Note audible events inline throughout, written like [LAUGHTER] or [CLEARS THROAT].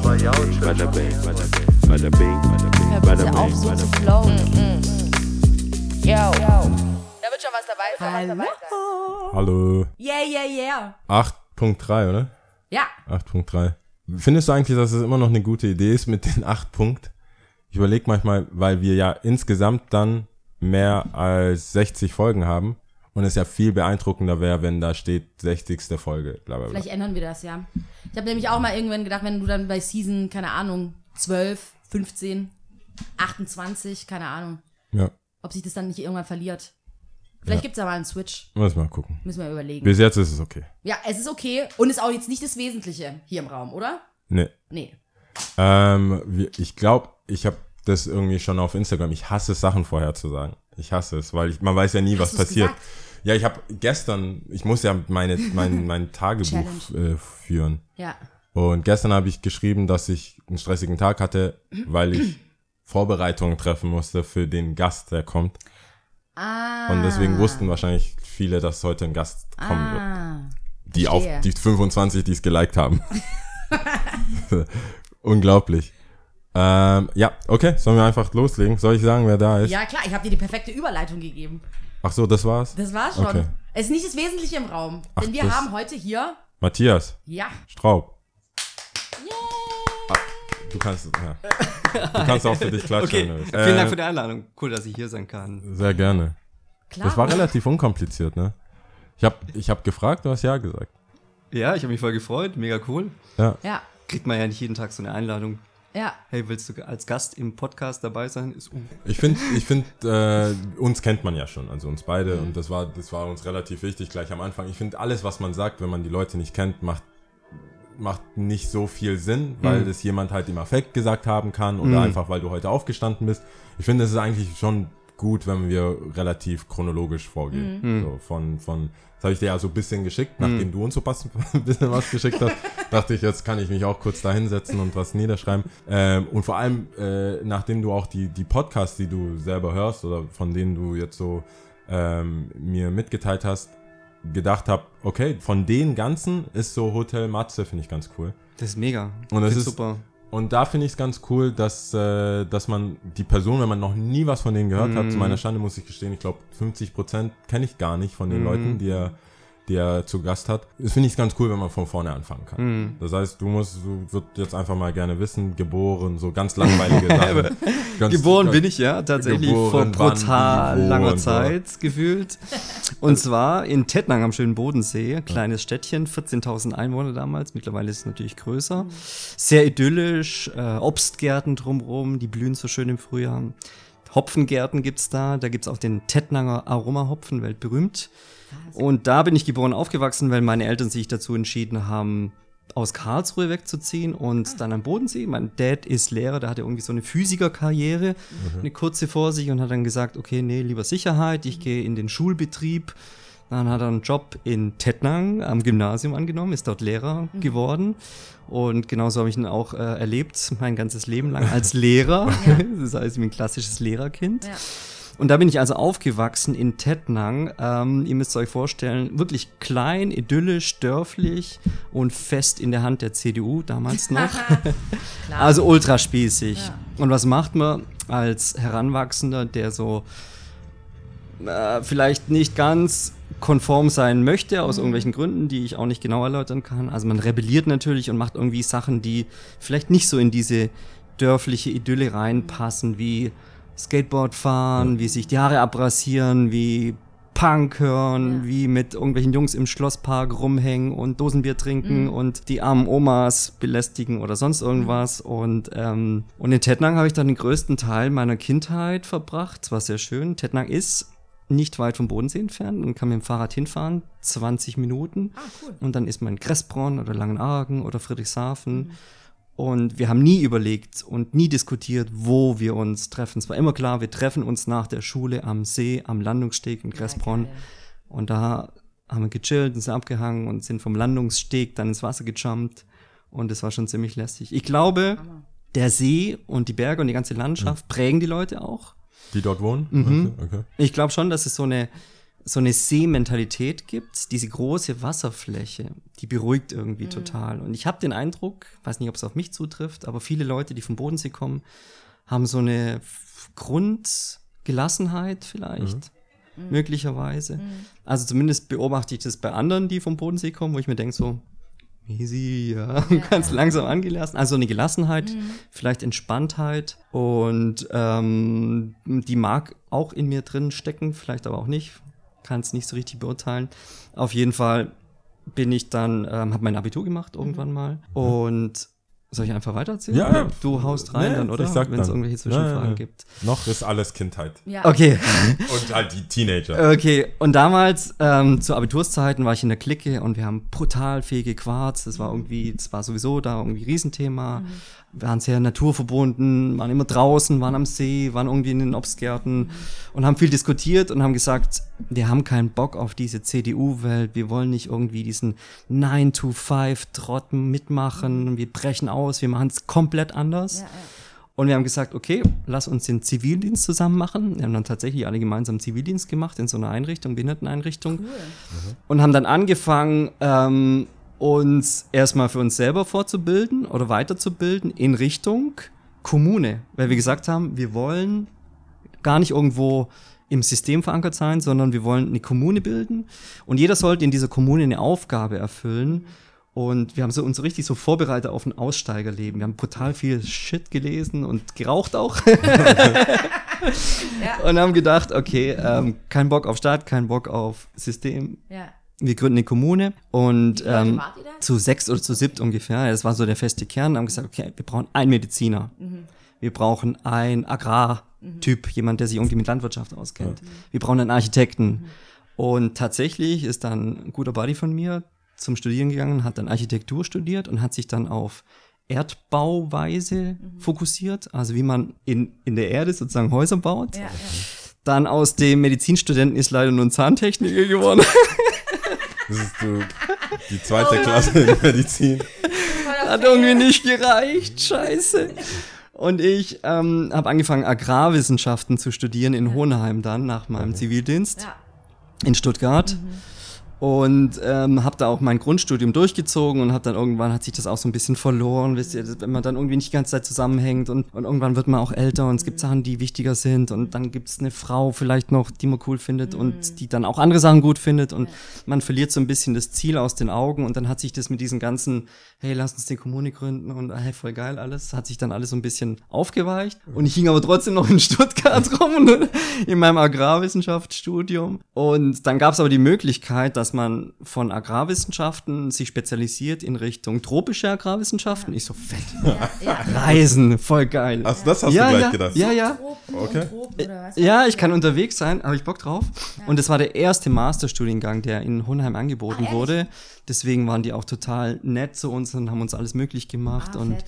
bing, bada bing, bada bing, bada bing, bada bing, bing. flowen. Yo. Da wird schon was dabei sein. Hallo. Yeah, yeah, yeah. 8.3, oder? Ja. 8.3. Findest du eigentlich, dass es immer noch eine gute Idee ist mit den 8 Punkt? Ich überlege manchmal, weil wir ja insgesamt dann mehr als 60 Folgen haben und es ja viel beeindruckender wäre, wenn da steht 60. Folge, bla bla bla. Vielleicht ändern wir das, ja. Ich habe nämlich auch mal irgendwann gedacht, wenn du dann bei Season, keine Ahnung, 12, 15, 28, keine Ahnung, Ja, ob sich das dann nicht irgendwann verliert. Vielleicht gibt's da mal einen Switch. muss mal gucken. Müssen wir überlegen. Bis jetzt ist es okay. Ja, es ist okay und ist auch jetzt nicht das Wesentliche hier im Raum, oder? Nee. Nee. Ähm, wir- ich glaube, ich habe das irgendwie schon auf Instagram. Ich hasse es, Sachen vorherzusagen. Ich hasse es, weil ich, man weiß ja nie, was du's passiert. gesagt? Ja, ich habe gestern, ich muss ja meine, mein, [LAUGHS] mein Tagebuch äh, führen. Ja. Und gestern habe ich geschrieben, dass ich einen stressigen Tag hatte, weil ich [CLEARS THROAT] Vorbereitungen treffen musste für den Gast, der kommt. Ah. Und deswegen wussten wahrscheinlich viele, dass heute ein Gast kommen wird. Ah. Die auf verstehe. die 25, die es geliked haben. [LAUGHS] Unglaublich. Ähm, ja, okay, sollen wir einfach loslegen? Soll ich sagen, wer da ist? Ja, klar, ich habe dir die perfekte Überleitung gegeben. Ach so, das war's? Das war's schon. Okay. Es ist nicht das Wesentliche im Raum. Ach, denn wir haben heute hier, Matthias ja, Straub. Ah, Du kannst, ja. Du kannst auch für dich klatschen. Okay, willst. vielen Dank Äh, für die Einladung. Cool, dass ich hier sein kann. Sehr gerne. klar. Das war relativ unkompliziert, ne? Ich hab, ich hab gefragt, du hast ja gesagt. Ja, ich habe mich voll gefreut, mega cool. Ja. Ja, Kriegt man ja nicht jeden Tag so eine Einladung. Ja. Hey, willst du als Gast im Podcast dabei sein? Ist uh. Ich finde, ich find, äh, uns kennt man ja schon, also uns beide, und das war, das war uns relativ wichtig gleich am Anfang. Ich finde, alles, was man sagt, wenn man die Leute nicht kennt, macht, macht nicht so viel Sinn, weil das jemand halt im Affekt gesagt haben kann oder einfach, weil du heute aufgestanden bist. Ich finde, es ist eigentlich schon gut, wenn wir relativ chronologisch vorgehen. So von, von, das habe ich dir ja so ein bisschen geschickt, nachdem du uns so [LAUGHS] ein bisschen was geschickt hast, dachte ich, jetzt kann ich mich auch kurz da hinsetzen und was niederschreiben. Ähm, und vor allem, äh, nachdem du auch die, die Podcasts, die du selber hörst oder von denen du jetzt so ähm, mir mitgeteilt hast, gedacht habe, okay, von den ganzen ist so Hotel Matze, finde ich ganz cool. Das ist mega. Und das ist- super. Und da finde ich es ganz cool, dass, äh, dass man die Person, wenn man noch nie was von denen gehört hat, zu meiner Schande muss ich gestehen, ich glaube 50% kenne ich gar nicht von den Leuten, die er, die er zu Gast hat. Das finde ich ganz cool, wenn man von vorne anfangen kann. Das heißt, du musst, du würd jetzt einfach mal gerne wissen, geboren, so ganz langweilige [LAUGHS] Sachen. Ganz- Geboren bin ich ja tatsächlich Geboren, vor brutal langer und so. Zeit gefühlt. Und zwar in Tettnang am schönen Bodensee, kleines Städtchen, 14.000 Einwohner damals. Mittlerweile ist es natürlich größer. Sehr idyllisch, äh, Obstgärten drumherum, die blühen so schön im Frühjahr. Hopfengärten gibt's da, da gibt's auch den Tettnanger Aromahopfen, weltberühmt. Und da bin ich geboren aufgewachsen, weil meine Eltern sich dazu entschieden haben, aus Karlsruhe wegzuziehen und dann am Bodensee. Mein Dad ist Lehrer, der hatte irgendwie so eine Physikerkarriere, eine kurze vor sich und hat dann gesagt, okay, nee, lieber Sicherheit, ich gehe in den Schulbetrieb. Dann hat er einen Job in Tettnang am Gymnasium angenommen, ist dort Lehrer geworden. Und genauso habe ich ihn auch äh, erlebt, mein ganzes Leben lang [LAUGHS] als Lehrer. das heißt, ich bin ein klassisches Lehrerkind. Ja. Und da bin ich also aufgewachsen in Tettnang. Ähm, ihr müsst euch vorstellen, wirklich klein, idyllisch, dörflich und fest in der Hand der CDU damals noch. [LAUGHS] Also ultraspießig. Ja. Und was macht man als Heranwachsender, der so äh, vielleicht nicht ganz konform sein möchte, aus irgendwelchen Gründen, die ich auch nicht genau erläutern kann. Also man rebelliert natürlich und macht irgendwie Sachen, die vielleicht nicht so in diese dörfliche Idylle reinpassen, wie Skateboard fahren, wie sich die Haare abrasieren, wie Punk hören, Ja. wie mit irgendwelchen Jungs im Schlosspark rumhängen und Dosenbier trinken und die armen Omas belästigen oder sonst irgendwas. Und, ähm, und in Tettnang habe ich dann den größten Teil meiner Kindheit verbracht. Es war sehr schön. Tettnang ist nicht weit vom Bodensee entfernt und kann mit dem Fahrrad hinfahren, 20 Minuten. Ah, cool. Und dann ist man in Kressbronn oder Langenargen oder Friedrichshafen. Und wir haben nie überlegt und nie diskutiert, wo wir uns treffen. Es war immer klar, wir treffen uns nach der Schule am See, am Landungssteg in Kressbronn. geil. und da haben wir gechillt und sind abgehangen und sind vom Landungssteg dann ins Wasser gejumpt. Und es war schon ziemlich lästig. Ich glaube, der See und die Berge und die ganze Landschaft prägen die Leute auch. Die dort wohnen? Mhm. Okay. Ich glaube schon, dass es so eine so eine Seementalität gibt, diese große Wasserfläche, die beruhigt irgendwie total. Und ich habe den Eindruck, weiß nicht, ob es auf mich zutrifft, aber viele Leute, die vom Bodensee kommen, haben so eine Grundgelassenheit vielleicht, möglicherweise. Also zumindest beobachte ich das bei anderen, die vom Bodensee kommen, wo ich mir denke so, easy, ja, [LAUGHS] ganz langsam angelassen. Also eine Gelassenheit, vielleicht Entspanntheit und ähm, die mag auch in mir drin stecken, vielleicht aber auch nicht. Kann es nicht so richtig beurteilen. Auf jeden Fall bin ich dann, ähm, habe mein Abitur gemacht irgendwann mal und soll ich einfach weitererzählen? Ja, ja. Du haust rein Nee, dann, oder? Wenn es irgendwelche Zwischenfragen ja, gibt. Noch ist alles Kindheit. Ja. Okay. [LAUGHS] Und halt die Teenager. Okay, und damals ähm, zu Abiturszeiten war ich in der Clique und wir haben brutal viel gequarzt. Das war irgendwie, das war sowieso da irgendwie Riesenthema. Wir waren sehr naturverbunden, waren immer draußen, waren am See, waren irgendwie in den Obstgärten und haben viel diskutiert und haben gesagt, wir haben keinen Bock auf diese CDU-Welt, wir wollen nicht irgendwie diesen 9-to-5-Trott mitmachen, wir brechen aus, wir machen es komplett anders. Ja, ja. Und wir haben gesagt, okay, lass uns den Zivildienst zusammen machen. Wir haben dann tatsächlich alle gemeinsam Zivildienst gemacht in so einer Einrichtung, Behinderteneinrichtung. Und haben dann angefangen, ähm, uns erstmal für uns selber vorzubilden oder weiterzubilden in Richtung Kommune. Weil wir gesagt haben, wir wollen gar nicht irgendwo im System verankert sein, sondern wir wollen eine Kommune bilden und jeder sollte in dieser Kommune eine Aufgabe erfüllen. Und wir haben so uns so richtig so vorbereitet auf ein Aussteigerleben. Wir haben brutal viel Shit gelesen und geraucht auch. [LAUGHS] Und haben gedacht, okay, ähm, kein Bock auf Staat, kein Bock auf System. Ja. Wir gründen eine Kommune und ähm, zu sechs oder zu siebt ungefähr. Das war so der feste Kern. Haben gesagt, okay, wir brauchen einen Mediziner. Wir brauchen einen Agrartyp, jemand, der sich irgendwie mit Landwirtschaft auskennt. Wir brauchen einen Architekten. Und tatsächlich ist dann ein guter Buddy von mir zum Studieren gegangen, hat dann Architektur studiert und hat sich dann auf Erdbauweise fokussiert, also wie man in, in der Erde sozusagen Häuser baut. Ja, ja. Dann aus dem Medizinstudenten ist leider nur ein Zahntechniker geworden. [LAUGHS] Das ist so die zweite Klasse in Medizin. Hat irgendwie nicht gereicht, scheiße. Und ich ähm, habe angefangen, Agrarwissenschaften zu studieren in Hohenheim dann nach meinem Zivildienst Ja. in Stuttgart. Und ähm, habe da auch mein Grundstudium durchgezogen und habe dann irgendwann hat sich das auch so ein bisschen verloren, wisst ihr, wenn man dann irgendwie nicht die ganze Zeit zusammenhängt und, und irgendwann wird man auch älter und es gibt Sachen, die wichtiger sind und dann gibt es eine Frau vielleicht noch, die man cool findet und die dann auch andere Sachen gut findet und man verliert so ein bisschen das Ziel aus den Augen und dann hat sich das mit diesen ganzen, hey, lass uns die Kommune gründen und hey, voll geil alles, hat sich dann alles so ein bisschen aufgeweicht und ich hing aber trotzdem noch in Stuttgart [LAUGHS] rum und in meinem Agrarwissenschaftsstudium und dann gab es aber die Möglichkeit, dass man von Agrarwissenschaften sich spezialisiert in Richtung tropische Agrarwissenschaften. Ich so fett. Ja, ja. Reisen, voll geil. Also das hast ja, du gleich ja, gedacht. ja, ja. Okay. Ja, ich kann unterwegs sein, habe ich Bock drauf. Und es war der erste Masterstudiengang, der in Hohenheim angeboten Ah, wurde. Deswegen waren die auch total nett zu uns und haben uns alles möglich gemacht. Ah, und, fett.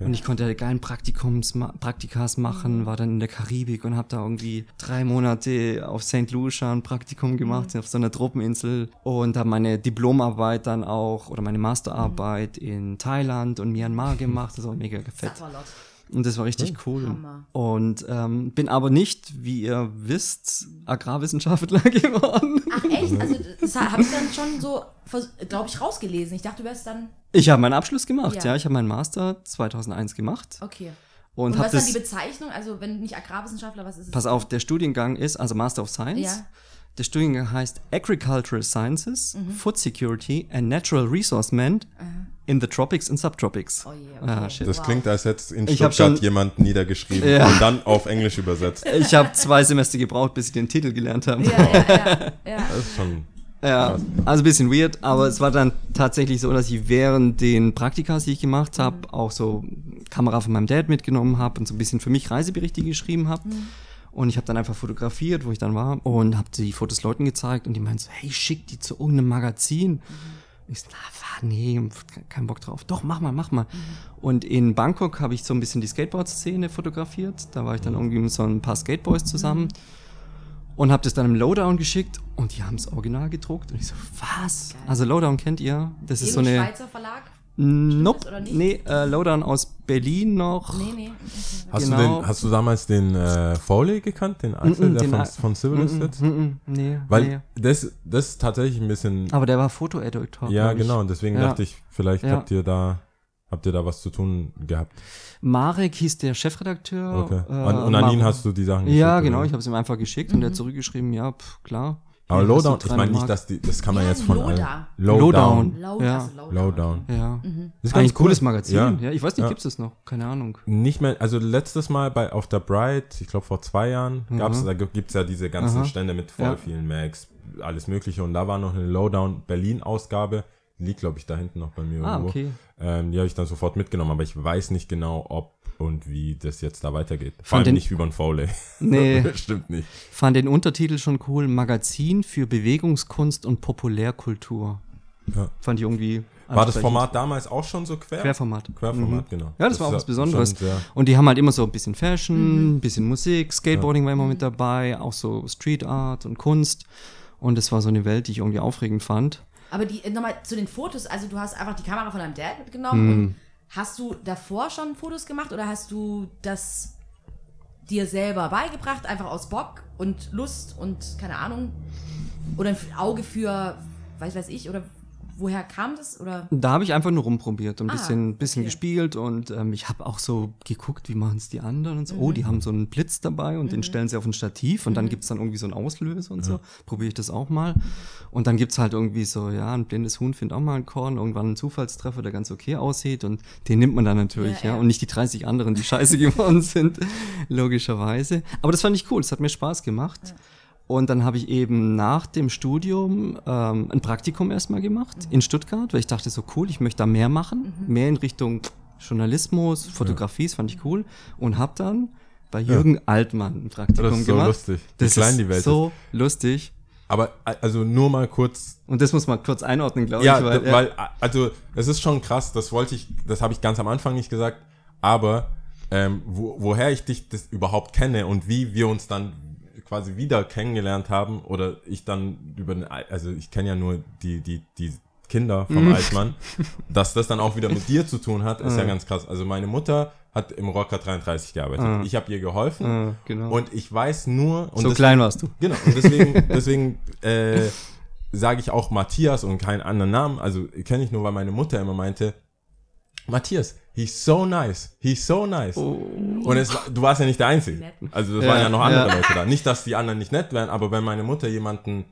und ich konnte geilen Praktikums, Praktikas machen, Mhm. war dann in der Karibik und habe da irgendwie drei Monate auf St. Lucia ein Praktikum gemacht, Mhm. auf so einer Tropeninsel. Und habe meine Diplomarbeit dann auch oder meine Masterarbeit Mhm. in Thailand und Myanmar gemacht. Das war mega fett. Sapperlot. Und das war richtig cool. Hammer. Und ähm, bin aber nicht, wie ihr wisst, Agrarwissenschaftler [LAUGHS] geworden. Ach echt? Also das habe ich dann schon so, glaube ich, rausgelesen. Ich dachte, du wärst dann. Ich habe meinen Abschluss gemacht, Ja. ja. Ich habe meinen Master 2001 gemacht Okay. und, Und, was ist dann die Bezeichnung? Also wenn nicht Agrarwissenschaftler, was ist es? Pass auf, der Studiengang ist also Master of Science. Ja. Der Studiengang heißt Agricultural Sciences, Mhm. Food Security and Natural Resource Management in the Tropics and Subtropics. Oh je, Ah, okay. shit. Das Wow. klingt, als hätte in Stuttgart schon- jemand niedergeschrieben Ja. und dann auf Englisch übersetzt. [LAUGHS] Ich habe zwei Semester gebraucht, bis ich den Titel gelernt habe. Ja, ja, ja. ja. Das ist schon. Ja, also ein bisschen weird, aber es war dann tatsächlich so, dass ich während den Praktikas, die ich gemacht habe, auch so Kamera von meinem Dad mitgenommen habe und so ein bisschen für mich Reiseberichte geschrieben habe. Und ich habe dann einfach fotografiert, wo ich dann war und habe die Fotos Leuten gezeigt und die meinten so, hey, schick die zu irgendeinem Magazin. Ich so, na, nee, kein Bock drauf. Doch, mach mal, mach mal. Und in Bangkok habe ich so ein bisschen die Skateboard-Szene fotografiert. Da war ich dann irgendwie mit so ein paar Skateboys zusammen und habe das dann im Lowdown geschickt und die haben es original gedruckt und ich so, was? Also Lowdown kennt ihr? Das ist so eine Schweizer Verlag? Nope. Nee, äh, Lowdown aus Berlin noch. Nee, nee. Hast, Genau. du den, hast du damals den äh, Foley gekannt, den Axel, Mm, mm, der den von, von Civilized? Mm, mm, nee, Weil nee. das, das ist tatsächlich ein bisschen. Aber der war Fotoeditor. ja, genau. Und deswegen Ja. dachte ich, vielleicht Ja. habt ihr da. Habt ihr da was zu tun gehabt? Marek hieß der Chefredakteur. Okay. äh, und und an ihn hast du die Sachen Ja, geschickt, genau. oder? Ich habe es ihm einfach geschickt und er hat zurückgeschrieben, ja, pff, klar. Aber Lowdown, ich 300 meine nicht, dass die, das kann man Ja, jetzt von Lowdown. allen. Lowdown. Low, Ja. also Lowdown. Lowdown. Ja. Das ist Eigentlich ganz ein cooles cool. Magazin. Ja. Ja. ich weiß nicht, Ja. gibt es noch? Keine Ahnung. Nicht mehr, also letztes Mal bei auf der Bright, ich glaube vor zwei Jahren, gab's, da gibt's ja diese ganzen Aha. Stände mit voll Ja. vielen Macs, alles mögliche und da war noch eine Lowdown Berlin Ausgabe, liegt glaube ich da hinten noch bei mir Ah, irgendwo. okay. Ähm, die habe ich dann sofort mitgenommen, aber ich weiß nicht genau, ob und wie das jetzt da weitergeht. Vor allem den- nicht über den Foley. Nee, [LAUGHS] Stimmt nicht. fand den Untertitel schon cool. Magazin für Bewegungskunst und Populärkultur. Ja. Fand ich irgendwie. War das. Format damals auch schon so quer? Querformat. Querformat, genau. Ja, das, war auch was Besonderes. schon sehr- Und die haben halt immer so ein bisschen Fashion, ein bisschen Musik, Skateboarding war immer mit dabei, auch so Street Art und Kunst. Und es war so eine Welt, die ich irgendwie aufregend fand. Aber die, äh, nochmal zu den Fotos, also du hast einfach die Kamera von deinem Dad mitgenommen Mhm. und hast du davor schon Fotos gemacht oder hast du das dir selber beigebracht, einfach aus Bock und Lust und keine Ahnung? Oder ein Auge für, weiß weiß ich, oder woher kam das? Oder Da habe ich einfach nur rumprobiert und ein Ah, bisschen, bisschen okay. gespielt und ähm, ich habe auch so geguckt, wie machen es die anderen und so. Oh, die haben so einen Blitz dabei und den stellen sie auf ein Stativ und dann gibt es dann irgendwie so einen Auslöser und so. Probiere ich das auch mal. Und dann gibt es halt irgendwie so, ja, ein blindes Huhn findet auch mal ein Korn, irgendwann einen Zufallstreffer, der ganz okay aussieht und den nimmt man dann natürlich, Ja, ja. ja. Und nicht die 30 anderen, die scheiße [LAUGHS] geworden sind, logischerweise. Aber das fand ich cool, es hat mir Spaß gemacht. Und dann habe ich eben nach dem Studium ähm, ein Praktikum erstmal gemacht in Stuttgart, weil ich dachte so cool, ich möchte da mehr machen, mehr in Richtung Journalismus, Fotografie, das fand ich cool. Und habe dann bei Jürgen Altmann ein Praktikum Das ist so gemacht. lustig, wie Das klein ist die Welt so lustig. Aber äh, also nur mal kurz Und das muss man kurz einordnen, glaube Ja, ich. Weil, d- weil, also es ist schon krass, das wollte ich, das habe ich ganz am Anfang nicht gesagt, aber ähm, wo, woher ich dich das überhaupt kenne und wie wir uns dann quasi wieder kennengelernt haben oder ich dann über den, Al- also ich kenne ja nur die, die, die Kinder vom Mhm. Altmann, [LAUGHS] dass das dann auch wieder mit dir zu tun hat, ist ja ganz krass. Also meine Mutter hat im Rocker 33 gearbeitet. Ich habe ihr geholfen Ah, genau. und ich weiß nur und so das- klein warst du. Genau, und deswegen, [LAUGHS] deswegen äh, sage ich auch Matthias und keinen anderen Namen. Also kenne ich nur, weil meine Mutter immer meinte, Matthias, he's so nice, he's so nice. Und es, du warst ja nicht der Einzige. Also das Ja, waren ja noch andere ja. Leute da. Nicht, dass die anderen nicht nett wären, aber wenn meine Mutter jemanden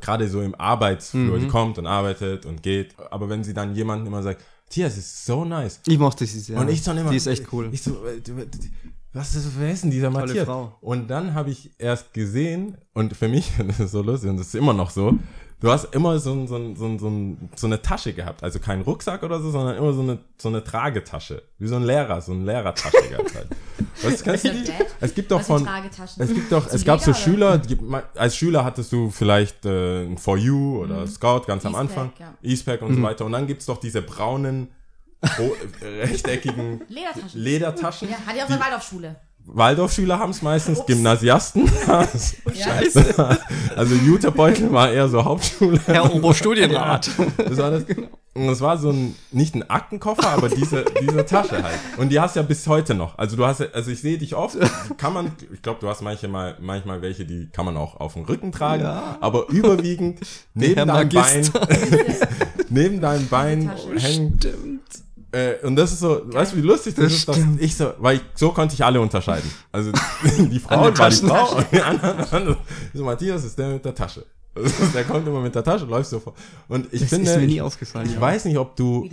gerade so im Arbeitsflur, Mhm. kommt und arbeitet und geht, aber wenn sie dann jemanden immer sagt, Matthias ist so nice. Ich mochte sie sehr. Und ich dann immer. Die ist echt cool. Ich so, äh, was ist, wer ist denn dieser Tolle Matthias? Frau. Und dann habe ich erst gesehen, und für mich, [LAUGHS] das ist so lustig, und das ist immer noch so, du hast immer so, ein, so, ein, so, ein, so, ein, so eine Tasche gehabt. Also kein Rucksack oder so, sondern immer so eine, so eine Tragetasche. Wie so ein Lehrer, so eine Lehrertasche gehabt halt. [LAUGHS] Was, kennst du die? Es gibt doch von. Tragetaschen? Es gibt doch, es gab so? Schüler, die, als Schüler hattest du vielleicht äh, ein For You oder Scout ganz am Mhm. Anfang, ja. Eastpack und so weiter. Und dann gibt's doch diese braunen, [LAUGHS] äh, rechteckigen Ledertaschen. Ledertaschen. Ja, hatte ich auf der Waldorfschule. Waldorfschüler haben es meistens, Ups. Gymnasiasten. [LAUGHS] [LAUGHS] Scheiße. also Jutebeutel war eher so Hauptschule. Herr Oberstudienrat. [LAUGHS] Das war das. Und das war so ein, nicht ein Aktenkoffer, aber diese, diese Tasche halt. Und die hast du ja bis heute noch. Also du hast, ja- also ich sehe dich oft, kann man, ich glaube, du hast manchmal, manchmal welche, die kann man auch auf dem Rücken tragen, Ja. aber überwiegend neben deinem Bein, neben deinem Bein hängen. Äh, und das ist so, weißt du, wie lustig das, Das ist, dass ich so, weil ich, so konnte ich alle unterscheiden. Also [LAUGHS] die Frau war die Frau und die anderen, so, Matthias ist der mit der Tasche. [LAUGHS] Der kommt immer mit der Tasche, läuft so vor. Und ich Das finde, ist mir nie ich, aufgefallen. ich weiß nicht, ob du,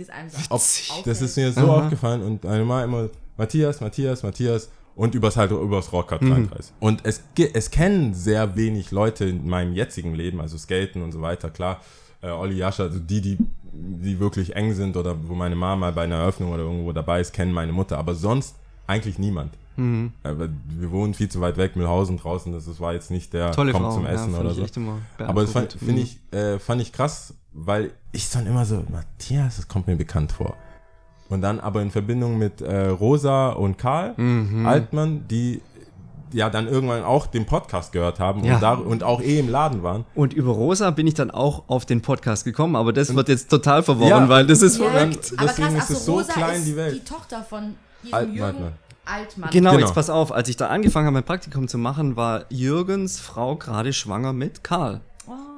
ob, das ist mir so Aha. aufgefallen und meine Mama immer Matthias, Matthias, Matthias und übers halt übers Rockcard Mhm. 33. Und es es kennen sehr wenig Leute in meinem jetzigen Leben, also Skaten und so weiter, klar. Äh, Olli Jascha, also die, die, die wirklich eng sind oder wo meine Mama mal bei einer Eröffnung oder irgendwo dabei ist, kennen meine Mutter, aber sonst eigentlich niemand. Mhm. Aber wir wohnen viel zu weit weg, Mühlhausen draußen, das war jetzt nicht der Tolle kommt Frau. zum Essen ja, oder so. Aber das fand, finde ich, äh, fand ich krass, weil ich dann immer so, Matthias, das kommt mir bekannt vor. Und dann aber in Verbindung mit äh, Rosa und Karl Mhm. Altmann, die ja dann irgendwann auch den Podcast gehört haben Ja. und, da, und auch eh im Laden waren. Und über Rosa bin ich dann auch auf den Podcast gekommen, aber das wird jetzt total verworren, Ja. weil das ist Ja, verrückt. aber Deswegen krass, ist es so Rosa klein, ist die Welt. die Tochter von diesem Altmann, Jürgen? Altmann. Genau, Genau. jetzt pass auf, als ich da angefangen habe, mein Praktikum zu machen, war Jürgens Frau gerade schwanger mit Karl.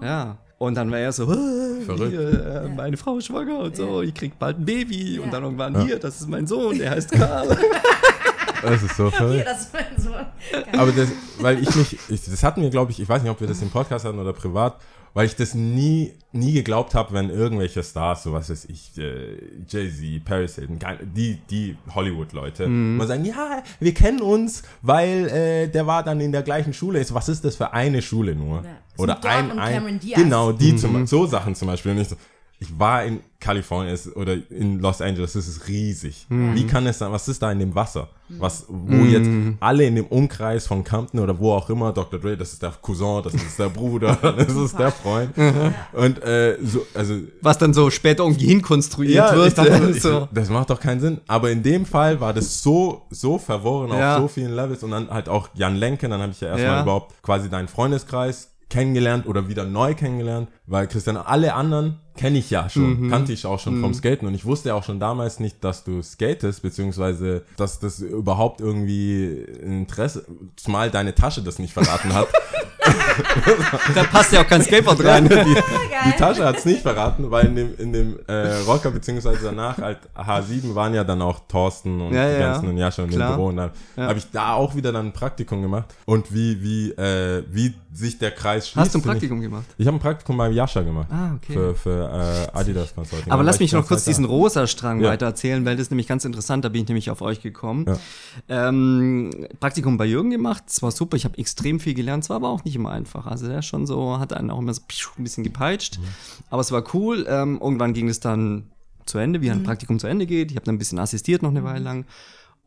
Ja. Und dann war er so, Verrückt. hier, äh, meine Frau ist schwanger und so, ich krieg bald ein Baby. Und dann irgendwann, hier, das ist mein Sohn, der heißt Karl. [LAUGHS] Das ist so Hier, verrückt. ist Sohn. Aber das, weil ich mich, ich, das hatten wir, glaube ich, ich weiß nicht, ob wir das im Podcast hatten oder privat, weil ich das nie, nie geglaubt habe, wenn irgendwelche Stars, so was weiß ich, äh, Jay-Z, Paris Hilton, die, die Hollywood-Leute, mal sagen, ja, wir kennen uns, weil äh, der war dann in der gleichen Schule. So, was ist das für eine Schule nur? Ja. Oder ein, ein Cameron Diaz. genau, die zum, so Sachen zum Beispiel. Und ich so, ich war in Kalifornien oder in Los Angeles, das ist riesig. Wie kann es sein, was ist da in dem Wasser? Was, wo jetzt alle in dem Umkreis von Compton oder wo auch immer, Dr. Dre, das ist der Cousin, das ist der Bruder, [LAUGHS] das ist der Freund. Und äh, so, also Was dann so später irgendwie hinkonstruiert ja, wird. dachte, ich, so. das macht doch keinen Sinn. Aber in dem Fall war das so, so verworren Ja. auf so vielen Levels und dann halt auch Jan Lenken, dann habe ich ja erstmal Ja. überhaupt quasi deinen Freundeskreis kennengelernt oder wieder neu kennengelernt, weil Christian, alle anderen kenne ich ja schon, Mhm. kannte ich auch schon vom Skaten und ich wusste auch schon damals nicht, dass du skatest, beziehungsweise, dass das überhaupt irgendwie Interesse, zumal deine Tasche das nicht verraten hat. [LAUGHS] Da passt ja auch kein Skateboard rein. die, die Tasche hat's nicht verraten, weil in dem, in dem äh, Rocker beziehungsweise danach halt H7 waren ja dann auch Thorsten und Ja, die ja. ganzen und Jascha und Klar. im Büro und dann habe ich da auch wieder dann ein Praktikum gemacht und wie wie äh, wie sich der Kreis schließt. Hast du ein Praktikum gemacht? Ich, ich habe ein Praktikum bei Jascha gemacht. Ah, okay. Für, für äh, Adidas Consulting. Aber lass mich ich noch kurz diesen da. Rosa-Strang Ja. weiter erzählen, weil das ist nämlich ganz interessant, da bin ich nämlich auf euch gekommen. Ja. Ähm, Praktikum bei Jürgen gemacht, es war super, ich habe extrem viel gelernt, es war aber auch nicht immer einfach. Also der ist schon so, hat einen auch immer so ein bisschen gepeitscht, aber es war cool. Ähm, irgendwann ging es dann zu Ende, wie ein Praktikum zu Ende geht. Ich habe dann ein bisschen assistiert noch eine Weile lang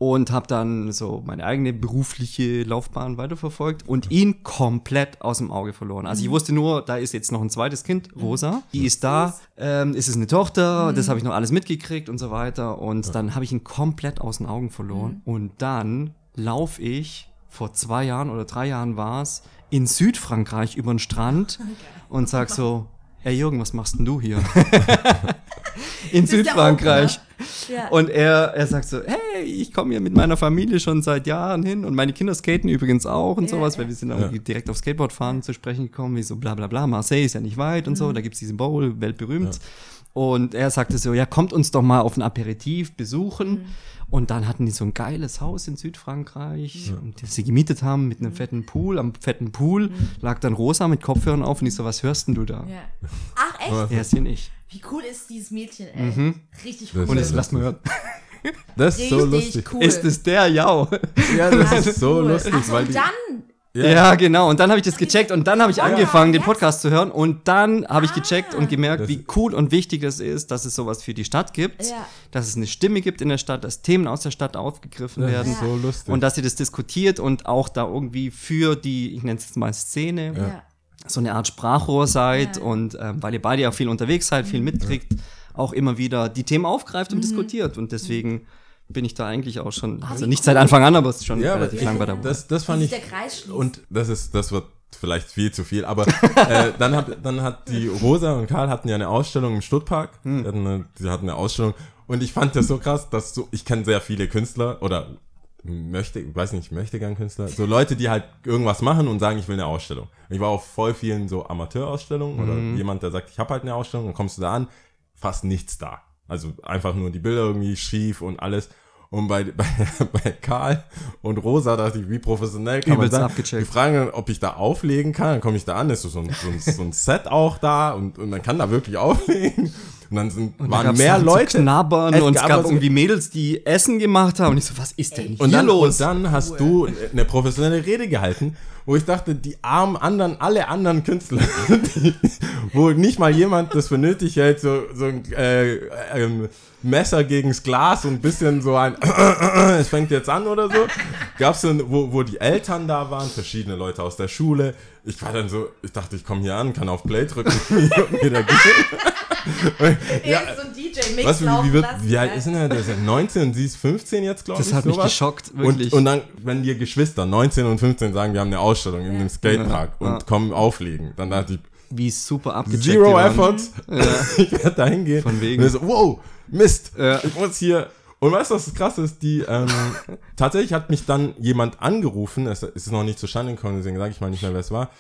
und habe dann so meine eigene berufliche Laufbahn weiterverfolgt und ihn komplett aus dem Auge verloren. Also ich wusste nur, da ist jetzt noch ein zweites Kind, Rosa, die ist da, ähm, ist es eine Tochter, das habe ich noch alles mitgekriegt und so weiter. Und dann habe ich ihn komplett aus den Augen verloren. Und dann laufe ich, vor zwei Jahren oder drei Jahren war es, in Südfrankreich über den Strand [LAUGHS] und sag so, ey Jürgen, was machst denn du hier? [LAUGHS] in der Südfrankreich. Ja. Und er, er sagt so, hey, ich komme hier mit meiner Familie schon seit Jahren hin und meine Kinder skaten übrigens auch und Ja, sowas, ja. weil wir sind irgendwie direkt auf Skateboardfahren zu sprechen gekommen, wie so bla bla bla, Marseille ist ja nicht weit und Mhm. so, da gibt's diesen Bowl, weltberühmt. Und er sagte so, ja, kommt uns doch mal auf ein Aperitif besuchen. Mhm. Und dann hatten die so ein geiles Haus in Südfrankreich, das sie gemietet haben mit Mhm. einem fetten Pool. Am fetten Pool lag dann Rosa mit Kopfhörern auf und ich so, was hörst denn du da? Ja. [LAUGHS] Ach, echt? Er ist hier nicht. Wie cool ist dieses Mädchen, ey. Richtig cool. Das Und jetzt lass mal hören. Das ist so Richtig lustig. cool. Ist es der Jau? Ja, das ist so cool. lustig, Ach so, weil und die, dann, Ja, genau. Und dann habe ich das gecheckt und dann habe ich angefangen, den? Podcast zu hören und dann habe ich gecheckt und gemerkt, Das- wie cool und wichtig das ist, dass es sowas für die Stadt gibt, Ja. dass es eine Stimme gibt in der Stadt, dass Themen aus der Stadt aufgegriffen das werden ist so lustig. und dass sie das diskutiert und auch da irgendwie für die, ich nenne es jetzt mal Szene, ja. so eine Art Sprachrohr seid Ja. und ähm, weil ihr beide ja viel unterwegs seid, viel mitkriegt, auch immer wieder die Themen aufgreift und diskutiert und deswegen bin ich da eigentlich auch schon, also nicht seit Anfang an, aber es ist schon ja, aber relativ ich, lang bei der das, das fand ich. Und das ist, das wird vielleicht viel zu viel, aber [LAUGHS] äh, dann hat dann hat die Rosa und Karl hatten ja eine Ausstellung im Stuttpark. Hm. Die, hatten eine, die hatten eine Ausstellung und ich fand das so krass, dass so ich kenne sehr viele Künstler oder möchte, ich weiß nicht, möchte gern Künstler, so Leute, die halt irgendwas machen und sagen, ich will eine Ausstellung. Ich war auf voll vielen so Amateurausstellungen oder Hm. jemand, der sagt, ich habe halt eine Ausstellung, dann kommst du da an, fast nichts da. Also einfach nur die Bilder irgendwie schief und alles. Und bei, [LAUGHS] bei, bei Karl und Rosa dachte ich, wie professionell kann Übelst man sein? abgecheckt. Die fragen dann, ob ich da auflegen kann. Dann komme ich da an, ist so, so, ein, so, ein, so ein Set auch da und, und man kann da wirklich auflegen. Und dann sind, Und waren mehr Leute. Zu knabbern Es und es gab gab also- irgendwie Mädels, die Essen gemacht haben. Und ich so, was ist denn Und hier dann, los? und dann hast du eine professionelle Rede gehalten, wo ich dachte, die armen anderen, alle anderen Künstler, [LAUGHS] die, wo nicht mal jemand das für nötig hält, so, so ein äh, ähm, Messer gegens Glas und ein bisschen so ein [CLEARS THROAT] es fängt jetzt an oder so. gab's dann, wo, wo die Eltern da waren, verschiedene Leute aus der Schule. Ich war dann so, ich dachte, ich komme hier an, kann auf Play drücken [LAUGHS] und wieder gehen. [LAUGHS] Ja, so ein DJ-Mix Was, wie, wie, wird, lassen. wie alt ja. ist denn er? Der ist ja 19 und sie ist 15 jetzt, glaube ich. Das hat mich sowas. geschockt, wirklich. Und, und dann, wenn dir Geschwister 19 und 15 sagen, wir haben eine Ausstellung in dem Skatepark Ja. und kommen auflegen, dann dachte ich, Wie super abgecheckt Zero. Effort. [LAUGHS] ich werde da hingehen. Von wegen. Und so, wow, Mist. Ja. Ich muss hier. Und weißt du, was das krass ist? Die, ähm, [LAUGHS] tatsächlich hat mich dann jemand angerufen, es ist noch nicht zustande gekommen, deswegen sage ich mal nicht mehr, wer es war,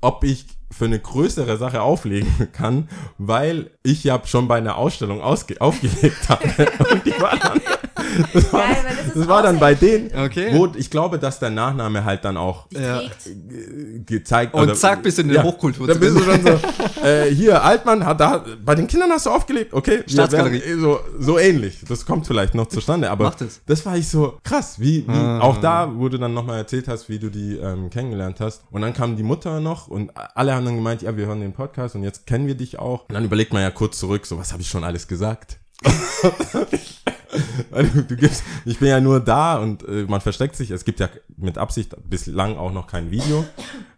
ob ich für eine größere Sache auflegen [LAUGHS] kann, weil ich ja schon bei einer Ausstellung [LAUGHS] aufgelegt habe. Und die war dann, das war, Geil, das das war dann bei denen, Okay. wo ich glaube, dass der Nachname halt dann auch Ja. trägt. gezeigt Und zack, bist du in der Hochkultur Dann bist du schon so, äh, hier, Altmann, hat da, bei den Kindern hast du aufgelegt, okay. Staatsgalerie. werden, eh so, so ähnlich. Das kommt vielleicht noch zustande, aber es. das war ich so krass, wie, wie Ah. auch da, wo du dann nochmal erzählt hast, wie du die ähm, kennengelernt hast. Und dann kam die Mutter noch und alle haben dann gemeint, ja, wir hören den Podcast und jetzt kennen wir dich auch. Und dann überlegt man ja kurz zurück, so, was habe ich schon alles gesagt? [LAUGHS] [LAUGHS] Du, gibst, ich bin ja nur da und äh, man versteckt sich. Es gibt ja mit Absicht bislang auch noch kein Video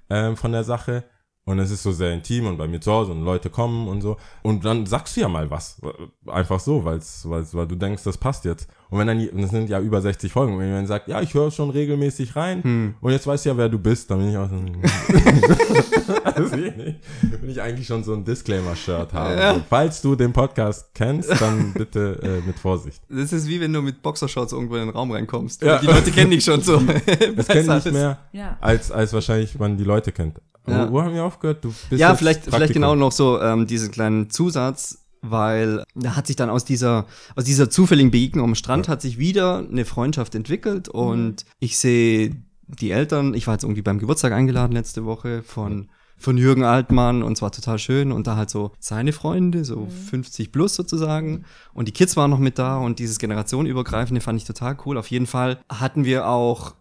ähm, von der Sache. Und es ist so sehr intim und bei mir zu Hause und Leute kommen und so. Und dann sagst du ja mal was. Einfach so, weil's, weil's, weil du denkst, das passt jetzt. Und wenn dann, das sind ja über 60 Folgen, wenn jemand sagt, ja, ich höre schon regelmäßig rein und jetzt weißt du ja, wer du bist, dann bin ich auch so, [LAUGHS] also ich nicht, bin ich eigentlich schon so ein Disclaimer-Shirt haben. So, falls du den Podcast kennst, dann bitte äh, mit Vorsicht. Das ist wie wenn du mit Boxershorts irgendwo in den Raum reinkommst. Ja. Die Leute kennen dich schon so. [LAUGHS] [LAUGHS] Das kennt nicht mehr, Ja. als, als wahrscheinlich man die Leute kennt. Ja. Wo, wo haben wir aufgehört? Du bist Ja, vielleicht, vielleicht genau noch so ähm, diesen kleinen Zusatz, weil da hat sich dann aus dieser, aus dieser zufälligen Begegnung am Strand hat sich wieder eine Freundschaft entwickelt und ich sehe die Eltern, ich war jetzt irgendwie beim Geburtstag eingeladen letzte Woche von von Jürgen Altmann und zwar total schön und da halt so seine Freunde, so 50 plus sozusagen. Und die Kids waren noch mit da und dieses generationenübergreifende fand ich total cool. Auf jeden Fall hatten wir auch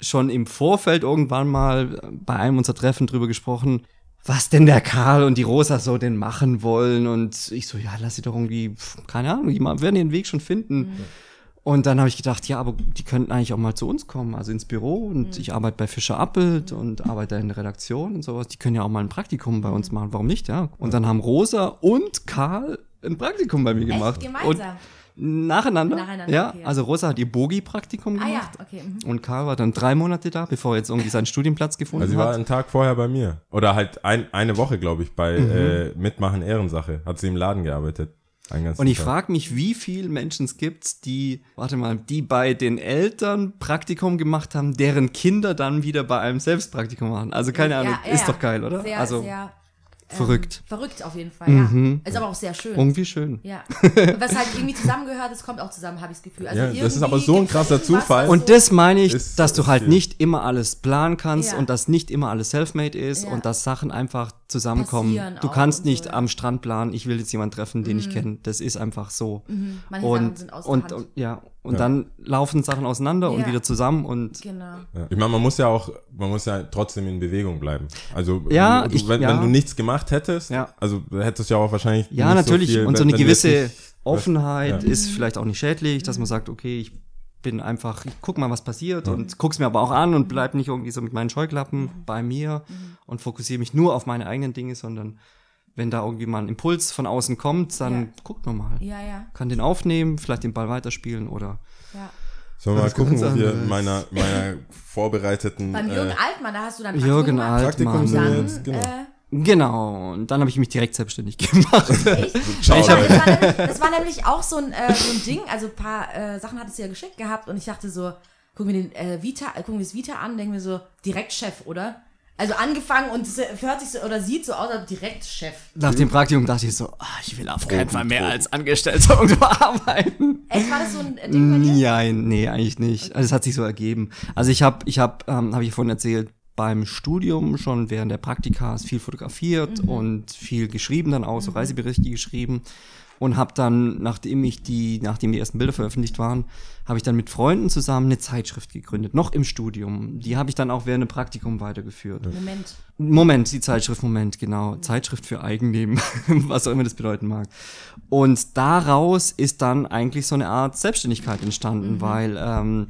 schon im Vorfeld irgendwann mal bei einem unserer Treffen drüber gesprochen, was denn der Karl und die Rosa so denn machen wollen. Und ich so, ja, lass sie doch irgendwie, keine Ahnung, die werden ihren Weg schon finden. Und dann habe ich gedacht, ja, aber die könnten eigentlich auch mal zu uns kommen, also ins Büro. Und ich arbeite bei Fischer Appelt und arbeite in der Redaktion und sowas. Die können ja auch mal ein Praktikum bei uns machen. Warum nicht, ja? Und dann haben Rosa und Karl ein Praktikum bei mir gemacht. Echt Und gemeinsam. Nacheinander. Nacheinander, ja, okay. also Rosa hat ihr Bogi-Praktikum Ah gemacht. ja, okay. mhm. Und Karl war dann drei Monate da, bevor er jetzt irgendwie seinen Studienplatz gefunden Also sie war hat. einen Tag vorher bei mir. Oder halt ein, eine Woche, glaube ich, bei Mhm. äh, Mitmachen Ehrensache. Hat sie im Laden gearbeitet. Und ich frage mich, wie viele Menschen es gibt, die, warte mal, die bei den Eltern Praktikum gemacht haben, deren Kinder dann wieder bei einem selbst Praktikum machen. Also keine Ja, Ahnung, ja, ist ja. doch geil, oder? Sehr, also sehr ähm, verrückt. verrückt auf jeden Fall, ja. Ist aber auch sehr schön. irgendwie schön. Ja. Und was halt irgendwie zusammengehört, das kommt auch zusammen, habe ich das Gefühl. Also Ja, das ist aber so ein krasser Zufall. was Und so- das meine ich, Ist- dass du halt viel. nicht immer alles planen kannst Ja. und dass nicht immer alles self-made ist Ja. und dass Sachen einfach zusammenkommen. Passieren Du kannst so, nicht ja. am Strand planen, ich will jetzt jemanden treffen, den ich kenne. Das ist einfach so. Mhm. Manche Sachen Und, sind aus der und, Hand. und, ja, und Ja. dann laufen Sachen auseinander und Ja. wieder zusammen und Genau. Ja. Ich meine, man muss ja auch, man muss ja trotzdem in Bewegung bleiben. Also Ja, du, ich- wenn, ja. wenn du nichts gemacht hättest, Ja. also hättest du ja auch wahrscheinlich Ja, nicht natürlich. So viel, und so eine gewisse nicht- Offenheit Ja. ist vielleicht auch nicht schädlich, dass man sagt, okay, ich bin einfach, ich guck mal, was passiert und guck's mir aber auch an und bleib nicht irgendwie so mit meinen Scheuklappen bei mir und fokussiere mich nur auf meine eigenen Dinge, sondern wenn da irgendwie mal ein Impuls von außen kommt, dann Ja. guckt man mal. Ja, ja, Kann den aufnehmen, vielleicht den Ball weiterspielen oder ja. Sollen wir mal gucken, wo wir anderes. meiner, meiner vorbereiteten Beim Jürgen äh, Altmann, da hast du dann Jürgen. Praktikum Altmann. sind wir Dann, jetzt, genau. äh, Genau, und dann habe ich mich direkt selbstständig [LAUGHS] gemacht. echt? Ciao, Ich hab, Leute. das, war nämlich, das war nämlich auch so ein, äh, so ein Ding. Also ein paar äh, Sachen hattest du ja geschickt gehabt und ich dachte so, gucken wir den äh, Vita, gucken wir das Vita an, denken wir so, direkt Chef, oder? Also angefangen und es hört sich so oder sieht so aus, als direkt Chef. Nach dem Praktikum dachte ich so, ah, ich will auf keinen Fall mehr als Angestellter [LAUGHS] irgendwo arbeiten. Echt, war das so ein äh, Ding bei dir? Nein, nee, eigentlich nicht. Also es hat sich so ergeben. Also ich habe, ich habe, ähm, habe ich vorhin erzählt, beim Studium schon während der Praktikas viel fotografiert und viel geschrieben dann auch, so Reiseberichte geschrieben und habe dann, nachdem ich die, nachdem die ersten Bilder veröffentlicht waren, habe ich dann mit Freunden zusammen eine Zeitschrift gegründet, noch im Studium. Die habe ich dann auch während dem Praktikum weitergeführt. Moment. Moment, die Zeitschrift, Moment, genau. Zeitschrift für Eigenleben, [LAUGHS] was auch immer das bedeuten mag. Und daraus ist dann eigentlich so eine Art Selbstständigkeit entstanden, weil ähm,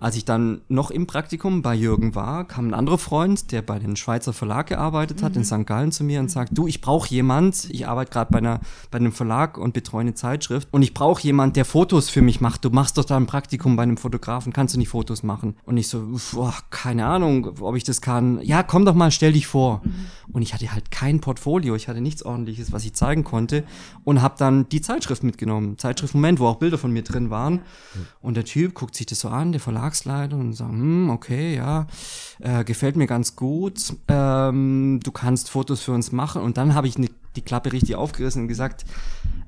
Als ich dann noch im Praktikum bei Jürgen war, kam ein anderer Freund, der bei den Schweizer Verlag gearbeitet hat, in St. Gallen zu mir und sagt, du, ich brauche jemand, ich arbeite gerade bei, einer, bei einem Verlag und betreue eine Zeitschrift und ich brauche jemand, der Fotos für mich macht. Du machst doch da ein Praktikum bei einem Fotografen, kannst du nicht Fotos machen? Und ich so, boah, keine Ahnung, ob ich das kann. Ja, komm doch mal, stell dich vor. Und ich hatte halt kein Portfolio, ich hatte nichts ordentliches, was ich zeigen konnte und habe dann die Zeitschrift mitgenommen. Zeitschrift Moment, wo auch Bilder von mir drin waren. Und der Typ guckt sich das so an, der Verlagsleiter, und sagt, hm, okay, ja, äh, gefällt mir ganz gut. Ähm, du kannst Fotos für uns machen. Und dann habe ich ne, die Klappe richtig aufgerissen und gesagt,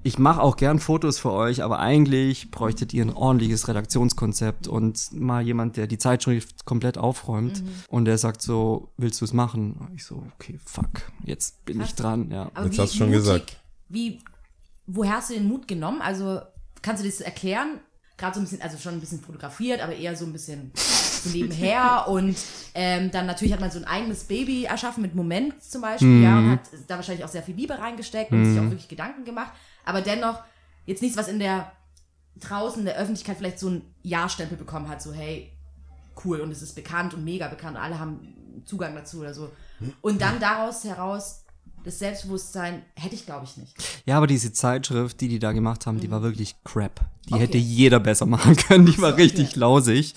ich mache auch gern Fotos für euch, aber eigentlich bräuchtet ihr ein ordentliches Redaktionskonzept und mal jemand, der die Zeitschrift komplett aufräumt. Und der sagt so, willst du es machen? Und ich so, okay, fuck, jetzt bin ich dran, ja. Aber Jetzt hast du schon gesagt. Wie, woher hast du den Mut genommen? Also, kannst du das erklären? Gerade so ein bisschen, also schon ein bisschen fotografiert, aber eher so ein bisschen so nebenher. [LAUGHS] und ähm, dann natürlich hat man so ein eigenes Baby erschaffen mit Moment zum Beispiel, ja, und hat da wahrscheinlich auch sehr viel Liebe reingesteckt und sich auch wirklich Gedanken gemacht. Aber dennoch jetzt nichts, was in der draußen in der Öffentlichkeit vielleicht so einen Ja-Stempel bekommen hat, so hey, cool und es ist bekannt und mega bekannt, alle haben Zugang dazu oder so. Und dann daraus heraus das Selbstbewusstsein hätte ich, glaube ich, nicht. Ja, aber diese Zeitschrift, die die da gemacht haben, die war wirklich crap. Die Okay. hätte jeder besser machen können. Die war so, richtig okay. lausig.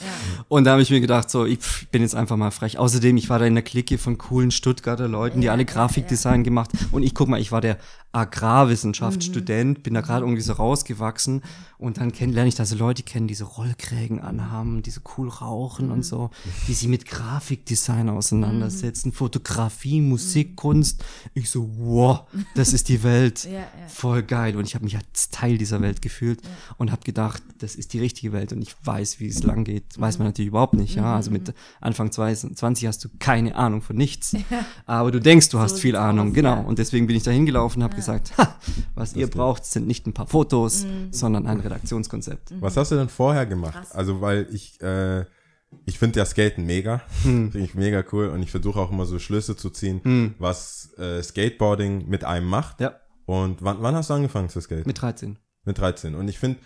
Und da habe ich mir gedacht, so, ich bin jetzt einfach mal frech. Außerdem, ich war da in der Clique von coolen Stuttgarter Leuten, die Ja, alle ja, Grafikdesign gemacht. Und ich guck mal, ich war der Agrarwissenschaftsstudent, bin da gerade irgendwie so rausgewachsen. Und dann kenn, lerne ich da so Leute kennen, die so Rollkrägen anhaben, die so cool rauchen und so, die sich mit Grafikdesign auseinandersetzen, Fotografie, Musik, Kunst. Ich so, wow, das ist die Welt. [LAUGHS] Ja, ja. Voll geil. Und ich habe mich als Teil dieser Welt gefühlt und habe gedacht, das ist die richtige Welt und ich weiß, wie es lang geht. Weiß man natürlich überhaupt nicht, ja. Also mit Anfang 20 hast du keine Ahnung von nichts. [LAUGHS] Aber du denkst, du hast So viel sieht's Ahnung. aus, genau. ja. Und deswegen bin ich da hingelaufen und habe gesagt, ha, was ihr braucht, sind nicht ein paar Fotos, sondern ein Redaktionskonzept. Was hast du denn vorher gemacht? Krass. Also, weil ich, äh, ich finde ja Skaten mega. Finde ich mega cool. Und ich versuche auch immer so Schlüsse zu ziehen, was äh, Skateboarding mit einem macht. Ja, Und wann, wann hast du angefangen zu skaten? mit 13. Mit 13. Und ich finde,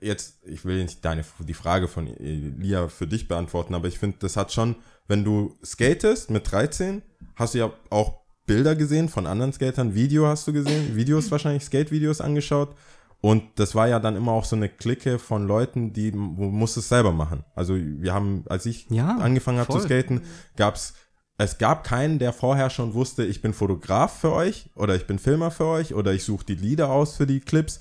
jetzt, ich will nicht deine, die Frage von Lia für dich beantworten, aber ich finde, das hat schon, wenn du skatest mit 13, hast du ja auch Bilder gesehen von anderen Skatern, Video hast du gesehen, Videos wahrscheinlich, Skate-Videos angeschaut. Und das war ja dann immer auch so eine Clique von Leuten, die wo musst es selber machen. Also wir haben, als ich Ja, angefangen habe zu skaten, gab's es gab keinen, der vorher schon wusste, ich bin Fotograf für euch oder ich bin Filmer für euch oder ich suche die Lieder aus für die Clips.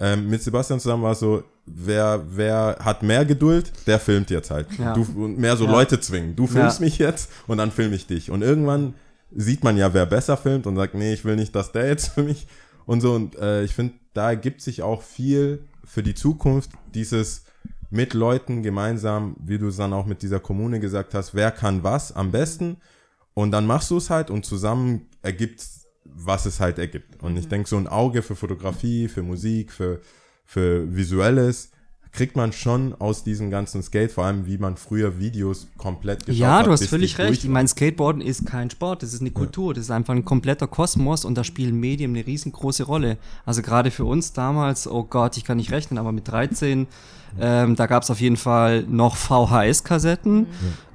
Ähm, mit Sebastian zusammen war es so, wer, wer hat mehr Geduld, der filmt jetzt halt. Ja. Du, und mehr so Ja. Leute zwingen. Du filmst Ja. mich jetzt und dann filme ich dich. Und irgendwann sieht man ja, wer besser filmt und sagt, nee, ich will nicht, dass der jetzt für mich und so. Und äh, ich finde, da ergibt sich auch viel für die Zukunft, dieses mit Leuten gemeinsam, wie du es dann auch mit dieser Kommune gesagt hast, wer kann was am besten. Und dann machst du es halt und zusammen ergibt was es halt ergibt. Und ich denke, so ein Auge für Fotografie, für Musik, für, für Visuelles kriegt man schon aus diesem ganzen Skate, vor allem wie man früher Videos komplett geschaut Ja, hat. du hast völlig recht. Ich meine, Skateboarden ist kein Sport, das ist eine Kultur, das ist einfach ein kompletter Kosmos und da spielen Medien eine riesengroße Rolle. Also gerade für uns damals, oh Gott, ich kann nicht rechnen, aber mit 13, ähm, da gab es auf jeden Fall noch VHS-Kassetten.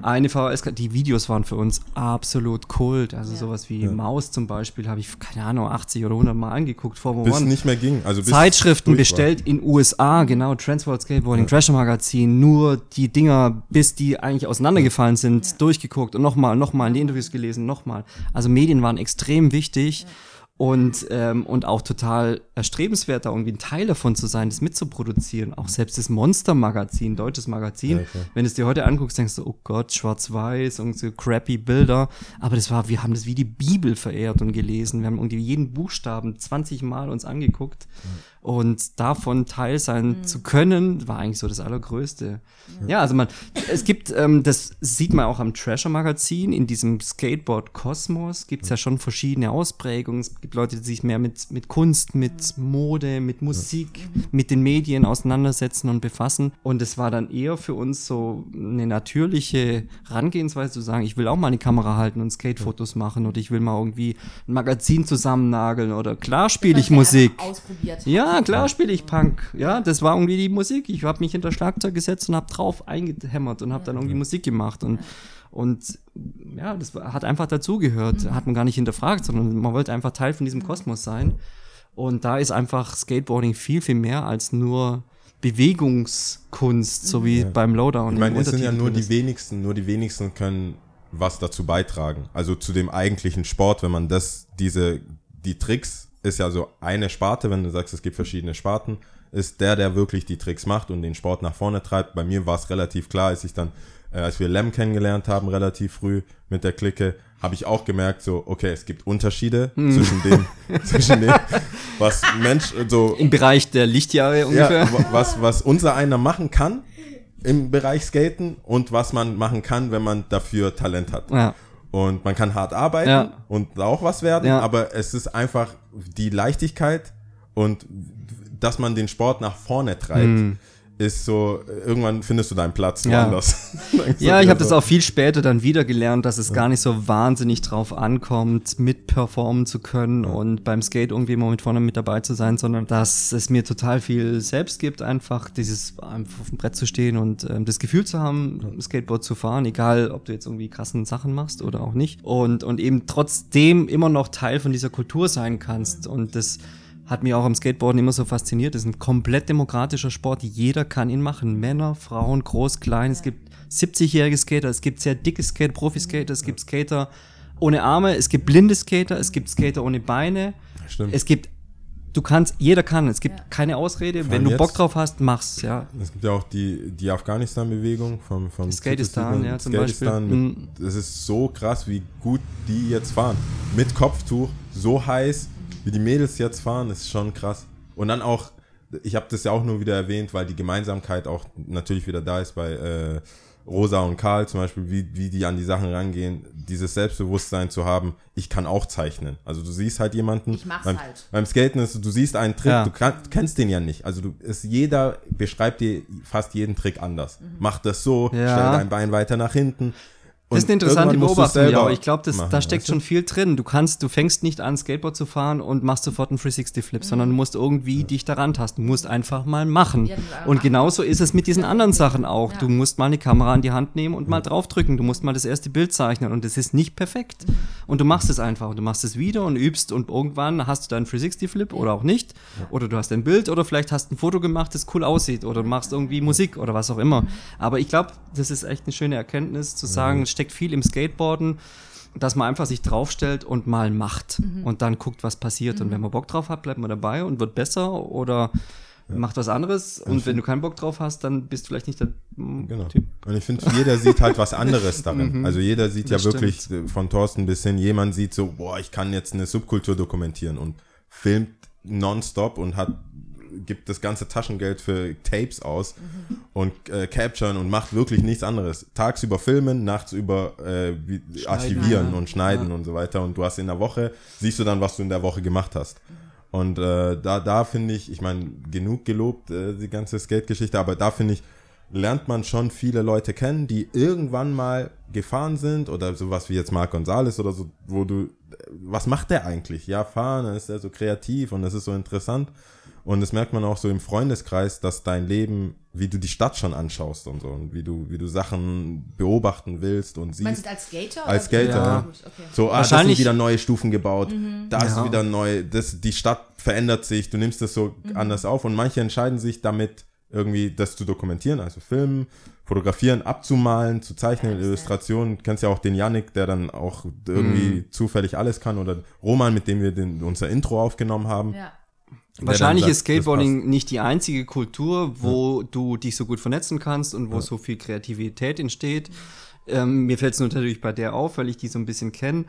Eine VHS, die Videos waren für uns absolut Kult. Also sowas wie Maus zum Beispiel habe ich, keine Ahnung, 80 oder 100 Mal angeguckt, Formel bis One. nicht mehr ging. Also bis Zeitschriften durch war. bestellt in USA, genau, Transworld Skateboarding, Thrasher Magazin, nur die Dinger, bis die eigentlich auseinandergefallen sind, durchgeguckt und nochmal, nochmal in die Interviews gelesen, nochmal. Also Medien waren extrem wichtig und, ähm, und auch total erstrebenswert, da irgendwie ein Teil davon zu sein, das mitzuproduzieren. Auch selbst das Monster-Magazin, deutsches Magazin, klar. wenn du es dir heute anguckst, denkst du, oh Gott, schwarz-weiß und so crappy Bilder. Aber das war, wir haben das wie die Bibel verehrt und gelesen. Wir haben irgendwie jeden Buchstaben 20 Mal uns angeguckt. Und davon Teil sein zu können, war eigentlich so das Allergrößte. Ja, also man, es gibt, ähm, das sieht man auch am Trasher-Magazin, in diesem Skateboard-Kosmos gibt es ja schon verschiedene Ausprägungen. Es gibt Leute, die sich mehr mit, mit Kunst, mit Mode, mit Musik, mit den Medien auseinandersetzen und befassen. Und es war dann eher für uns so eine natürliche Herangehensweise zu sagen, ich will auch mal eine Kamera halten und Skatefotos machen oder ich will mal irgendwie ein Magazin zusammennageln oder klar spiele ich Musik. Ausprobiert. Ja, Ja, klar spiele ich Punk. Ja, das war irgendwie die Musik. Ich habe mich hinter Schlagzeug gesetzt und habe drauf eingehämmert und habe dann irgendwie Musik gemacht und und ja, das hat einfach dazugehört. Hat man gar nicht hinterfragt, sondern man wollte einfach Teil von diesem Kosmos sein. Und da ist einfach Skateboarding viel, viel mehr als nur Bewegungskunst, so wie beim Lowdown. Ich meine, es sind ja nur die wenigsten, nur die wenigsten können was dazu beitragen. Also zu dem eigentlichen Sport, wenn man das, diese, die Tricks ist ja so eine Sparte, wenn du sagst, es gibt verschiedene Sparten, ist der, der wirklich die Tricks macht und den Sport nach vorne treibt. Bei mir war es relativ klar, als ich dann, äh, als wir Lem kennengelernt haben, relativ früh mit der Clique, habe ich auch gemerkt, so, okay, es gibt Unterschiede Hm. zwischen dem, [LAUGHS] [LAUGHS] zwischen dem, was Mensch, so, Im Bereich der Lichtjahre ungefähr. ja, wa- was, was unser einer machen kann im Bereich Skaten und was man machen kann, wenn man dafür Talent hat. Ja. Und man kann hart arbeiten Ja. und auch was werden, Ja. aber es ist einfach die Leichtigkeit und dass man den Sport nach vorne treibt, ist so, irgendwann findest du deinen Platz. Ja. woanders. [LAUGHS] Ja, ich habe das auch viel später dann wieder gelernt, dass es gar nicht so wahnsinnig drauf ankommt, mitperformen zu können und beim Skate irgendwie mal mit vorne mit dabei zu sein, sondern dass es mir total viel selbst gibt, einfach dieses einfach auf dem Brett zu stehen und ähm, das Gefühl zu haben, Skateboard zu fahren, egal ob du jetzt irgendwie krassen Sachen machst oder auch nicht. Und, und eben trotzdem immer noch Teil von dieser Kultur sein kannst. Und das hat mich auch am Skateboarden immer so fasziniert. Das ist ein komplett demokratischer Sport. Jeder kann ihn machen. Männer, Frauen, groß, klein. Es gibt 70-jährige Skater, es gibt sehr dicke Skater, Profi-Skater, es gibt Skater ohne Arme, es gibt blinde Skater, es gibt Skater ohne Beine. Stimmt. Es gibt, du kannst, jeder kann. Es gibt keine Ausrede. Wenn du jetzt- Bock drauf hast, mach's, ja. Es gibt ja auch die, die Afghanistan-Bewegung vom, vom Skatistan, Skatistan, ja, zum Skatistan Beispiel. Mit, es ist so krass, wie gut die jetzt fahren. Mit Kopftuch, so heiß, wie die Mädels jetzt fahren, ist schon krass. Und dann auch, ich habe das ja auch nur wieder erwähnt, weil die Gemeinsamkeit auch natürlich wieder da ist bei äh, Rosa und Karl zum Beispiel, wie, wie die an die Sachen rangehen, dieses Selbstbewusstsein zu haben, ich kann auch zeichnen. Also du siehst halt jemanden. Ich mach's beim, halt. Beim Skaten ist, du siehst einen Trick, Ja. du kann, kennst den ja nicht. Also du ist jeder beschreibt dir fast jeden Trick anders. Mach das so, Ja. stell dein Bein weiter nach hinten. Das ist eine interessante Beobachtung, ja, ich glaube, da steckt weißt du? schon viel drin. Du kannst, du fängst nicht an, Skateboard zu fahren und machst sofort einen 360-Flip, sondern du musst irgendwie dich daran tasten. Du musst einfach mal machen. Ja, und genauso ist es mit diesen anderen Sachen auch. Ja. Du musst mal eine Kamera in die Hand nehmen und mal draufdrücken. Du musst mal das erste Bild zeichnen und es ist nicht perfekt. Und du machst es einfach und du machst es wieder und übst und irgendwann hast du deinen 360-Flip oder auch nicht. Oder du hast ein Bild oder vielleicht hast ein Foto gemacht, das cool aussieht oder du machst irgendwie Musik oder was auch immer. Aber ich glaube, das ist echt eine schöne Erkenntnis zu sagen, steckt viel im Skateboarden, dass man einfach sich draufstellt und mal macht und dann guckt, was passiert. Und wenn man Bock drauf hat, bleibt man dabei und wird besser oder macht was anderes. Und wenn du keinen Bock drauf hast, dann bist du vielleicht nicht der Genau. Typ. Und ich finde, jeder sieht halt was anderes [LAUGHS] darin. Also jeder sieht Mhm. Das ja wirklich äh, von Thorsten bis hin, jemand sieht so, boah, ich kann jetzt eine Subkultur dokumentieren und filmt nonstop und hat gibt das ganze Taschengeld für Tapes aus Mhm. und äh, capturen und macht wirklich nichts anderes. Tagsüber filmen, nachts über äh, wie, archivieren ja. und schneiden Ja. und so weiter. Und du hast in der Woche, siehst du dann, was du in der Woche gemacht hast. Und äh, da, da finde ich, ich meine, genug gelobt, äh, die ganze Skate-Geschichte, aber da finde ich, lernt man schon viele Leute kennen, die irgendwann mal gefahren sind oder sowas wie jetzt Marc Gonzales oder so, wo du, äh, was macht der eigentlich? Ja, fahren, dann ist er so kreativ und das ist so interessant. Und das merkt man auch so im Freundeskreis, dass dein Leben, wie du die Stadt schon anschaust und so und wie du, wie du Sachen beobachten willst und siehst. Meinst du als Skater? Als oder- Skater, Ja, ja. okay. So, ah, da sind Wahrscheinlich- wieder neue Stufen gebaut, da ist Ja. wieder neu, das, die Stadt verändert sich, du nimmst das so anders auf und manche entscheiden sich damit irgendwie das zu dokumentieren, also filmen, fotografieren, abzumalen, zu zeichnen, Illustrationen. Du kennst ja auch den Yannick, der dann auch irgendwie zufällig alles kann oder Roman, mit dem wir den, unser Intro aufgenommen haben. Ja. Wahrscheinlich ist Skateboarding nicht die einzige Kultur, wo du dich so gut vernetzen kannst und wo so viel Kreativität entsteht. Ähm, mir fällt es natürlich bei der auf, weil ich die so ein bisschen kenne.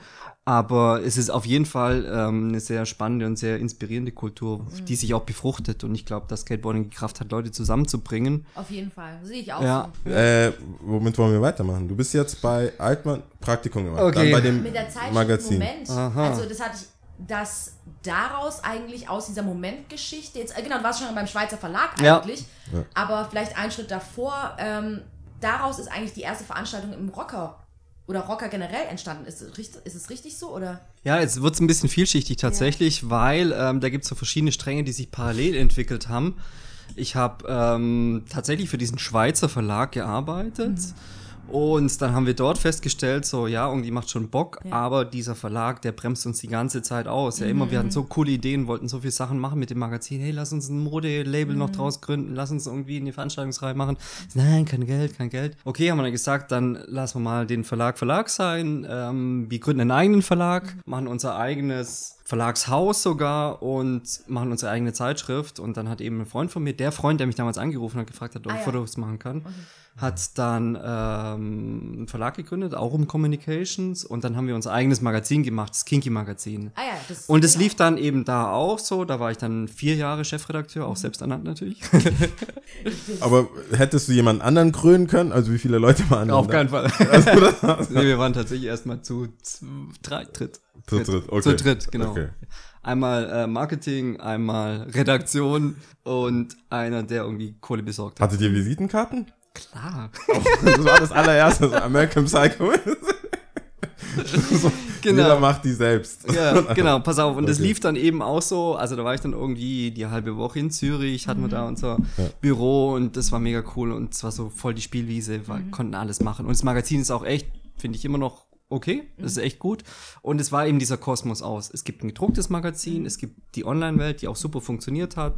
Aber es ist auf jeden Fall ähm, eine sehr spannende und sehr inspirierende Kultur, die sich auch befruchtet. Und ich glaube, dass Skateboarding die Kraft hat, Leute zusammenzubringen. Auf jeden Fall. Sehe ich auch Ja. so. Äh, womit wollen wir weitermachen? Du bist jetzt bei Altmann Praktikum gemacht, Okay. dann bei dem Mit der Zeitschrift Magazin. Moment. Also das hatte ich, dass daraus eigentlich aus dieser Momentgeschichte, jetzt, äh, genau, du warst schon beim Schweizer Verlag Ja. eigentlich, aber vielleicht einen Schritt davor, ähm, daraus ist eigentlich die erste Veranstaltung im oder Rocker generell entstanden ist. Ist es richtig so oder? Ja, jetzt wird's ein bisschen vielschichtig tatsächlich, weil ähm, da gibt's so verschiedene Stränge, die sich parallel entwickelt haben. Ich habe ähm, tatsächlich für diesen Schweizer Verlag gearbeitet. Und dann haben wir dort festgestellt, so ja, irgendwie macht schon Bock, Ja. aber dieser Verlag, der bremst uns die ganze Zeit aus. Ja, immer, wir hatten so coole Ideen, wollten so viele Sachen machen mit dem Magazin. Hey, lass uns ein Modelabel noch draus gründen, lass uns irgendwie eine Veranstaltungsreihe machen. Nein, kein Geld, kein Geld. Okay, haben wir dann gesagt, dann lassen wir mal den Verlag Verlag sein. Ähm, wir gründen einen eigenen Verlag, machen unser eigenes Verlagshaus sogar und machen unsere eigene Zeitschrift. Und dann hat eben ein Freund von mir, der Freund, der mich damals angerufen hat, gefragt hat, ob Ah, ich ja. Fotos machen kann, hat dann ähm, einen Verlag gegründet, auch um Communications. Und dann haben wir unser eigenes Magazin gemacht, das Kinky Magazin. Ah ja, das Und es lief dann eben da auch so. Da war ich dann vier Jahre Chefredakteur, auch selbst ernannt natürlich. [LAUGHS] Aber hättest du jemanden anderen krönen können? Also wie viele Leute waren denn Auf da? keinen Fall. Also, [LAUGHS] nee, wir waren tatsächlich erstmal zu z- drei, dritt. Zu dritt, okay. Zu dritt, genau. Okay. Einmal äh, Marketing, einmal Redaktion und einer, der irgendwie Kohle besorgt hat. Hattet ihr Visitenkarten? Klar. Das war das allererste, so American Psycho. so, [LAUGHS] Genau. Jeder macht die selbst. Ja, genau, pass auf. Und das Okay. lief dann eben auch so. Also da war ich dann irgendwie die halbe Woche in Zürich, hatten wir Mhm. da unser Büro und das war mega cool und es war so voll die Spielwiese, wir Mhm. konnten alles machen. Und das Magazin ist auch echt, finde ich immer noch okay, das ist Mhm. echt gut. Und es war eben dieser Kosmos aus. Es gibt ein gedrucktes Magazin, es gibt die Online-Welt, die auch super funktioniert hat.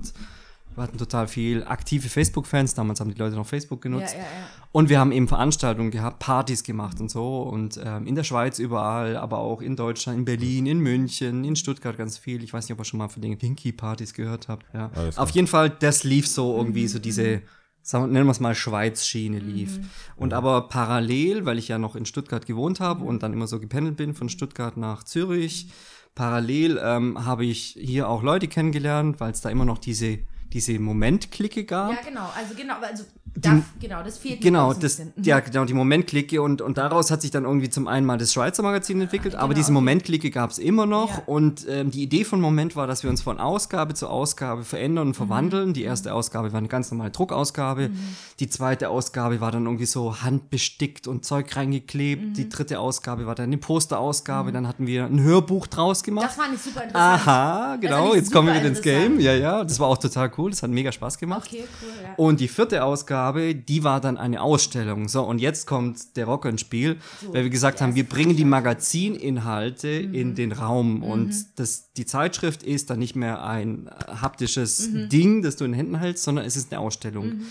Wir hatten total viel aktive Facebook-Fans, damals haben die Leute noch Facebook ja, genutzt. ja, ja. Und wir haben eben Veranstaltungen gehabt, Partys gemacht und so. Und ähm, in der Schweiz überall, aber auch in Deutschland, in Berlin, in München, in Stuttgart ganz viel. Ich weiß nicht, ob ihr schon mal von den Pinky-Partys gehört habt. Ja. Auf jeden Fall, das lief so irgendwie, so diese, sagen, wir- nennen wir es mal Schweiz-Schiene lief. Und aber parallel, weil ich ja noch in Stuttgart gewohnt habe und dann immer so gependelt bin von Stuttgart nach Zürich, parallel ähm, habe ich hier auch Leute kennengelernt, weil es da immer noch diese, diese Moment-Clique gab. Ja, genau, also genau, also da, genau, das fehlt Genau, das, bisschen. Mhm. ja, genau, die Momentklicke und, und daraus hat sich dann irgendwie zum einen mal das Schweizer Magazin entwickelt, aber genau, diese okay. Momentklicke gab es immer noch Ja. und ähm, die Idee von Moment war, dass wir uns von Ausgabe zu Ausgabe verändern Mhm. und verwandeln. Die erste Ausgabe war eine ganz normale Druckausgabe, die zweite Ausgabe war dann irgendwie so handbestickt und Zeug reingeklebt, Mhm. die dritte Ausgabe war dann eine Posterausgabe, dann hatten wir ein Hörbuch draus gemacht. Das fand ich super interessant. Aha, genau, jetzt kommen wir wieder ins Game. Ja, ja, das war auch total cool, das hat mega Spaß gemacht. Okay, cool, ja. Und die vierte Ausgabe, die war dann eine Ausstellung. So, und jetzt kommt der Rocker ins Spiel, weil wir gesagt haben, wir bringen die Magazininhalte Mhm. in den Raum. Und das, die Zeitschrift ist dann nicht mehr ein haptisches Mhm. Ding, das du in den Händen hältst, sondern es ist eine Ausstellung.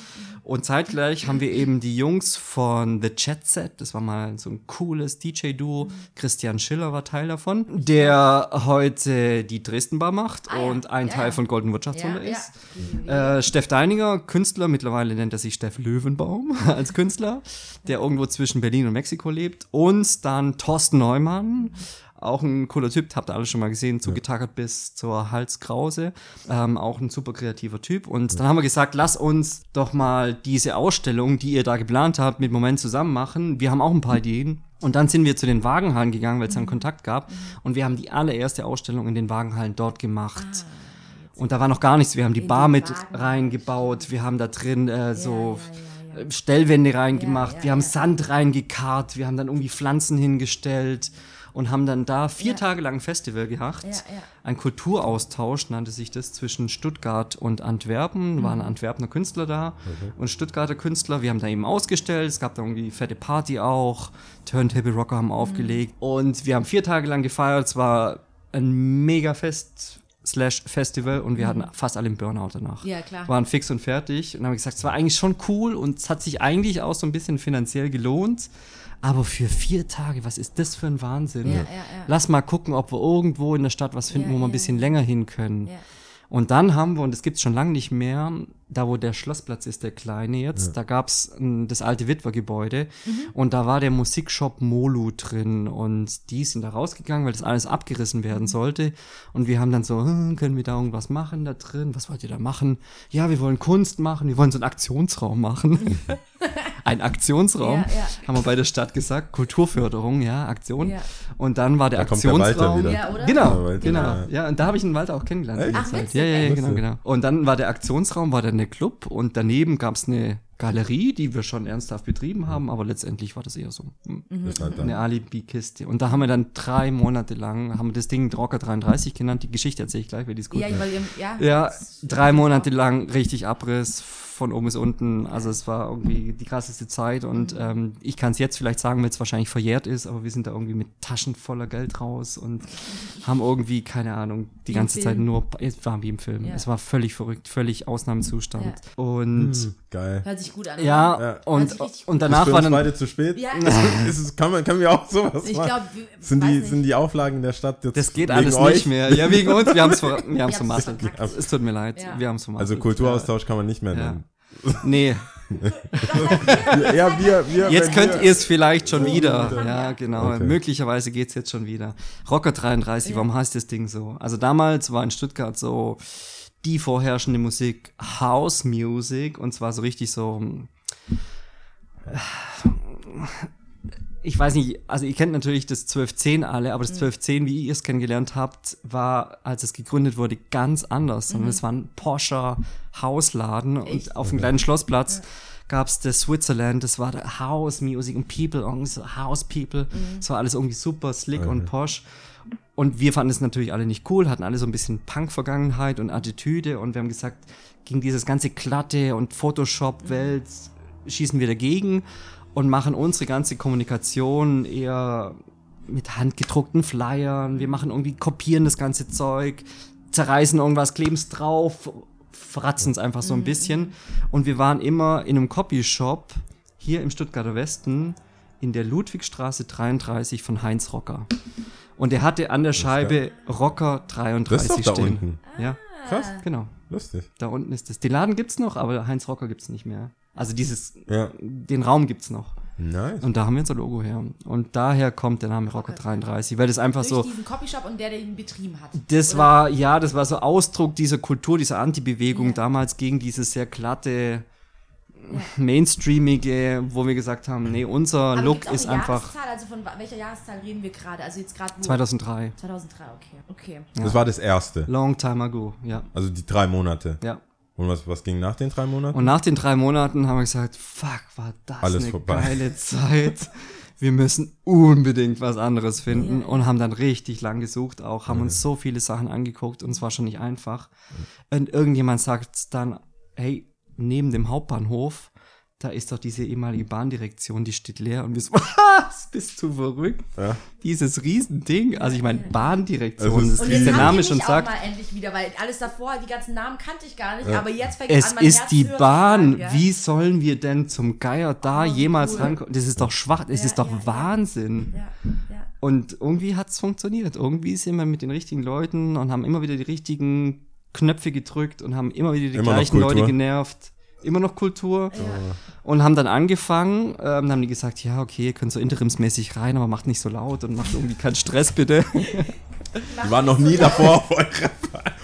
Und zeitgleich haben wir eben die Jungs von The Chat Set, das war mal so ein cooles DJ-Duo, Mhm. Christian Schiller war Teil davon, der heute die Dresden-Bar macht Ah und ein ja, Teil von Golden Wirtschaftswunder Ja, ja. ist. Äh, Steff Deininger, Künstler, mittlerweile nennt er sich Steff Löwenbaum [LAUGHS] als Künstler, der irgendwo zwischen Berlin und Mexiko lebt. Und dann Thorsten Neumann, auch ein cooler Typ, habt ihr alle schon mal gesehen, zugetackert bis zur Halskrause. Ähm, auch ein super kreativer Typ. Und dann haben wir gesagt, lass uns doch mal diese Ausstellung, die ihr da geplant habt, mit Moment zusammen machen. Wir haben auch ein paar Ideen. Und dann sind wir zu den Wagenhallen gegangen, weil es dann Kontakt gab. Und wir haben die allererste Ausstellung in den Wagenhallen dort gemacht. Und da war noch gar nichts. Wir haben die In Bar mit Wagen. reingebaut. Wir haben da drin äh, so ja, ja, äh, Stellwände reingemacht. Ja, ja, wir haben ja. Sand reingekarrt. Wir haben dann irgendwie Pflanzen hingestellt und haben dann da vier Ja. Tage lang ein Festival gehabt. Ja, ja. Ein Kulturaustausch nannte sich das zwischen Stuttgart und Antwerpen. Mhm. Waren Antwerpener Künstler da und Stuttgarter Künstler. Wir haben da eben ausgestellt. Es gab da irgendwie fette Party auch. Turntable Rocker haben aufgelegt. Mhm. Und wir haben vier Tage lang gefeiert. Es war ein Mega-Fest slash Festival und wir hatten fast alle einen Burnout danach. Mhm. Ja, klar. Waren fix und fertig und haben gesagt, es war eigentlich schon cool und es hat sich eigentlich auch so ein bisschen finanziell gelohnt. Aber für vier Tage, was ist das für ein Wahnsinn? Ja, ja, ja. Lass mal gucken, ob wir irgendwo in der Stadt was finden, Ja, wo wir ein ja, bisschen ja. länger hin können. Ja. Und dann haben wir, und das gibt's schon lange nicht mehr, da wo der Schlossplatz ist, der kleine jetzt, da gab's ähm, das alte Witwergebäude Mhm. und da war der Musikshop Molu drin und die sind da rausgegangen, weil das alles abgerissen werden sollte und wir haben dann so, hm, können wir da irgendwas machen da drin? Was wollt ihr da machen? Ja, wir wollen Kunst machen, wir wollen so einen Aktionsraum machen. [LAUGHS] [LAUGHS] Ein Aktionsraum, Ja, ja. haben wir bei der Stadt gesagt, Kulturförderung, ja, Aktion. Ja. Und dann war der Da kommt der Walter Aktionsraum. wieder. Ja, oder? Genau, Walter, genau. ja. Ja, und da habe ich den Walter auch kennengelernt. Der Ach, Zeit. witzig, ja, ja, ja, genau, genau. Und dann war der Aktionsraum, war dann der Club und daneben gab es eine Galerie, die wir schon ernsthaft betrieben haben, aber letztendlich war das eher so hm, dann- eine Alibi-Kiste. Und da haben wir dann drei Monate lang, haben wir das Ding Rocker 33 genannt. Die Geschichte erzähle ich gleich, weil die ist gut. Ja, ja. Ja, drei Monate lang richtig Abriss von oben bis unten. Also es war irgendwie die krasseste Zeit und ähm, ich kann es jetzt vielleicht sagen, weil es wahrscheinlich verjährt ist, aber wir sind da irgendwie mit Taschen voller Geld raus und [LAUGHS] haben irgendwie, keine Ahnung, die Wie ganze Zeit nur, es war wie im Film. Ja. Es war völlig verrückt, völlig Ausnahmezustand. Und Geil. Hört sich gut an. ja, Ja. Und, und danach ist für war dann, beide zu spät? Ja. [LAUGHS] ist es, kann man, können wir auch sowas Ich machen? glaube, sind die, nicht. sind die Auflagen in der Stadt jetzt das geht alles euch? nicht mehr. Ja, wegen uns, wir haben es [LAUGHS] wir haben's vermasselt. Es tut mir leid, Ja. wir haben es vermasselt. Also Kulturaustausch kann man nicht mehr Ja. nennen. Nee, Ja, wir, wir, Jetzt könnt ihr es vielleicht schon wieder. Ja, genau. Okay. Möglicherweise geht's jetzt schon wieder. Rocker 33, warum heißt das Ding so? Also damals war in Stuttgart so die vorherrschende Musik House Music und zwar so richtig so. Ich weiß nicht, also ihr kennt natürlich das 1210 alle, aber das 1210, wie ihr es kennengelernt habt, war, als es gegründet wurde, ganz anders. Sondern es war ein Porscher Hausladen und auf dem kleinen Schlossplatz gab's das Switzerland, das war der House Music und People, irgendwie so House People. Es war alles irgendwie super slick und posh. Und wir fanden es natürlich alle nicht cool, hatten alle so ein bisschen Punk-Vergangenheit und Attitüde und wir haben gesagt, gegen dieses ganze glatte und Photoshop-Welt schießen wir dagegen und machen unsere ganze Kommunikation eher mit handgedruckten Flyern. Wir machen irgendwie, kopieren das ganze Zeug, zerreißen irgendwas, kleben es drauf, fratzen es einfach so ein bisschen. Und wir waren immer in einem Copyshop hier im Stuttgarter Westen in der Ludwigstraße 33 von Heinz Rocker. Und er hatte an der Scheibe Rocker 33 Das ist doch da stehen. unten. Ja, Krass, genau. lustig. Da unten ist es. Den Laden gibt's noch, aber Heinz Rocker gibt's nicht mehr. Also dieses, Ja. den Raum gibt's noch. Nice. Und da haben wir unser Logo her. Und daher kommt der Name Rocker 33, weil das einfach Durch so, diesen Copyshop und der, der ihn betrieben hat. das Oder? war, ja, das war so Ausdruck dieser Kultur, dieser Anti-Bewegung Ja. damals gegen dieses sehr glatte, mainstreamige, wo wir gesagt haben, nee, unser Aber Look ist eine einfach Jahreszahl? Also von welcher Jahreszahl reden wir gerade? Also jetzt gerade wo? 2003. 2003, okay. Okay. Das war das erste. Long time ago, ja. Also die drei Monate. Ja. Und was, was ging nach den drei Monaten? Und nach den drei Monaten haben wir gesagt, fuck, war das Alles eine vorbei. geile Zeit. Wir müssen unbedingt was anderes finden Ja. und haben dann richtig lang gesucht auch, haben uns so viele Sachen angeguckt und es war schon nicht einfach. Und irgendjemand sagt dann, hey, neben dem Hauptbahnhof, da ist doch diese ehemalige Bahndirektion, die steht leer und wir so, [LAUGHS] was, bist du verrückt? Ja. Dieses Riesending, also ich meine Bahndirektion, Also das, ist Und wie jetzt der Name schon sagt, mal endlich wieder, weil alles davor, die ganzen Namen kannte ich gar nicht, aber jetzt fängt Es an, mein ist Herz die Bahn. ja? Wie sollen wir denn zum Geier da Oh, jemals cool. rankommen? Das ist doch schwach. Das Ja, ist doch ja, ja. Wahnsinn. Ja, ja. Und irgendwie hat es funktioniert. Irgendwie sind wir mit den richtigen Leuten und haben immer wieder die richtigen Knöpfe gedrückt und haben immer wieder die Immer gleichen Leute genervt. Immer noch Kultur. Und haben dann angefangen, ähm, dann haben die gesagt, ja, okay, ihr könnt so interimsmäßig rein, aber macht nicht so laut und macht irgendwie keinen Stress, bitte. Die waren noch nie davor auf eurer,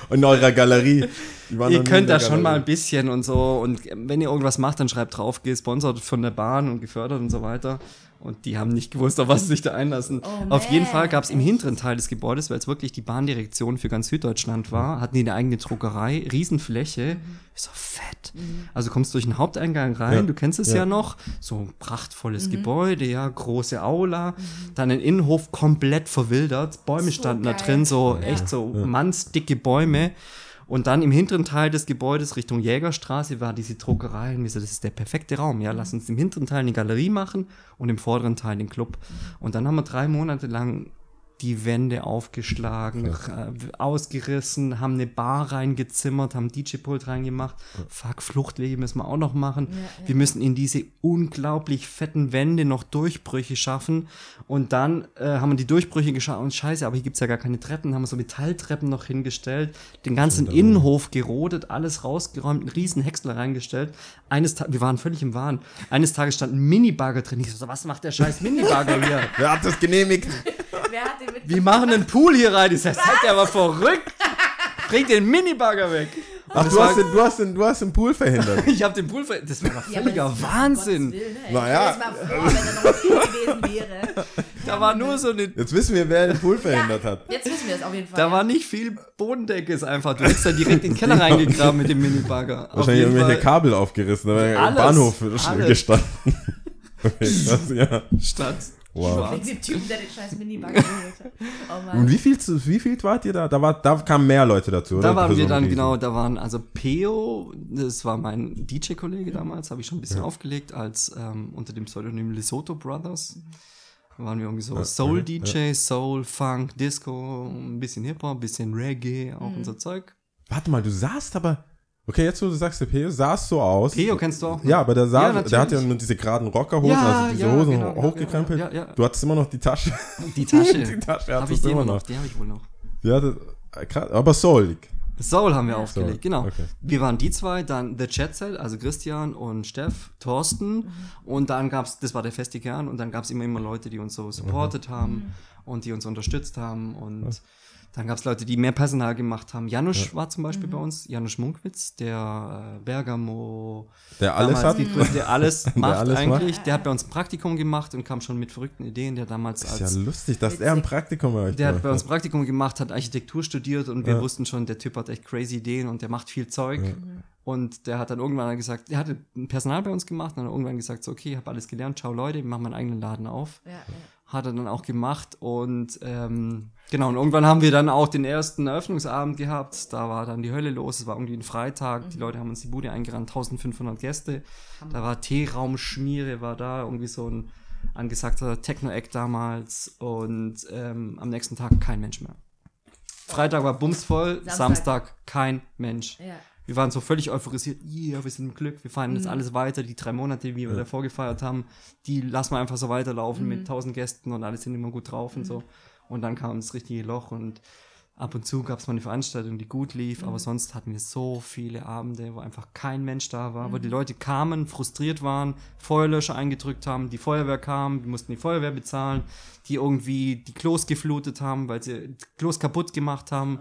in eurer Galerie. Die waren ihr noch nie könnt da schon mal Galerie. ein bisschen und so. Und wenn ihr irgendwas macht, dann schreibt drauf, gesponsert von der Bahn und gefördert und so weiter. Und die haben nicht gewusst, auf was sie sich da einlassen. Oh, auf jeden Fall gab es im hinteren Teil des Gebäudes, weil es wirklich die Bahndirektion für ganz Süddeutschland war, hatten die eine eigene Druckerei, Riesenfläche. Ich so, fett. Also kommst durch den Haupteingang rein, Ja. du kennst es ja. Ja. noch. So ein prachtvolles Gebäude, ja, große Aula. Dann ein Innenhof komplett verwildert. Bäume So standen da geil. drin, so Ja. echt so mannsdicke Bäume. Und dann im hinteren Teil des Gebäudes Richtung Jägerstraße war diese Druckerei. Und wir so, das ist der perfekte Raum. Ja, lass uns im hinteren Teil eine Galerie machen und im vorderen Teil den Club. Und dann haben wir drei Monate lang die Wände aufgeschlagen, äh, ausgerissen, haben eine Bar reingezimmert, haben DJ-Pult reingemacht. Fuck, Fluchtwege müssen wir auch noch machen. Wir müssen in diese unglaublich fetten Wände noch Durchbrüche schaffen. Und dann äh, haben wir die Durchbrüche geschaut und scheiße, aber hier gibt's ja gar keine Treppen. Haben wir so Metalltreppen noch hingestellt, den ganzen Innenhof gerodet, alles rausgeräumt, einen riesen Häcksler reingestellt. Eines Tages, wir waren völlig im Wahn. Eines Tages stand ein Minibagger drin. Ich so, was macht der scheiß Minibagger [LAUGHS] hier? Wer hat das genehmigt? [LAUGHS] Wer hat den Wir machen einen Pool hier rein. Ich sag, seid ihr aber verrückt. Bringt den Minibagger weg. Ach, das du hast, den, du, hast den, du hast den Pool verhindert. [LAUGHS] Ich habe den Pool ver Das war doch Ja, völliger das- Wahnsinn. Naja. Das da war nur so eine. Jetzt wissen wir, wer den Pool verhindert hat. Jetzt wissen wir es auf jeden Fall. Da war nicht viel Bodendecke, ist einfach. Du hättest da direkt in den Keller reingegraben mit dem Minibagger. Wahrscheinlich irgendwelche Fall Kabel aufgerissen, da wäre im Bahnhof alles. gestanden. [LAUGHS] okay, das, ja. Stadt. Wow. Schwarz. Wegen dem Typen, der den scheiß Minibagger [LAUGHS] geholt hat. Oh Mann. Und wie viel, wie viel wart ihr da? Da, war, da kamen mehr Leute dazu, oder? Da waren wir so dann, genau, da waren also Peo, das war mein DJ-Kollege damals, habe ich schon ein bisschen aufgelegt, als ähm, unter dem Pseudonym Lesotho Brothers. Da waren wir irgendwie so Soul-DJ, Soul, Funk, Disco, ein bisschen Hip-Hop, ein bisschen Reggae, auch Mhm. unser Zeug. Warte mal, du sahst aber. Okay, jetzt wo du sagst, der Peo sahst so aus. Peo kennst du auch? ne? Ja, aber der, sah, Ja, der hat ja nur diese geraden Rockerhosen, Ja, also diese ja, Hosen genau, hochgekrempelt. ja, ja, ja. Du hattest immer noch die Tasche. Die Tasche. [LAUGHS] Die Tasche Habe hattest ich du die immer noch. noch? Die habe ich wohl noch. Hatte, äh, aber soulig. Soul haben wir aufgelegt, genau. okay. Wir waren die zwei, dann The Chat Set, also Christian und Steff, Thorsten und dann gab's, das war der feste Kern und dann gab's immer immer Leute, die uns so supportet haben und die uns unterstützt haben und dann gab's Leute, die mehr Personal gemacht haben. Janusz war zum Beispiel bei uns, Janusz Munkwitz, der äh, Bergamo, Der alles hat. gegründet, der alles [LAUGHS] macht alles macht. eigentlich. Der hat bei uns ein Praktikum gemacht und kam schon mit verrückten Ideen, der damals Ist als ja lustig, dass er ein Praktikum bei euch der hat bei uns Praktikum gemacht, hat Architektur studiert und wir Ja. wussten schon, der Typ hat echt crazy Ideen und der macht viel Zeug. Und der hat dann irgendwann gesagt, der hatte ein Personal bei uns gemacht und dann irgendwann gesagt, so, okay, ich habe alles gelernt, ciao Leute, wir machen meinen eigenen Laden auf. Ja, ja. Hat er dann auch gemacht und ähm, genau, und irgendwann haben wir dann auch den ersten Eröffnungsabend gehabt. Da war dann die Hölle los, es war irgendwie ein Freitag, die Leute haben uns die Bude eingerannt, 1500 Gäste. Da war Teeraum, Schmiere, war da irgendwie so ein angesagter Techno-Act damals und ähm, am nächsten Tag kein Mensch mehr. Freitag war bumsvoll, Samstag. Samstag, kein Mensch. Ja. Wir waren so völlig euphorisiert, yeah, wir sind im Glück, wir feiern Mhm. jetzt alles weiter, die drei Monate, die wir davor gefeiert haben, die lassen wir einfach so weiterlaufen Mhm. mit tausend Gästen und alle sind immer gut drauf und so. Und dann kam das richtige Loch und ab und zu gab es mal eine Veranstaltung, die gut lief, Mhm. aber sonst hatten wir so viele Abende, wo einfach kein Mensch da war, Mhm. wo die Leute kamen, frustriert waren, Feuerlöscher eingedrückt haben, die Feuerwehr kam, wir mussten die Feuerwehr bezahlen, die irgendwie die Klos geflutet haben, weil sie Klos kaputt gemacht haben.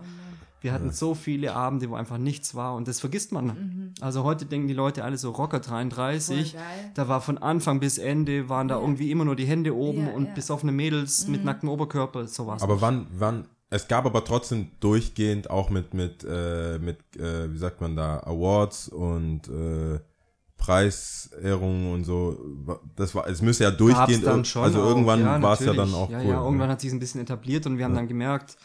Wir hatten so viele Abende, wo einfach nichts war und das vergisst man. Also heute denken die Leute alle so Rocker 33. Voll geil. Da war von Anfang bis Ende waren da irgendwie immer nur die Hände oben Ja, und ja. besoffene Mädels mit nacktem Oberkörper, sowas. Aber wann, wann, es gab aber trotzdem durchgehend auch mit, mit, äh, mit, äh, wie sagt man da, Awards und äh, Preisehrungen und so. Das war, es müsste ja durchgehend, dann schon also irgendwann Ja, war es ja dann auch ja, cool. Ja, irgendwann hat sich ein bisschen etabliert und wir haben dann gemerkt,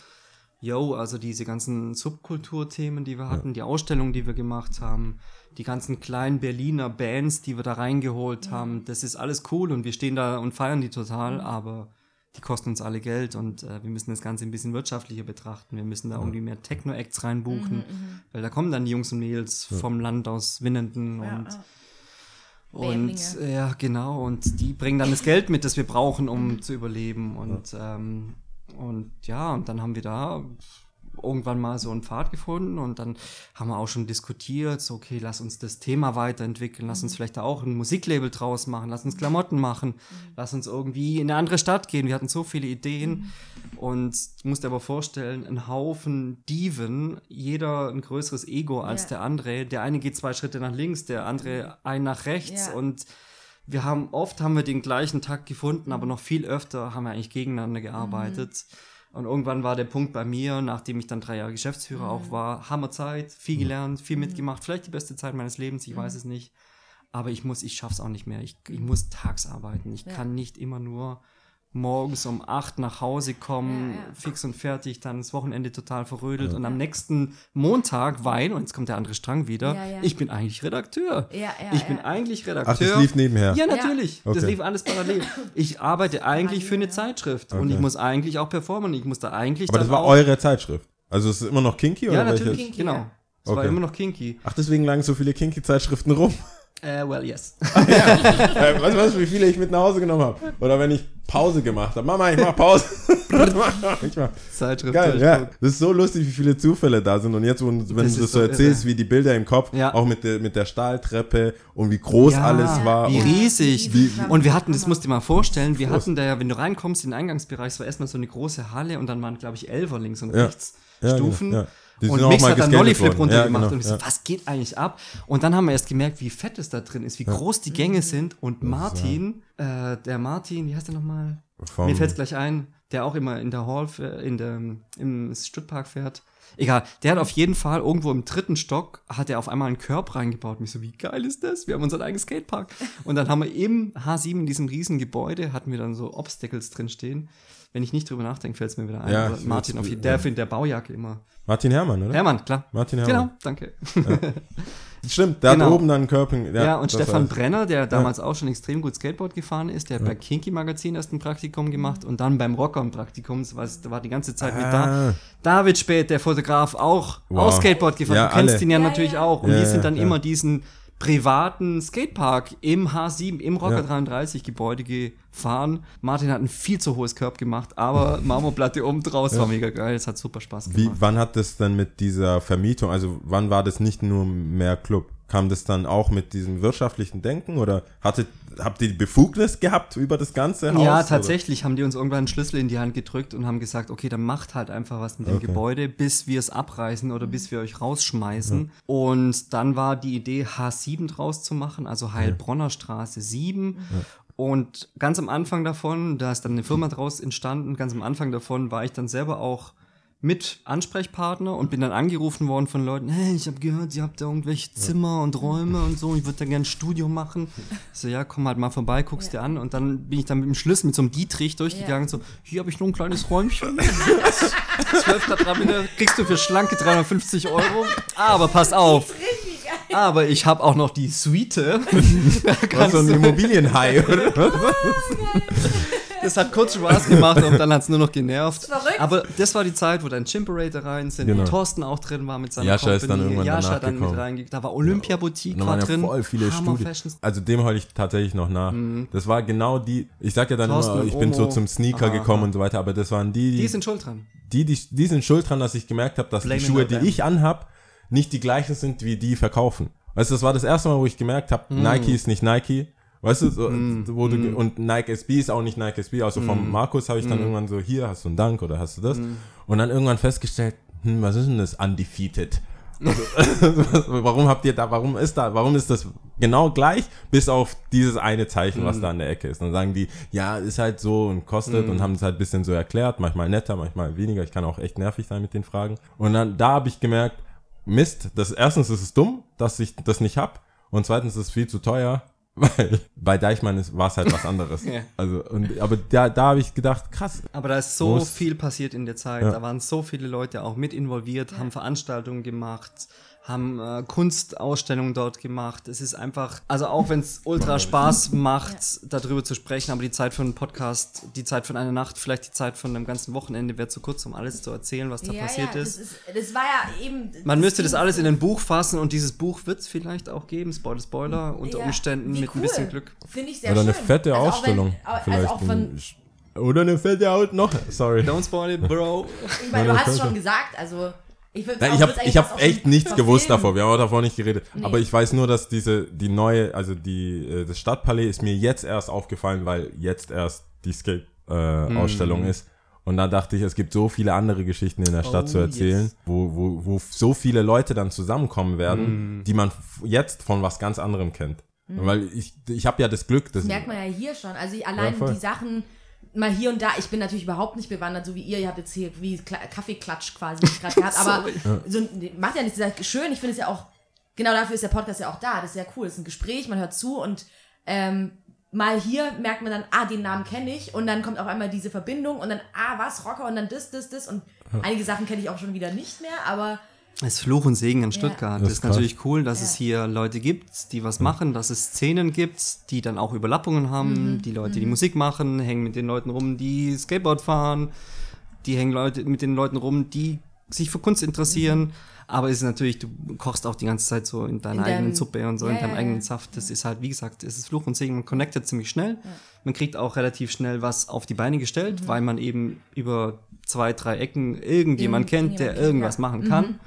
yo, also diese ganzen Subkulturthemen, die wir hatten, die Ausstellungen, die wir gemacht haben, die ganzen kleinen Berliner Bands, die wir da reingeholt haben, das ist alles cool und wir stehen da und feiern die total, aber die kosten uns alle Geld und äh, wir müssen das Ganze ein bisschen wirtschaftlicher betrachten. Wir müssen da irgendwie mehr Techno-Acts reinbuchen, weil da kommen dann die Jungs und Mädels vom Land aus Winnenden und ja. und Bämlinge. äh, ja, genau. Und die bringen dann das Geld mit, das wir brauchen, um zu überleben. Und, ähm, und ja, und dann haben wir da irgendwann mal so einen Pfad gefunden und dann haben wir auch schon diskutiert, so, okay, lass uns das Thema weiterentwickeln, lass uns vielleicht da auch ein Musiklabel draus machen, lass uns Klamotten machen, lass uns irgendwie in eine andere Stadt gehen. Wir hatten so viele Ideen und du musst dir aber vorstellen, ein Haufen Diven, jeder ein größeres Ego als Ja. der andere. Der eine geht zwei Schritte nach links, der andere ein nach rechts Ja. und wir haben oft haben wir den gleichen Takt gefunden, aber noch viel öfter haben wir eigentlich gegeneinander gearbeitet. Und irgendwann war der Punkt bei mir, nachdem ich dann drei Jahre Geschäftsführer auch war, Hammerzeit, viel gelernt, viel mitgemacht, vielleicht die beste Zeit meines Lebens, ich weiß es nicht. Aber ich muss, ich schaff's auch nicht mehr. Ich, ich muss tags arbeiten. Ich kann nicht immer nur morgens um acht nach Hause kommen, Ja, ja. fix und fertig, dann das Wochenende total verrödelt und am nächsten Montag weinen, und jetzt kommt der andere Strang wieder, Ja, ja. ich bin eigentlich Redakteur. Ja, ja, ich bin ja. eigentlich Redakteur. Ach, das lief nebenher. Ja, natürlich. Das Okay. lief alles parallel. Ich arbeite eigentlich für eine Zeitschrift und Okay. ich muss eigentlich auch performen. Ich muss da eigentlich Aber das war auch, eure Zeitschrift. Also es ist immer noch kinky Ja, oder natürlich. welches? Kinky, genau. ja. Es war Okay. immer noch kinky. Ach, deswegen lagen so viele kinky Zeitschriften rum. Äh, well, yes. [LAUGHS] Äh, weißt du, was, wie viele ich mit nach Hause genommen habe? Oder wenn ich Pause gemacht habe. Mama, ich mach Pause. [LAUGHS] ich mach. Zeitschrift. Geil, ja. Das ist so lustig, wie viele Zufälle da sind. Und jetzt, wenn, Das du das so so erzählst, irre. wie die Bilder im Kopf, Ja. auch mit der, mit der Stahltreppe und wie groß Ja, alles war. Wie und riesig. Wie- und wir hatten, das musst du dir mal vorstellen, wir hatten da ja, wenn du reinkommst in den Eingangsbereich, es war erstmal so eine große Halle und dann waren, glaube ich, Elfer links und Ja. rechts Ja, Stufen. genau, ja. Die und Mix hat dann gescatet Nolly Flip worden. runtergemacht Ja, genau, und ich so, ja. was geht eigentlich ab? Und dann haben wir erst gemerkt, wie fett es da drin ist, wie groß die Gänge sind und Martin, äh, der Martin, wie heißt der nochmal? Vom- Mir fällt es gleich ein, der auch immer in der Hall, fähr- in der, im Stadtpark fährt. Egal, der hat auf jeden Fall irgendwo im dritten Stock, hat er auf einmal einen Körb reingebaut. Mich so, wie geil ist das? Wir haben unseren eigenen Skatepark. Und dann haben wir im H7, in diesem riesen Gebäude, hatten wir dann so Obstacles drin stehen. Wenn ich nicht drüber nachdenke, fällt es mir wieder ein. Ja, ich Martin, auf jeden der findet der Baujacke immer. Martin Herrmann, oder? Hermann, klar. Martin Herrmann. Genau, danke. [LAUGHS] Stimmt, der Genau. hat oben dann einen Körbing. Ja, und Stefan war- Brenner, der damals auch schon extrem gut Skateboard gefahren ist, der hat bei Kinky Magazin erst ein Praktikum gemacht und dann beim Rocker ein Praktikum, das war, die ganze Zeit mit da. Ah. David Spät, der Fotograf, auch, Wow. auch Skateboard gefahren. Ja, du kennst alle. ihn ja, Ja, natürlich ja. auch. Und Ja, die sind ja, dann ja. immer diesen privaten Skatepark im H7, im Rocker Ja. 33 Gebäude gefahren. Martin hat ein viel zu hohes Curb gemacht, aber [LAUGHS] Marmorplatte oben draus war mega geil. Es hat super Spaß Wie, gemacht. wann hat das dann mit dieser Vermietung, also wann war das nicht nur mehr Club? Kam das dann auch mit diesem wirtschaftlichen Denken oder hattet, habt ihr die Befugnis gehabt über das ganze Haus? Ja, oder? tatsächlich haben die uns irgendwann einen Schlüssel in die Hand gedrückt und haben gesagt, okay, dann macht halt einfach was mit dem Okay. Gebäude, bis wir es abreißen oder bis wir euch rausschmeißen. Und dann war die Idee, H7 draus zu machen, also Heilbronner Straße 7. Und ganz am Anfang davon, da ist dann eine Firma draus entstanden, ganz am Anfang davon war ich dann selber auch mit Ansprechpartner und bin dann angerufen worden von Leuten, hey, ich habe gehört, ihr habt da irgendwelche Zimmer und Räume und so, ich würde da gerne ein Studio machen. Ich [LAUGHS] so, ja, komm halt mal vorbei, guckst dir an. Und dann bin ich dann mit dem Schlüssel, mit so einem Dietrich durchgegangen, so, hier habe ich nur ein kleines Räumchen. [LAUGHS] 12 Quadratmeter kriegst du für schlanke 350 Euro. Aber pass auf. Aber ich habe auch noch die Suite. [LAUGHS] Was so ein Immobilienhai, oder? Das hat kurz Spaß gemacht und dann hat es nur noch genervt. verrückt. Aber das war die Zeit, wo dann Chimperator rein sind, Genau. wo Thorsten auch drin war mit seiner Jascha ist dann irgendwann Jascha danach dann mit gekommen. reingegangen. Da war Olympia Boutique Da war waren ja drin. voll viele Studien. Also dem heule ich tatsächlich noch nach. Das war genau die, ich sag ja dann Thorsten immer, ich bin so zum Sneaker Aha. gekommen und so weiter, aber das waren die, die, Die sind schuld dran. die, die, die sind schuld dran, dass ich gemerkt habe, dass Blame die Schuhe, die ich anhab, nicht die gleichen sind, wie die verkaufen. Weißt du, das war das erste Mal, wo ich gemerkt habe, Mm. Nike ist nicht Nike. Weißt du, so, wo du, ge- und Nike SB ist auch nicht Nike SB. Also Mm. vom Markus habe ich dann irgendwann so, hier hast du einen Dank oder hast du das? Und dann irgendwann festgestellt, hm, was ist denn das undefeated? [LAUGHS] Also, [LAUGHS] warum habt ihr da, warum ist da, warum ist das genau gleich, bis auf dieses eine Zeichen, was da an der Ecke ist. Dann sagen die, ja, ist halt so und kostet und haben es halt ein bisschen so erklärt, manchmal netter, manchmal weniger. Ich kann auch echt nervig sein mit den Fragen. Und dann, da habe ich gemerkt, Mist, das erstens ist es dumm, dass ich das nicht hab und zweitens ist es viel zu teuer. Weil bei Deichmann war es halt was anderes. [LAUGHS] Ja. Also, und, aber da, da habe ich gedacht, krass. Aber da ist so Muss- viel passiert in der Zeit. Ja. Da waren so viele Leute auch mit involviert, haben Veranstaltungen gemacht, haben äh, Kunstausstellungen dort gemacht. Es ist einfach, also auch wenn es ultra Spaß macht, darüber zu sprechen, aber die Zeit für einen Podcast, die Zeit von einer Nacht, vielleicht die Zeit von einem ganzen Wochenende wäre zu kurz, um alles zu erzählen, was da ja, passiert ja, ist. Das, ist, das war ja eben. Man müsste das alles in ein Buch fassen und dieses Buch wird es vielleicht auch geben, Spoiler, Spoiler, unter Ja, Umständen wie mit ein cool. bisschen Glück. Finde ich sehr Oder eine schön. fette Also auch Ausstellung. Wenn, also vielleicht. auch von, oder eine fette Out noch. Sorry. Don't spoil it, bro. ich meine, du hast es schon gesagt, also. Ich, Nein, ich habe ich hab echt nichts gewusst verfilmen. davor. Wir haben auch davor nicht geredet. Nee. Aber ich weiß nur, dass diese, die neue, also die, äh, das Stadtpalais ist mir jetzt erst aufgefallen, weil jetzt erst die Skate-Ausstellung Hm. ist. Und da dachte ich, es gibt so viele andere Geschichten in der Stadt Oh, zu erzählen, yes. wo, wo, wo so viele Leute dann zusammenkommen werden, Hm. die man jetzt von was ganz anderem kennt. Weil ich, ich habe ja das Glück, dass Das merkt man ja hier schon. Also ich, allein Ja, die Sachen mal hier und da, ich bin natürlich überhaupt nicht bewandert, so wie ihr. Ihr habt jetzt hier wie Kla Kaffeeklatsch quasi gerade gehabt, aber [LAUGHS] so, macht ja nichts. Ist ja schön. Ich finde es ja auch, genau dafür ist der Podcast ja auch da. Das ist ja cool. Das ist ein Gespräch, man hört zu und ähm, mal hier merkt man dann, ah, den Namen kenne ich und dann kommt auf einmal diese Verbindung und dann, ah, was, Rocker und dann das, das, das und einige Sachen kenne ich auch schon wieder nicht mehr, aber ist Fluch und Segen in Stuttgart. Das Das ist krass. natürlich cool, dass es hier Leute gibt, die was machen, dass es Szenen gibt, die dann auch Überlappungen haben, die Leute, die Musik machen, hängen mit den Leuten rum, die Skateboard fahren, die hängen Leute mit den Leuten rum, die sich für Kunst interessieren. Aber es ist natürlich, du kochst auch die ganze Zeit so in deiner In deinem- eigenen Suppe und so, Ja, in deinem ja, eigenen ja. Saft. Das ist halt, wie gesagt, es ist Fluch und Segen. Man connectet ziemlich schnell. Man kriegt auch relativ schnell was auf die Beine gestellt, weil man eben über zwei, drei Ecken irgendjemand Irgend- kennt, der irgendwas ja. machen kann.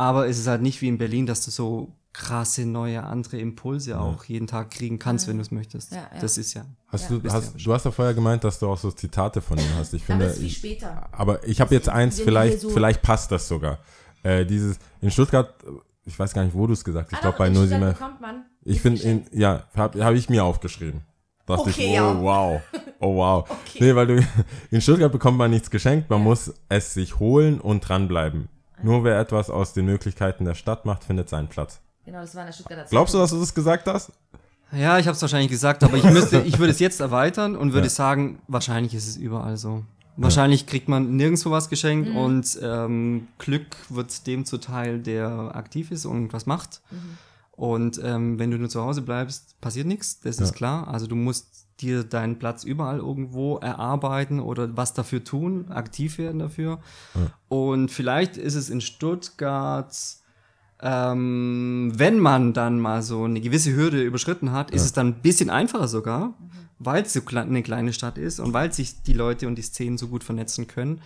Aber es ist halt nicht wie in Berlin, dass du so krasse neue andere Impulse auch jeden Tag kriegen kannst, wenn du es möchtest. Ja, ja. Das ist ja. Hast Ja. du, hast, du hast ja vorher gemeint, dass du auch so Zitate von ihm hast. Ich aber finde, viel ich, später. aber ich habe jetzt eins, vielleicht, so- vielleicht passt das sogar. Äh, dieses, in Stuttgart, ich weiß gar nicht, wo du es gesagt hast, ich Ah, glaube bei in Stuttgart 07. bekommt man Ich finde, in- ja, habe hab ich mir aufgeschrieben. Dachte Okay, ich, oh, ja. wow. [LAUGHS] Oh, wow. Okay. Nee, weil du, [LAUGHS] in Stuttgart bekommt man nichts geschenkt, man muss es sich holen und dranbleiben. Nur wer etwas aus den Möglichkeiten der Stadt macht, findet seinen Platz. Genau, das war in der Stuttgarter Glaubst du, Zeitung. dass du das gesagt hast? Ja, ich habe es wahrscheinlich gesagt, aber ich müsste, [LAUGHS] ich würde es jetzt erweitern und würde Ja. sagen, wahrscheinlich ist es überall so. Wahrscheinlich kriegt man nirgendwo was geschenkt Mhm. und ähm, Glück wird dem zuteil, der aktiv ist und was macht. Mhm. Und ähm, wenn du nur zu Hause bleibst, passiert nichts, das ist Ja. klar. Also du musst dir deinen Platz überall irgendwo erarbeiten oder was dafür tun, aktiv werden dafür. Und vielleicht ist es in Stuttgart, ähm, wenn man dann mal so eine gewisse Hürde überschritten hat, ist es dann ein bisschen einfacher sogar, weil es so eine kleine Stadt ist und weil sich die Leute und die Szenen so gut vernetzen können.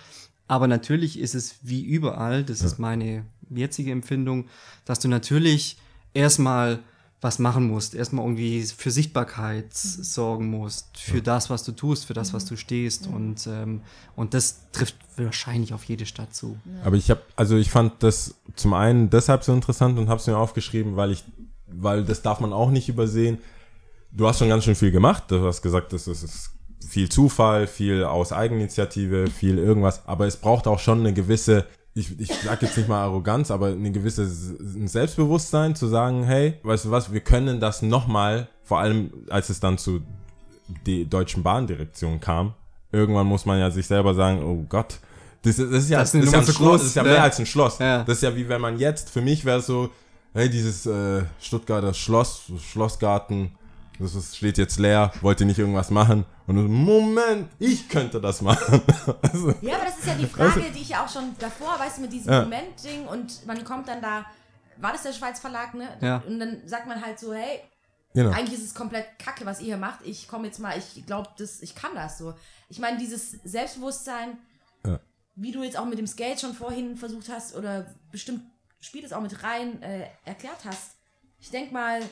Aber natürlich ist es wie überall, das ist meine jetzige Empfindung, dass du natürlich erstmal was machen musst, erstmal irgendwie für Sichtbarkeit sorgen musst, für das, was du tust, für das, was du stehst. Und, ähm, und das trifft wahrscheinlich auf jede Stadt zu. Aber ich habe, also ich fand das zum einen deshalb so interessant und habe es mir aufgeschrieben, weil ich, weil das darf man auch nicht übersehen. Du hast schon ganz schön viel gemacht. Du hast gesagt, das ist, ist viel Zufall, viel aus Eigeninitiative, viel irgendwas. Aber es braucht auch schon eine gewisse, ich, ich sag jetzt nicht mal Arroganz, aber eine gewisse ein Selbstbewusstsein zu sagen, hey, weißt du was, wir können das nochmal, vor allem als es dann zu die deutschen Bahndirektion kam. Irgendwann muss man ja sich selber sagen, oh Gott, das ist, das ist ja, Das ist das ist ja ein Schloss, groß. das ist ja Ja. mehr als ein Schloss. Ja. Das ist ja wie wenn man jetzt, für mich wäre es so, hey, dieses äh, Stuttgarter Schloss, Schlossgarten, das ist, steht jetzt leer, wollte nicht irgendwas machen. Und du, so, Moment, ich könnte das machen. [LAUGHS] also, Ja, aber das ist ja die Frage, die ich ja auch schon davor, weißt du, mit diesem Ja. Moment-Ding und man kommt dann da, war das der Schweiz Verlag, ne? Ja. Und dann sagt man halt so, hey, genau. eigentlich ist es komplett kacke, was ihr hier macht. Ich komme jetzt mal, ich glaube, das, ich kann das so. Ich meine, dieses Selbstbewusstsein, Ja. wie du jetzt auch mit dem Skate schon vorhin versucht hast, oder bestimmt spielt es auch mit rein, äh, erklärt hast. Ich denke mal,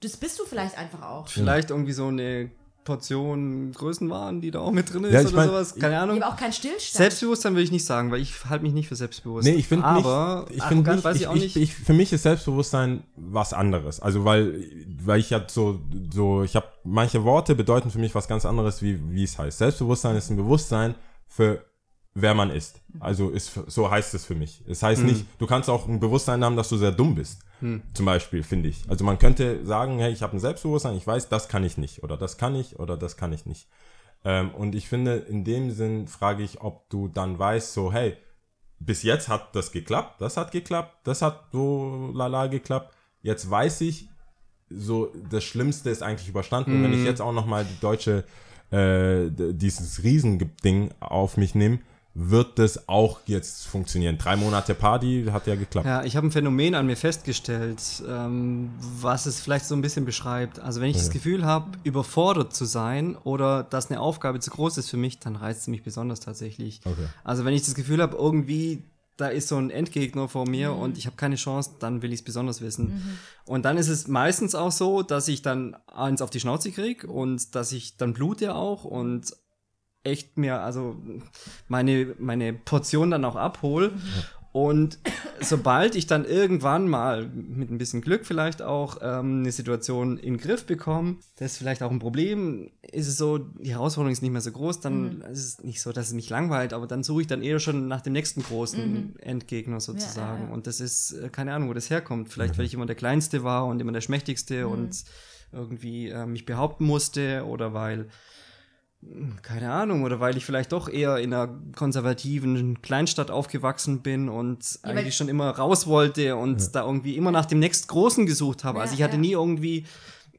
das bist du vielleicht einfach auch. Vielleicht irgendwie so eine Portion Größenwahn, die da auch mit drin ist Ja, ich oder mein, sowas. Keine Ahnung. Aber auch kein Stillstand. Selbstbewusstsein will ich nicht sagen, weil ich halte mich nicht für selbstbewusst. Nee, ich finde aber nicht, ich finde arrogant nicht, weiß ich, ich, auch ich. Ich, für mich ist Selbstbewusstsein was anderes. Also weil, weil ich ja so, so, ich habe manche Worte bedeuten für mich was ganz anderes, wie wie es heißt. Selbstbewusstsein ist ein Bewusstsein für wer man ist. Also ist so heißt es für mich. Es heißt nicht, du kannst auch ein Bewusstsein haben, dass du sehr dumm bist. Zum Beispiel finde ich. Also man könnte sagen, hey, ich habe ein Selbstbewusstsein, ich weiß, das kann ich nicht oder das kann ich oder das kann ich nicht. Ähm, und ich finde, in dem Sinn frage ich, ob du dann weißt, so, hey, bis jetzt hat das geklappt, das hat geklappt, das hat so lala geklappt. Jetzt weiß ich, so das Schlimmste ist eigentlich überstanden. Und wenn ich jetzt auch noch mal die deutsche, äh, dieses Riesending auf mich nehme, wird das auch jetzt funktionieren. Drei Monate Party hat ja geklappt. Ja, ich habe ein Phänomen an mir festgestellt, ähm, was es vielleicht so ein bisschen beschreibt. Also wenn ich das Gefühl habe, überfordert zu sein oder dass eine Aufgabe zu groß ist für mich, dann reizt es mich besonders tatsächlich. Okay. Also wenn ich das Gefühl habe, irgendwie da ist so ein Endgegner vor mir und ich habe keine Chance, dann will ich es besonders wissen. Und dann ist es meistens auch so, dass ich dann eins auf die Schnauze krieg und dass ich dann blute auch und echt mir also meine, meine Portion dann auch abhole. Und sobald ich dann irgendwann mal mit ein bisschen Glück vielleicht auch ähm, eine Situation in den Griff bekomme, das ist vielleicht auch ein Problem, ist es so, die Herausforderung ist nicht mehr so groß, dann ist es nicht so, dass es mich langweilt, aber dann suche ich dann eher schon nach dem nächsten großen Endgegner sozusagen. ja, ja. Und das ist, äh, keine Ahnung, wo das herkommt. Vielleicht, weil ich immer der Kleinste war und immer der Schmächtigste und irgendwie äh, mich behaupten musste oder weil keine Ahnung, oder weil ich vielleicht doch eher in einer konservativen Kleinstadt aufgewachsen bin und Ja, eigentlich schon immer raus wollte und da irgendwie immer nach dem nächstgroßen gesucht habe. Ja, also ich hatte ja. nie irgendwie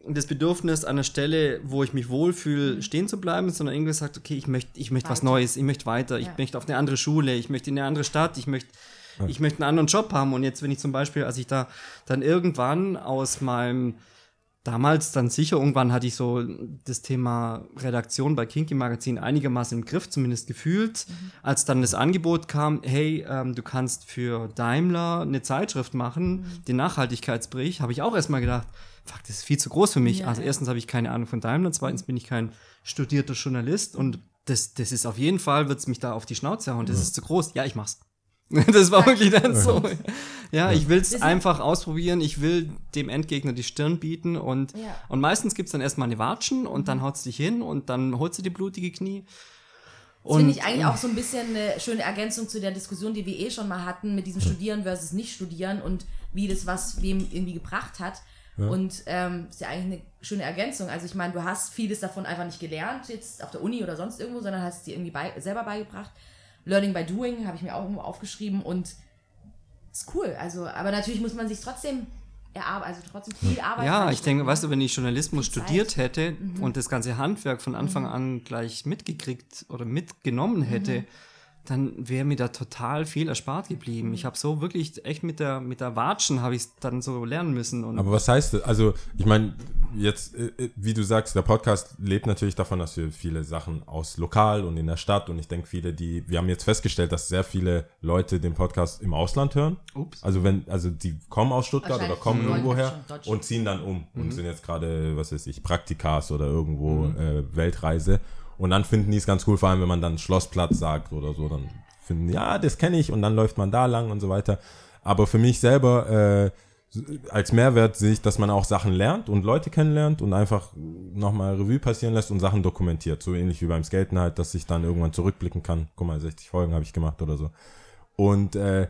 das Bedürfnis, an einer Stelle, wo ich mich wohlfühle, stehen zu bleiben, sondern irgendwie gesagt, okay, ich möchte ich möchte was Mhm. Neues, ich möchte weiter, ich Ja. möchte auf eine andere Schule, ich möchte in eine andere Stadt, ich möchte ich möchte einen anderen Job haben. Und jetzt, wenn ich zum Beispiel, als ich da dann irgendwann aus meinem damals dann sicher, irgendwann hatte ich so das Thema Redaktion bei Kinky Magazin einigermaßen im Griff, zumindest gefühlt. Als dann das Angebot kam, hey, ähm, du kannst für Daimler eine Zeitschrift machen, den Nachhaltigkeitsbericht, habe ich auch erstmal gedacht, fuck, das ist viel zu groß für mich. Ja, also ja. erstens habe ich keine Ahnung von Daimler, zweitens bin ich kein studierter Journalist und das, das ist auf jeden Fall, wird es mich da auf die Schnauze hauen, das ist zu groß. Ja, ich mach's. [LAUGHS] Das war wirklich dann so. Ja, ich will es einfach ausprobieren. Ich will dem Endgegner die Stirn bieten. Und, Ja. und meistens gibt's dann erstmal eine Watschen und dann haut's dich hin und dann holst du die blutige Knie. Das finde ich eigentlich auch [LAUGHS] so ein bisschen eine schöne Ergänzung zu der Diskussion, die wir eh schon mal hatten, mit diesem Studieren versus Nicht-Studieren und wie das was wem irgendwie gebracht hat. Und ähm, ist ja eigentlich eine schöne Ergänzung. Also ich meine, du hast vieles davon einfach nicht gelernt, jetzt auf der Uni oder sonst irgendwo, sondern hast es dir irgendwie bei, selber beigebracht. Learning by Doing habe ich mir auch irgendwo aufgeschrieben und ist cool. Also, aber natürlich muss man sich trotzdem erarbeiten, also trotzdem viel Arbeit. Ja, ich denke, weißt du, wenn ich Journalismus studiert hätte Mhm. und das ganze Handwerk von Anfang an gleich mitgekriegt oder mitgenommen hätte, Mhm. Dann wäre mir da total viel erspart geblieben. Ich habe so wirklich echt mit der mit der Watschen habe ich es dann so lernen müssen und Aber was heißt das? Also, ich meine, jetzt, äh, äh, wie du sagst, der Podcast lebt natürlich davon, dass wir viele Sachen aus lokal und in der Stadt und ich denke, viele, die, wir haben jetzt festgestellt, dass sehr viele Leute den Podcast im Ausland hören. Ups. Also, wenn, also die kommen aus Stuttgart oder kommen schon irgendwo her Deutsch, Deutsch. und ziehen dann um Mhm. und sind jetzt gerade, was weiß ich, Praktikas oder irgendwo äh, Weltreise. Und dann finden die es ganz cool, vor allem wenn man dann Schlossplatz sagt oder so, dann finden die, ja, das kenne ich und dann läuft man da lang und so weiter. Aber für mich selber, äh, als Mehrwert sehe ich, dass man auch Sachen lernt und Leute kennenlernt und einfach nochmal Revue passieren lässt und Sachen dokumentiert. So ähnlich wie beim Skaten halt, dass ich dann irgendwann zurückblicken kann. Guck mal, 60 Folgen habe ich gemacht oder so. Und äh,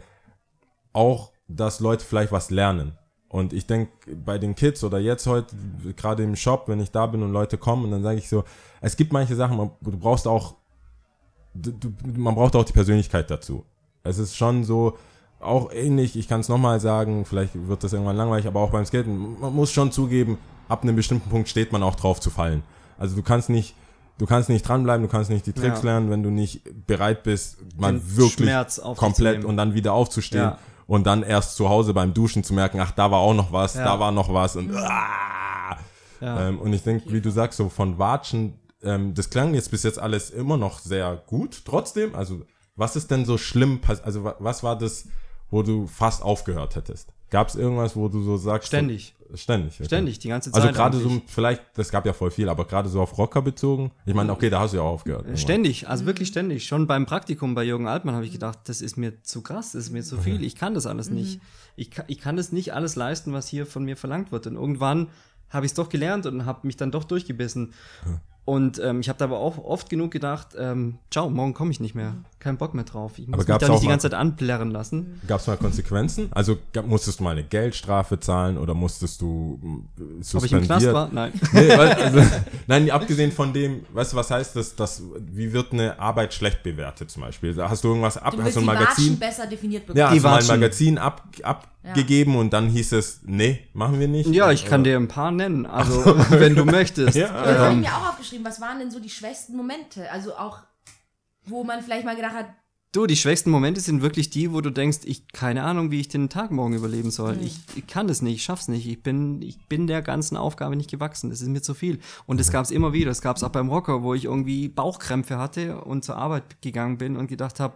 auch, dass Leute vielleicht was lernen. Und ich denke, bei den Kids oder jetzt heute, gerade im Shop, wenn ich da bin und Leute kommen, und dann sage ich so, es gibt manche Sachen, man- du brauchst auch, du, du, man braucht auch die Persönlichkeit dazu. Es ist schon so, auch ähnlich, ich kann es nochmal sagen, vielleicht wird das irgendwann langweilig, aber auch beim Skaten, man muss schon zugeben, ab einem bestimmten Punkt steht man auch drauf zu fallen. Also du kannst nicht, du kannst nicht dranbleiben, du kannst nicht die Tricks Ja. lernen, wenn du nicht bereit bist, mal Den wirklich komplett und dann wieder aufzustehen Ja. und dann erst zu Hause beim Duschen zu merken, ach, da war auch noch was, Ja. da war noch was und ah! Ähm, und ich denke, wie du sagst, so von Watschen, ähm, das klang jetzt bis jetzt alles immer noch sehr gut, trotzdem, also was ist denn so schlimm, also wa- was war das, wo du fast aufgehört hättest? Gab es irgendwas, wo du so sagst? Ständig. So, ständig. okay. Ständig, die ganze Zeit. Also gerade so, vielleicht, das gab ja voll viel, aber gerade so auf Rocker bezogen. Ich meine, okay, da hast du ja auch aufgehört. irgendwann. Ständig, also wirklich ständig. Schon beim Praktikum bei Jürgen Altmann habe ich gedacht, das ist mir zu krass, das ist mir zu viel, ich kann das alles nicht. Ich, kann- ich kann das nicht alles leisten, was hier von mir verlangt wird. Und irgendwann habe ich es doch gelernt und habe mich dann doch durchgebissen. Und ähm, ich habe da aber auch oft genug gedacht, ähm, ciao, morgen komme ich nicht mehr. Kein Bock mehr drauf. Ich muss Aber mich da nicht die ganze Zeit anplärren lassen. Gab es mal Konsequenzen? Also gab, musstest du mal eine Geldstrafe zahlen oder musstest du mh, Ob ich suspendiert? im Knast war? Nein. [LAUGHS] Nee, weil, also, nein, abgesehen von dem, weißt du, was heißt das, dass, wie wird eine Arbeit schlecht bewertet zum Beispiel? Hast du irgendwas ab, Du hast du ein die Magazin? besser definiert bekommen. Ja, Die hast du mal ein. Magazin ab, abgegeben und dann hieß es, nee, machen wir nicht. Ja, ich kann dir ein paar nennen, also [LAUGHS] wenn du möchtest. Ja. Das habe ich Ähm, mir auch aufgeschrieben. Was waren denn so die schwächsten Momente? Also auch, wo man vielleicht mal gedacht hat, Du, die schwächsten Momente sind wirklich die, wo du denkst, ich keine Ahnung, wie ich den Tag morgen überleben soll. Mhm. Ich, ich kann das nicht, ich schaff's nicht. Ich bin, ich bin der ganzen Aufgabe nicht gewachsen. Das ist mir zu viel. Und das gab's immer wieder. Das gab's auch beim Rocker, wo ich irgendwie Bauchkrämpfe hatte und zur Arbeit gegangen bin und gedacht habe,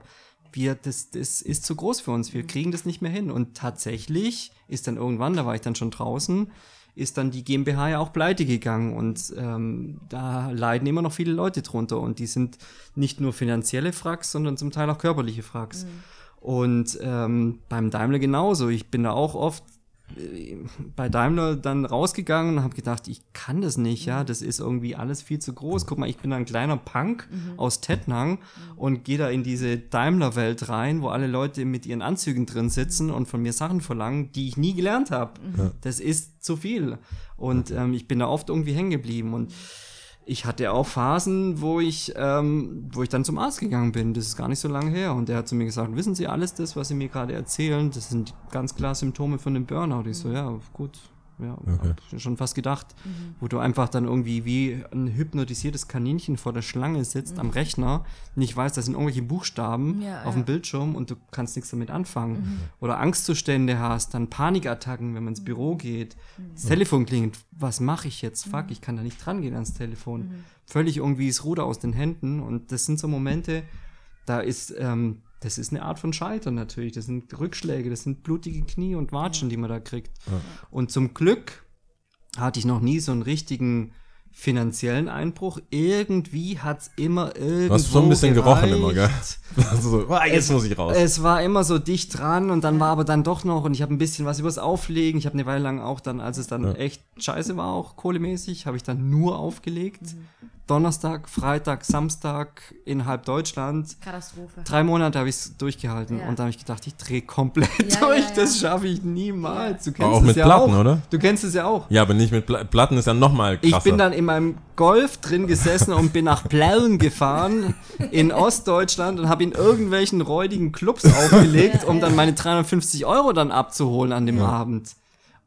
wir, das, das ist zu groß für uns. Wir kriegen das nicht mehr hin. Und tatsächlich ist dann irgendwann, da war ich dann schon draußen, ist dann die GmbH ja auch pleite gegangen und ähm, da leiden immer noch viele Leute drunter und die sind nicht nur finanzielle Fracks, sondern zum Teil auch körperliche Fracks. Und ähm, beim Daimler genauso. Ich bin da auch oft bei Daimler dann rausgegangen und habe gedacht, ich kann das nicht, ja, das ist irgendwie alles viel zu groß. Guck mal, ich bin ein kleiner Punk aus Tettnang und gehe da in diese Daimler-Welt rein, wo alle Leute mit ihren Anzügen drin sitzen und von mir Sachen verlangen, die ich nie gelernt habe. Das ist zu viel. Und ähm, ich bin da oft irgendwie hängen geblieben und ich hatte auch Phasen, wo ich, ähm, wo ich dann zum Arzt gegangen bin. Das ist gar nicht so lange her. Und der hat zu mir gesagt, wissen Sie alles das, was Sie mir gerade erzählen? Das sind ganz klar Symptome von dem Burnout. Ich so, ja, gut. Ja, hab schon fast gedacht, wo du einfach dann irgendwie wie ein hypnotisiertes Kaninchen vor der Schlange sitzt am Rechner, nicht weißt, das sind irgendwelche Buchstaben Ja, auf ja. dem Bildschirm und du kannst nichts damit anfangen. Oder Angstzustände hast, dann Panikattacken, wenn man ins Büro geht. Das Telefon klingelt, was mache ich jetzt? Fuck, ich kann da nicht dran gehen ans Telefon. Völlig irgendwie das Ruder aus den Händen und das sind so Momente, da ist, ähm, das ist eine Art von Scheitern natürlich. Das sind Rückschläge, das sind blutige Knie und Watschen, die man da kriegt. Und zum Glück hatte ich noch nie so einen richtigen finanziellen Einbruch. Irgendwie hat's immer irgendwo Du hast schon ein bisschen gerochen gereicht. immer, gell? [LAUGHS] Also so, ah, jetzt muss ich raus. Es war immer so dicht dran und dann war aber dann doch noch und ich habe ein bisschen was übers Auflegen. Ich habe eine Weile lang auch dann, als es dann Ja. echt scheiße war, auch kohlemäßig, habe ich dann nur aufgelegt. Mhm. Donnerstag, Freitag, Samstag in halb Deutschland. Katastrophe. Drei Monate habe ich es durchgehalten Ja. und dann habe ich gedacht, ich drehe komplett Ja, durch. ja, ja. Das schaffe ich niemals. Du kennst Aber auch es mit ja Platten, auch. oder? Du kennst es ja auch. Ja, aber nicht mit Pla Platten ist ja nochmal krasser. Ich bin dann in meinem Golf drin gesessen und bin nach Plauen gefahren in Ostdeutschland und habe in irgendwelchen räudigen Clubs aufgelegt, um dann meine 350 Euro dann abzuholen an dem Abend.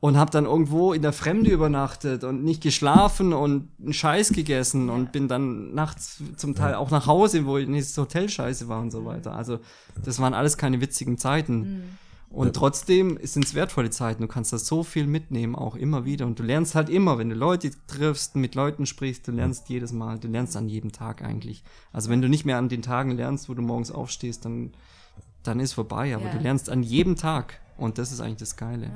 Und habe dann irgendwo in der Fremde übernachtet und nicht geschlafen und einen Scheiß gegessen und bin dann nachts zum Teil auch nach Hause, wo das Hotel scheiße war und so weiter. Also das waren alles keine witzigen Zeiten. Und trotzdem sind es wertvolle Zeiten. Du kannst da so viel mitnehmen, auch immer wieder. Und du lernst halt immer, wenn du Leute triffst, mit Leuten sprichst, du lernst jedes Mal, du lernst an jedem Tag eigentlich. Also wenn du nicht mehr an den Tagen lernst, wo du morgens aufstehst, dann, dann ist vorbei. Aber Ja. du lernst an jedem Tag. Und das ist eigentlich das Geile.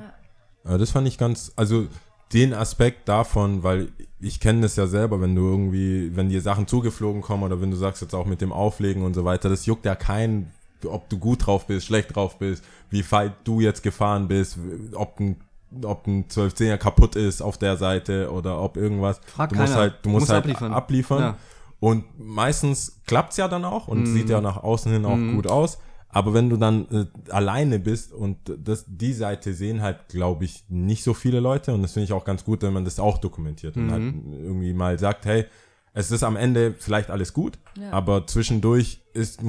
Aber das fand ich ganz, also den Aspekt davon, weil ich kenne das ja selber, wenn du irgendwie, wenn dir Sachen zugeflogen kommen oder wenn du sagst jetzt auch mit dem Auflegen und so weiter, das juckt ja keinen, ob du gut drauf bist, schlecht drauf bist, wie weit du jetzt gefahren bist, ob ein ob ein 12-10er kaputt ist auf der Seite oder ob irgendwas. Frag du musst keiner. halt, du musst musst halt abliefern. abliefern. Ja. Und meistens klappt's ja dann auch und Mhm. sieht ja nach außen hin auch gut aus. Aber wenn du dann äh, alleine bist und das, die Seite sehen halt, glaube ich, nicht so viele Leute. Und das finde ich auch ganz gut, wenn man das auch dokumentiert und halt Mhm. irgendwie mal sagt, hey, es ist am Ende vielleicht alles gut, Ja. aber zwischendurch ist,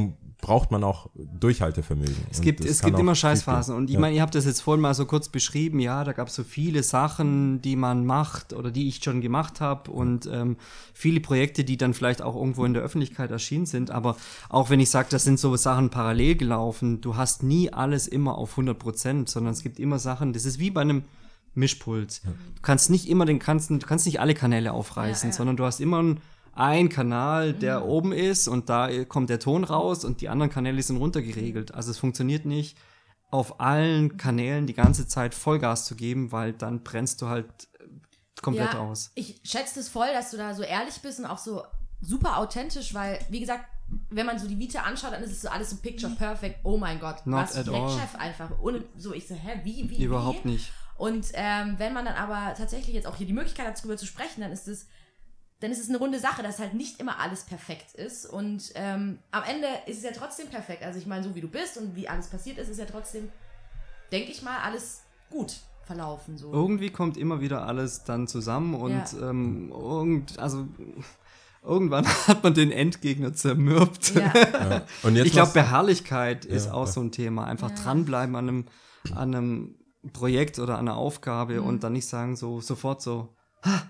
braucht man auch Durchhaltevermögen. Es gibt, es gibt immer Scheißphasen. Und ich Ja. meine, ihr habt das jetzt vorhin mal so kurz beschrieben. Ja, da gab es so viele Sachen, die man macht oder die ich schon gemacht habe und ähm, viele Projekte, die dann vielleicht auch irgendwo in der Öffentlichkeit erschienen sind. Aber auch wenn ich sage, das sind so Sachen parallel gelaufen, du hast nie alles immer auf 100 Prozent, sondern es gibt immer Sachen, das ist wie bei einem Mischpult. Du kannst nicht immer den ganzen, du kannst nicht alle Kanäle aufreißen, Ja, ja. sondern du hast immer einen ein Kanal, der oben ist und da kommt der Ton raus und die anderen Kanäle sind runtergeregelt. Also es funktioniert nicht, auf allen Kanälen die ganze Zeit Vollgas zu geben, weil dann brennst du halt äh, komplett aus. Ich schätze es voll, dass du da so ehrlich bist und auch so super authentisch, weil, wie gesagt, wenn man so die Vita anschaut, dann ist es so alles so picture perfect. Oh mein Gott, Not was at ein all. Chef einfach. Ohne, so, ich so, hä, wie, wie, Überhaupt wie? nicht. Und ähm, wenn man dann aber tatsächlich jetzt auch hier die Möglichkeit hat, darüber zu sprechen, dann ist es, dann ist es eine runde Sache, dass halt nicht immer alles perfekt ist. Und ähm, am Ende ist es ja trotzdem perfekt. Also ich meine, so wie du bist und wie alles passiert ist, ist ja trotzdem, denke ich mal, alles gut verlaufen. So. Irgendwie kommt immer wieder alles dann zusammen und Ja. ähm, irgend, also irgendwann [LAUGHS] hat man den Endgegner zermürbt. Ja. [LAUGHS] Ja. Und jetzt Ich glaube, Beharrlichkeit ist auch ja. so ein Thema. Einfach Ja. dranbleiben an einem, an einem Projekt oder an einer Aufgabe Mhm. und dann nicht sagen, so sofort so, ha,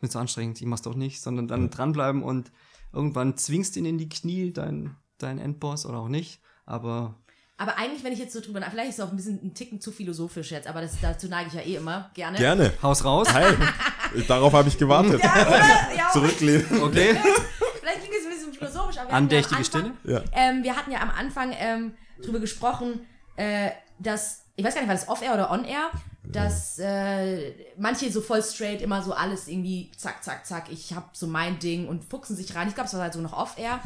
wird so anstrengend, ich mach's doch nicht, sondern dann dranbleiben und irgendwann zwingst ihn in die Knie, dein, dein Endboss oder auch nicht. Aber Aber eigentlich, wenn ich jetzt so drüber nach, vielleicht ist es auch ein bisschen ein Ticken zu philosophisch jetzt, aber das, dazu neige ich ja eh immer gerne. Gerne. Haus raus. Hi. [LAUGHS] Darauf habe ich gewartet. Ja, oder? Ja, [LAUGHS] Zurücklehnen. Okay. [LAUGHS] vielleicht klingt es ein bisschen philosophisch, aber Andächtige ja Stille. Anfang, Ähm, wir hatten ja am Anfang ähm, drüber gesprochen, äh, dass, ich weiß gar nicht, war das Off-Air oder On-Air, dass äh, manche so voll straight immer so alles irgendwie zack, zack, zack, ich hab so mein Ding und fuchsen sich rein. Ich glaube, es war halt so noch Off-Air.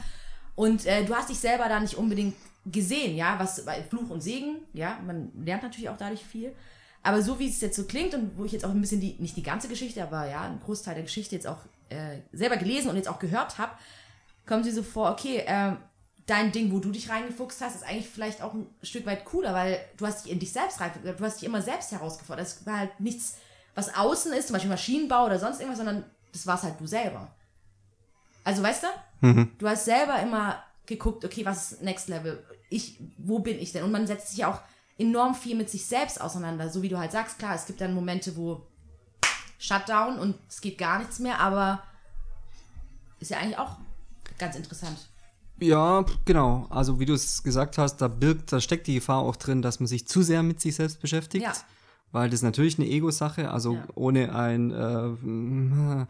Und äh, du hast dich selber da nicht unbedingt gesehen, ja, was bei Fluch und Segen, ja, man lernt natürlich auch dadurch viel. Aber so wie es jetzt so klingt und wo ich jetzt auch ein bisschen die, nicht die ganze Geschichte, aber ja, einen Großteil der Geschichte jetzt auch äh, selber gelesen und jetzt auch gehört habe, kommt dir so vor, okay, ähm, dein Ding, wo du dich reingefuchst hast, ist eigentlich vielleicht auch ein Stück weit cooler, weil du hast dich in dich selbst rein, du hast dich immer selbst herausgefordert. Es war halt nichts, was außen ist, zum Beispiel Maschinenbau oder sonst irgendwas, sondern das war's halt du selber. Also weißt du, du hast selber immer geguckt, okay, was ist Next Level? Ich, wo bin ich denn? Und man setzt sich ja auch enorm viel mit sich selbst auseinander, so wie du halt sagst, klar, es gibt dann Momente, wo Shutdown und es geht gar nichts mehr, aber ist ja eigentlich auch ganz interessant. Ja, genau. Also wie du es gesagt hast, da birgt, da steckt die Gefahr auch drin, dass man sich zu sehr mit sich selbst beschäftigt. Ja. Weil das ist natürlich eine Ego-Sache. Also Ja. ohne ein äh,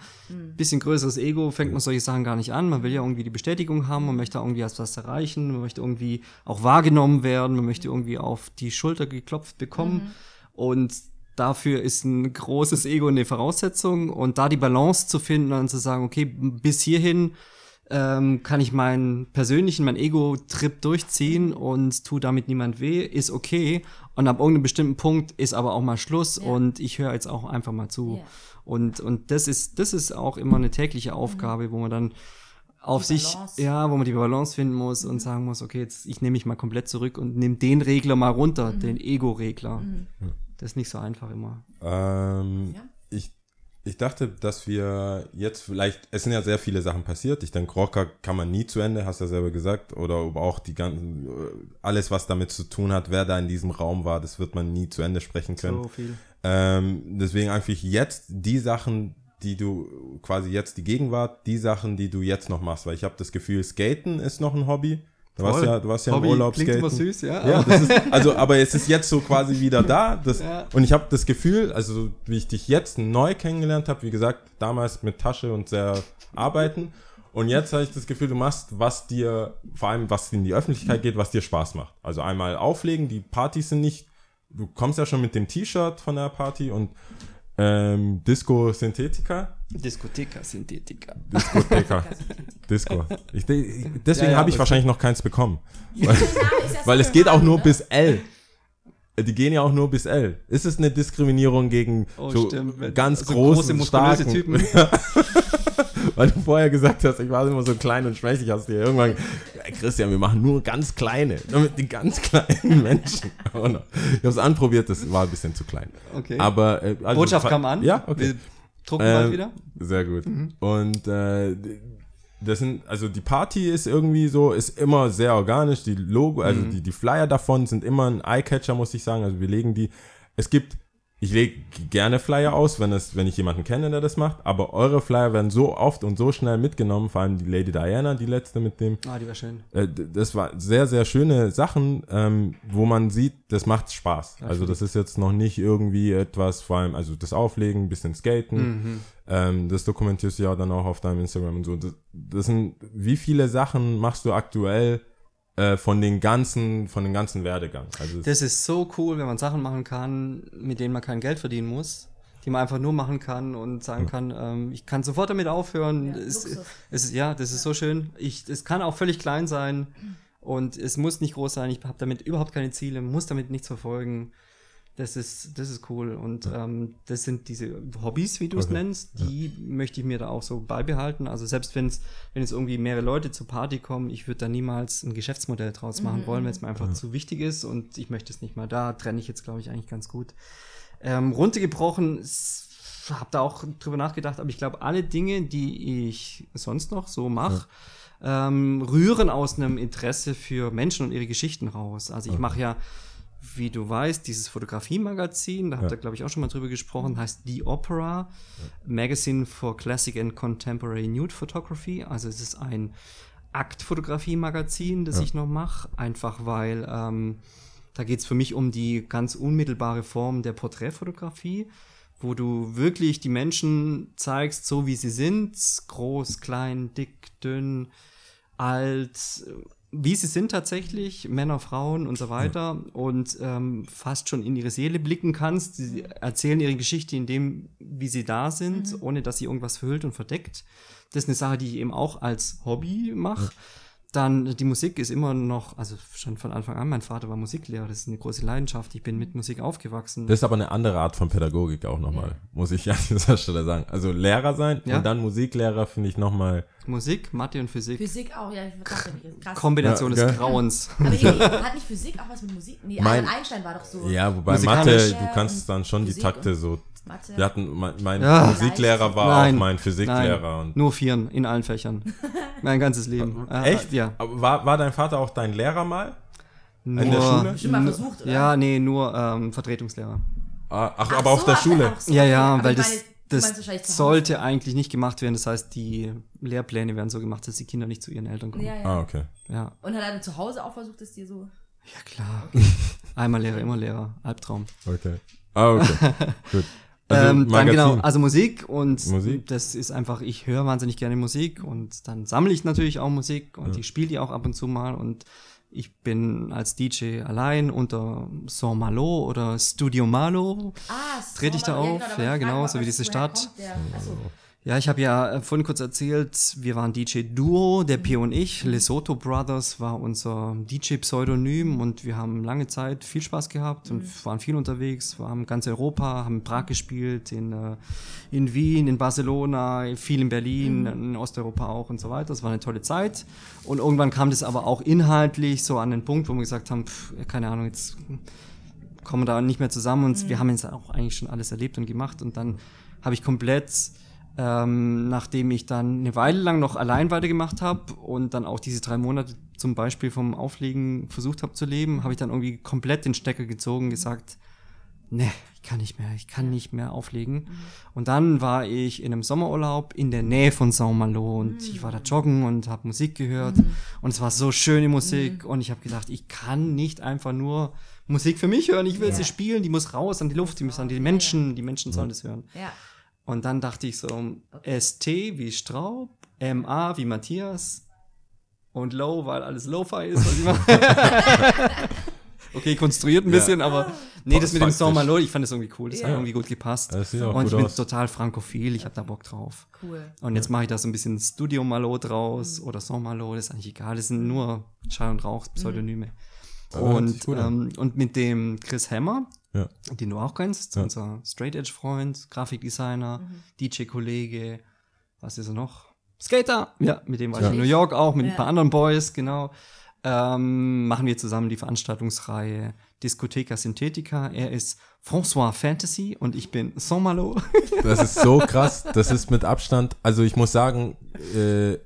bisschen größeres Ego fängt man solche Sachen gar nicht an. Man will ja irgendwie die Bestätigung haben, man möchte irgendwie erst was erreichen, man möchte irgendwie auch wahrgenommen werden, man möchte irgendwie auf die Schulter geklopft bekommen. Und dafür ist ein großes Ego eine Voraussetzung und da die Balance zu finden und zu sagen, okay, bis hierhin ähm, kann ich meinen persönlichen, meinen Ego-Trip durchziehen und tu damit niemand weh, ist okay. Und ab irgendeinem bestimmten Punkt ist aber auch mal Schluss Ja. und ich höre jetzt auch einfach mal zu. Ja. Und, und das ist, das ist auch immer eine tägliche Aufgabe, wo man dann auf Die sich, Balance. ja, wo man die Balance finden muss und sagen muss, okay, jetzt ich nehme mich mal komplett zurück und nehme den Regler mal runter, den Ego-Regler. Das ist nicht so einfach immer. Ähm, Ja. ich, ich dachte, dass wir jetzt vielleicht, es sind ja sehr viele Sachen passiert. Ich denke, Rocker kann man nie zu Ende, hast du ja selber gesagt. Oder auch die ganzen, äh, alles, was damit zu tun hat, wer da in diesem Raum war, das wird man nie zu Ende sprechen können. So viel. Ähm, deswegen einfach jetzt die Sachen, die du quasi jetzt die Gegenwart, die Sachen, die du jetzt noch machst, weil ich habe das Gefühl, Skaten ist noch ein Hobby. Du warst ja, du warst ja Hobby im Urlaub skaten. immer süß, ja. Ja, ist, [LAUGHS] also, aber es ist jetzt so quasi wieder da. Das, Ja. Und ich habe das Gefühl, also wie ich dich jetzt neu kennengelernt habe, wie gesagt, damals mit Tasche und sehr arbeiten. Und jetzt habe ich das Gefühl, du machst, was dir, vor allem was in die Öffentlichkeit geht, was dir Spaß macht. Also einmal auflegen, die Partys sind nicht, du kommst ja schon mit dem T-Shirt von der Party und ähm, Disco Synthetica. Diskotheka, Synthetika. Diskotheka. Disco. Ich, ich, deswegen Ja, ja, habe ich wahrscheinlich noch keins bekommen. [LAUGHS] Weil so es geht auch nur ne? bis L. Äh, Die gehen ja auch nur bis L. Ist es eine Diskriminierung gegen Oh, so stimmt. Ganz so große, große, muskulöse starken Typen. [LAUGHS] Weil du vorher gesagt hast, ich war immer so klein und schwächlich, hast du dir irgendwann "Ey, Christian, wir machen nur ganz kleine, nur mit den ganz kleinen [LAUGHS] Menschen. Ich habe es anprobiert, das war ein bisschen zu klein. Okay. Aber äh, also, Botschaft kam an. Ja, okay. Wir drucken bald Ähm, wieder. Sehr gut. Und äh, das sind, also die Party ist irgendwie so, ist immer sehr organisch. Die Logo, also die, die Flyer davon sind immer ein Eyecatcher, muss ich sagen. Also wir legen die. Es gibt, ich lege gerne Flyer aus, wenn es, wenn ich jemanden kenne, der das macht. Aber eure Flyer werden so oft und so schnell mitgenommen, vor allem die Lady Diana, die letzte mit dem. Ah, die war schön. Äh, das war sehr, sehr schöne Sachen, ähm, wo man sieht, das macht Spaß. also das ist jetzt noch nicht irgendwie etwas, vor allem, also das Auflegen, bisschen Skaten, ähm, das dokumentierst du ja dann auch auf deinem Instagram und so. Das, das sind, wie viele Sachen machst du aktuell äh, von den ganzen, von den ganzen Werdegang? Also es- Das ist so cool, wenn man Sachen machen kann, mit denen man kein Geld verdienen muss, die man einfach nur machen kann und sagen kann, ähm, ich kann sofort damit aufhören. Ja, es, es ist, ja, das ist so schön. Ich, es kann auch völlig klein sein und es muss nicht groß sein. Ich habe damit überhaupt keine Ziele, muss damit nichts verfolgen. Das ist, das ist cool. Und ähm, das sind diese Hobbys, wie du es Okay. nennst, die möchte ich mir da auch so beibehalten. Also selbst wenn's, wenn es irgendwie mehrere Leute zur Party kommen, ich würde da niemals ein Geschäftsmodell draus machen wollen, wenn es mir einfach zu wichtig ist und ich möchte es nicht mal. Da trenne ich jetzt, glaube ich, eigentlich ganz gut. Ähm, runtergebrochen, habe da auch drüber nachgedacht, aber ich glaube, alle Dinge, die ich sonst noch so mache, ähm, rühren aus einem Interesse für Menschen und ihre Geschichten raus. Also ich mache ja, wie du weißt, dieses Fotografie-Magazin, da habt ihr, glaube ich, auch schon mal drüber gesprochen, heißt The Opera, Magazine for Classic and Contemporary Nude Photography. Also es ist ein Aktfotografie-Magazin, das ich noch mache, einfach weil ähm, da geht es für mich um die ganz unmittelbare Form der Porträtfotografie, wo du wirklich die Menschen zeigst, so wie sie sind, groß, klein, dick, dünn, alt, wie sie sind tatsächlich, Männer, Frauen und so weiter, und ähm, fast schon in ihre Seele blicken kannst. Sie erzählen ihre Geschichte in dem, wie sie da sind, ohne dass sie irgendwas verhüllt und verdeckt. Das ist eine Sache, die ich eben auch als Hobby mache. Dann die Musik ist immer noch, also schon von Anfang an, mein Vater war Musiklehrer, das ist eine große Leidenschaft. Ich bin mit Musik aufgewachsen. das ist aber eine andere Art von Pädagogik auch nochmal, muss ich [LAUGHS] an dieser Stelle sagen. Also Lehrer sein Ja. und dann Musiklehrer finde ich nochmal. Musik, Mathe und Physik. Physik auch, ja, ich dachte. Krass. Kombination Ja, des gell? Grauens. Aber irgendwie [LAUGHS] hat nicht Physik auch was mit Musik? Nee, Mein- Albert Einstein war doch so. Ja, wobei. Mathe, du kannst dann schon die Physik Takte und so. Mathe. Wir hatten, mein, mein Ja. Musiklehrer war Nein. auch mein Physiklehrer. Nein, Und nur Vieren in allen Fächern. [LAUGHS] mein ganzes Leben. Echt? Ja. Aber war, war dein Vater auch dein Lehrer mal? Nur, In der Schule? Bestimmt mal versucht, oder? Ja, nee, nur ähm, Vertretungslehrer. Ah, Ach, Ach aber auf so, der ach, Schule. so, Ja, ja, weil ich das, meine, das sollte eigentlich nicht gemacht werden. Das heißt, die Lehrpläne werden so gemacht, dass die Kinder nicht zu ihren Eltern kommen. Ja, ja. Ah, okay. Ja, Und hat er dann zu Hause auch versucht, es dir so. ja klar. [LAUGHS] Einmal Lehrer, immer Lehrer. Albtraum. Okay. Ah, okay. [LAUGHS] Gut. Also, ähm, dann genau, also Musik und Musik. das ist einfach, ich höre wahnsinnig gerne Musik und dann sammle ich natürlich auch Musik und ich spiele die auch ab und zu mal und Ich bin als DJ allein unter Saint Malo oder Studio Malo. Ah, Trete ich da auf? Ja, genau, so wie diese Stadt. Achso. Ja, ich habe ja äh, vorhin kurz erzählt, wir waren DJ-Duo, der P und ich. Lesotho Brothers war unser DJ-Pseudonym und wir haben lange Zeit viel Spaß gehabt und waren viel unterwegs, waren ganz Europa, haben in Prag gespielt, in, äh, in Wien, in Barcelona, viel in Berlin, in Osteuropa auch und so weiter. Das war eine tolle Zeit. Und irgendwann kam das aber auch inhaltlich so an den Punkt, wo wir gesagt haben, pff, keine Ahnung, jetzt kommen wir da nicht mehr zusammen und wir haben jetzt auch eigentlich schon alles erlebt und gemacht und dann habe ich komplett, ähm, nachdem ich dann eine Weile lang noch allein weitergemacht habe und dann auch diese drei Monate zum Beispiel vom Auflegen versucht habe zu leben, habe ich dann irgendwie komplett den Stecker gezogen, gesagt, nee, ich kann nicht mehr, ich kann nicht mehr auflegen. Und dann war ich in einem Sommerurlaub in der Nähe von Saint-Malo und ich war da joggen und habe Musik gehört. Und es war so schöne Musik und ich habe gedacht, ich kann nicht einfach nur Musik für mich hören, ich will sie spielen, die muss raus an die Luft, die muss an die Menschen, die Menschen sollen das hören. Ja. Und dann dachte ich so, ST wie Straub, MA wie Matthias und Low, weil alles Lo-Fi ist, was ich mache. [LAUGHS] okay, konstruiert ein bisschen, aber nee, das mit dem. Song Malo, ich fand das irgendwie cool, das Ja. hat irgendwie gut gepasst. Das sieht auch und gut ich bin aus. total frankophil, ich habe da Bock drauf. Cool. Und jetzt mache ich da so ein bisschen Studio Malo draus Mhm. oder Song Malo, das ist eigentlich egal, das sind nur Schall und Rauch, Pseudonyme. Aber hört sich Und, ähm, und mit dem Chris Hammer, Ja. den du auch kennst, Ja. unser Straight Edge Freund, Grafikdesigner, Mhm. DJ-Kollege, was ist er noch? Skater! Ja, mit dem war ich in New York auch, mit Ja. ein paar anderen Boys, genau. Ähm, machen wir zusammen die Veranstaltungsreihe Discotheca Synthetica. Er ist François Fantasy und ich bin Saint-Malo. [LAUGHS] Das ist so krass. Das ist mit Abstand. Also ich muss sagen, äh,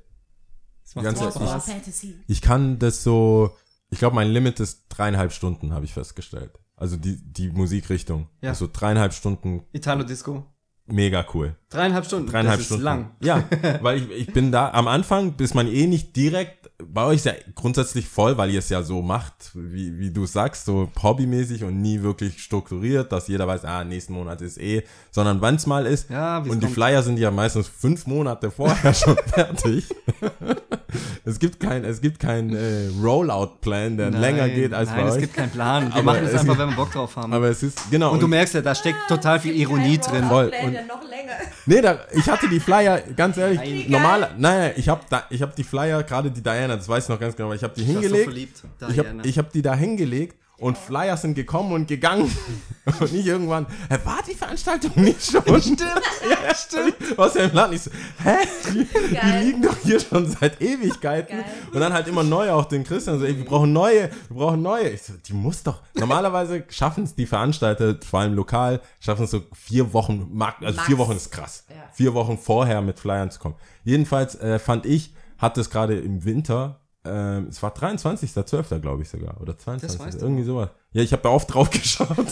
Ganz ehrlich. Fantasy. ich kann das so. Ich glaube, mein Limit ist dreieinhalb Stunden, habe ich festgestellt. Also die, die Musikrichtung. Ja. Also dreieinhalb Stunden, Italo-Disco. mega cool. Dreieinhalb Stunden. Dreieinhalb das Stunden. ist lang. Ja, [LAUGHS] weil ich, ich bin da am Anfang, bis man eh nicht direkt, bei euch ist ja grundsätzlich voll, weil ihr es ja so macht, wie, wie du sagst, so hobbymäßig und nie wirklich strukturiert, dass jeder weiß, ah, nächsten Monat ist eh, sondern wann es mal ist. Ja, es und die. Flyer sind ja meistens fünf Monate vorher [LAUGHS] schon fertig. [LAUGHS] es gibt kein, es gibt kein äh, Rollout-Plan, der Nein, länger geht als nein, bei es euch. gibt keinen Plan. Wir Aber machen es es einfach, gibt- wenn wir Bock drauf haben. aber es ist, genau. und du merkst ja, da steckt total viel Ironie drin. Voll. Und- noch länger. Nee, da, ich hatte die Flyer, ganz ehrlich, Nein. normal, nein, ich habe da, ich habe die Flyer, gerade die Diana, das weiß ich noch ganz genau, weil ich habe die Ich war so hingelegt, verliebt. ich habe Diana. hab die da hingelegt und Flyer sind gekommen und gegangen [LAUGHS] und nicht irgendwann, hä, war die Veranstaltung nicht schon? Stimmt, [LAUGHS] ja, stimmt. Was ja im Laden, ich so, hä, die, die liegen doch hier schon seit Ewigkeiten Geil. und dann halt immer neue, auch den Christian, so, ey, wir brauchen neue, wir brauchen neue. Ich so, die muss doch, normalerweise schaffen es die Veranstalter, vor allem lokal, schaffen es so vier Wochen, also vier Max. Wochen ist krass. Ja. Vier Wochen vorher mit Flyern zu kommen. Jedenfalls äh, fand ich, hat es gerade im Winter, ähm, es war 23.12. glaube ich sogar, oder 22. weißt du. irgendwie sowas. Ja, ich habe da oft [LAUGHS] drauf geschaut. [LAUGHS]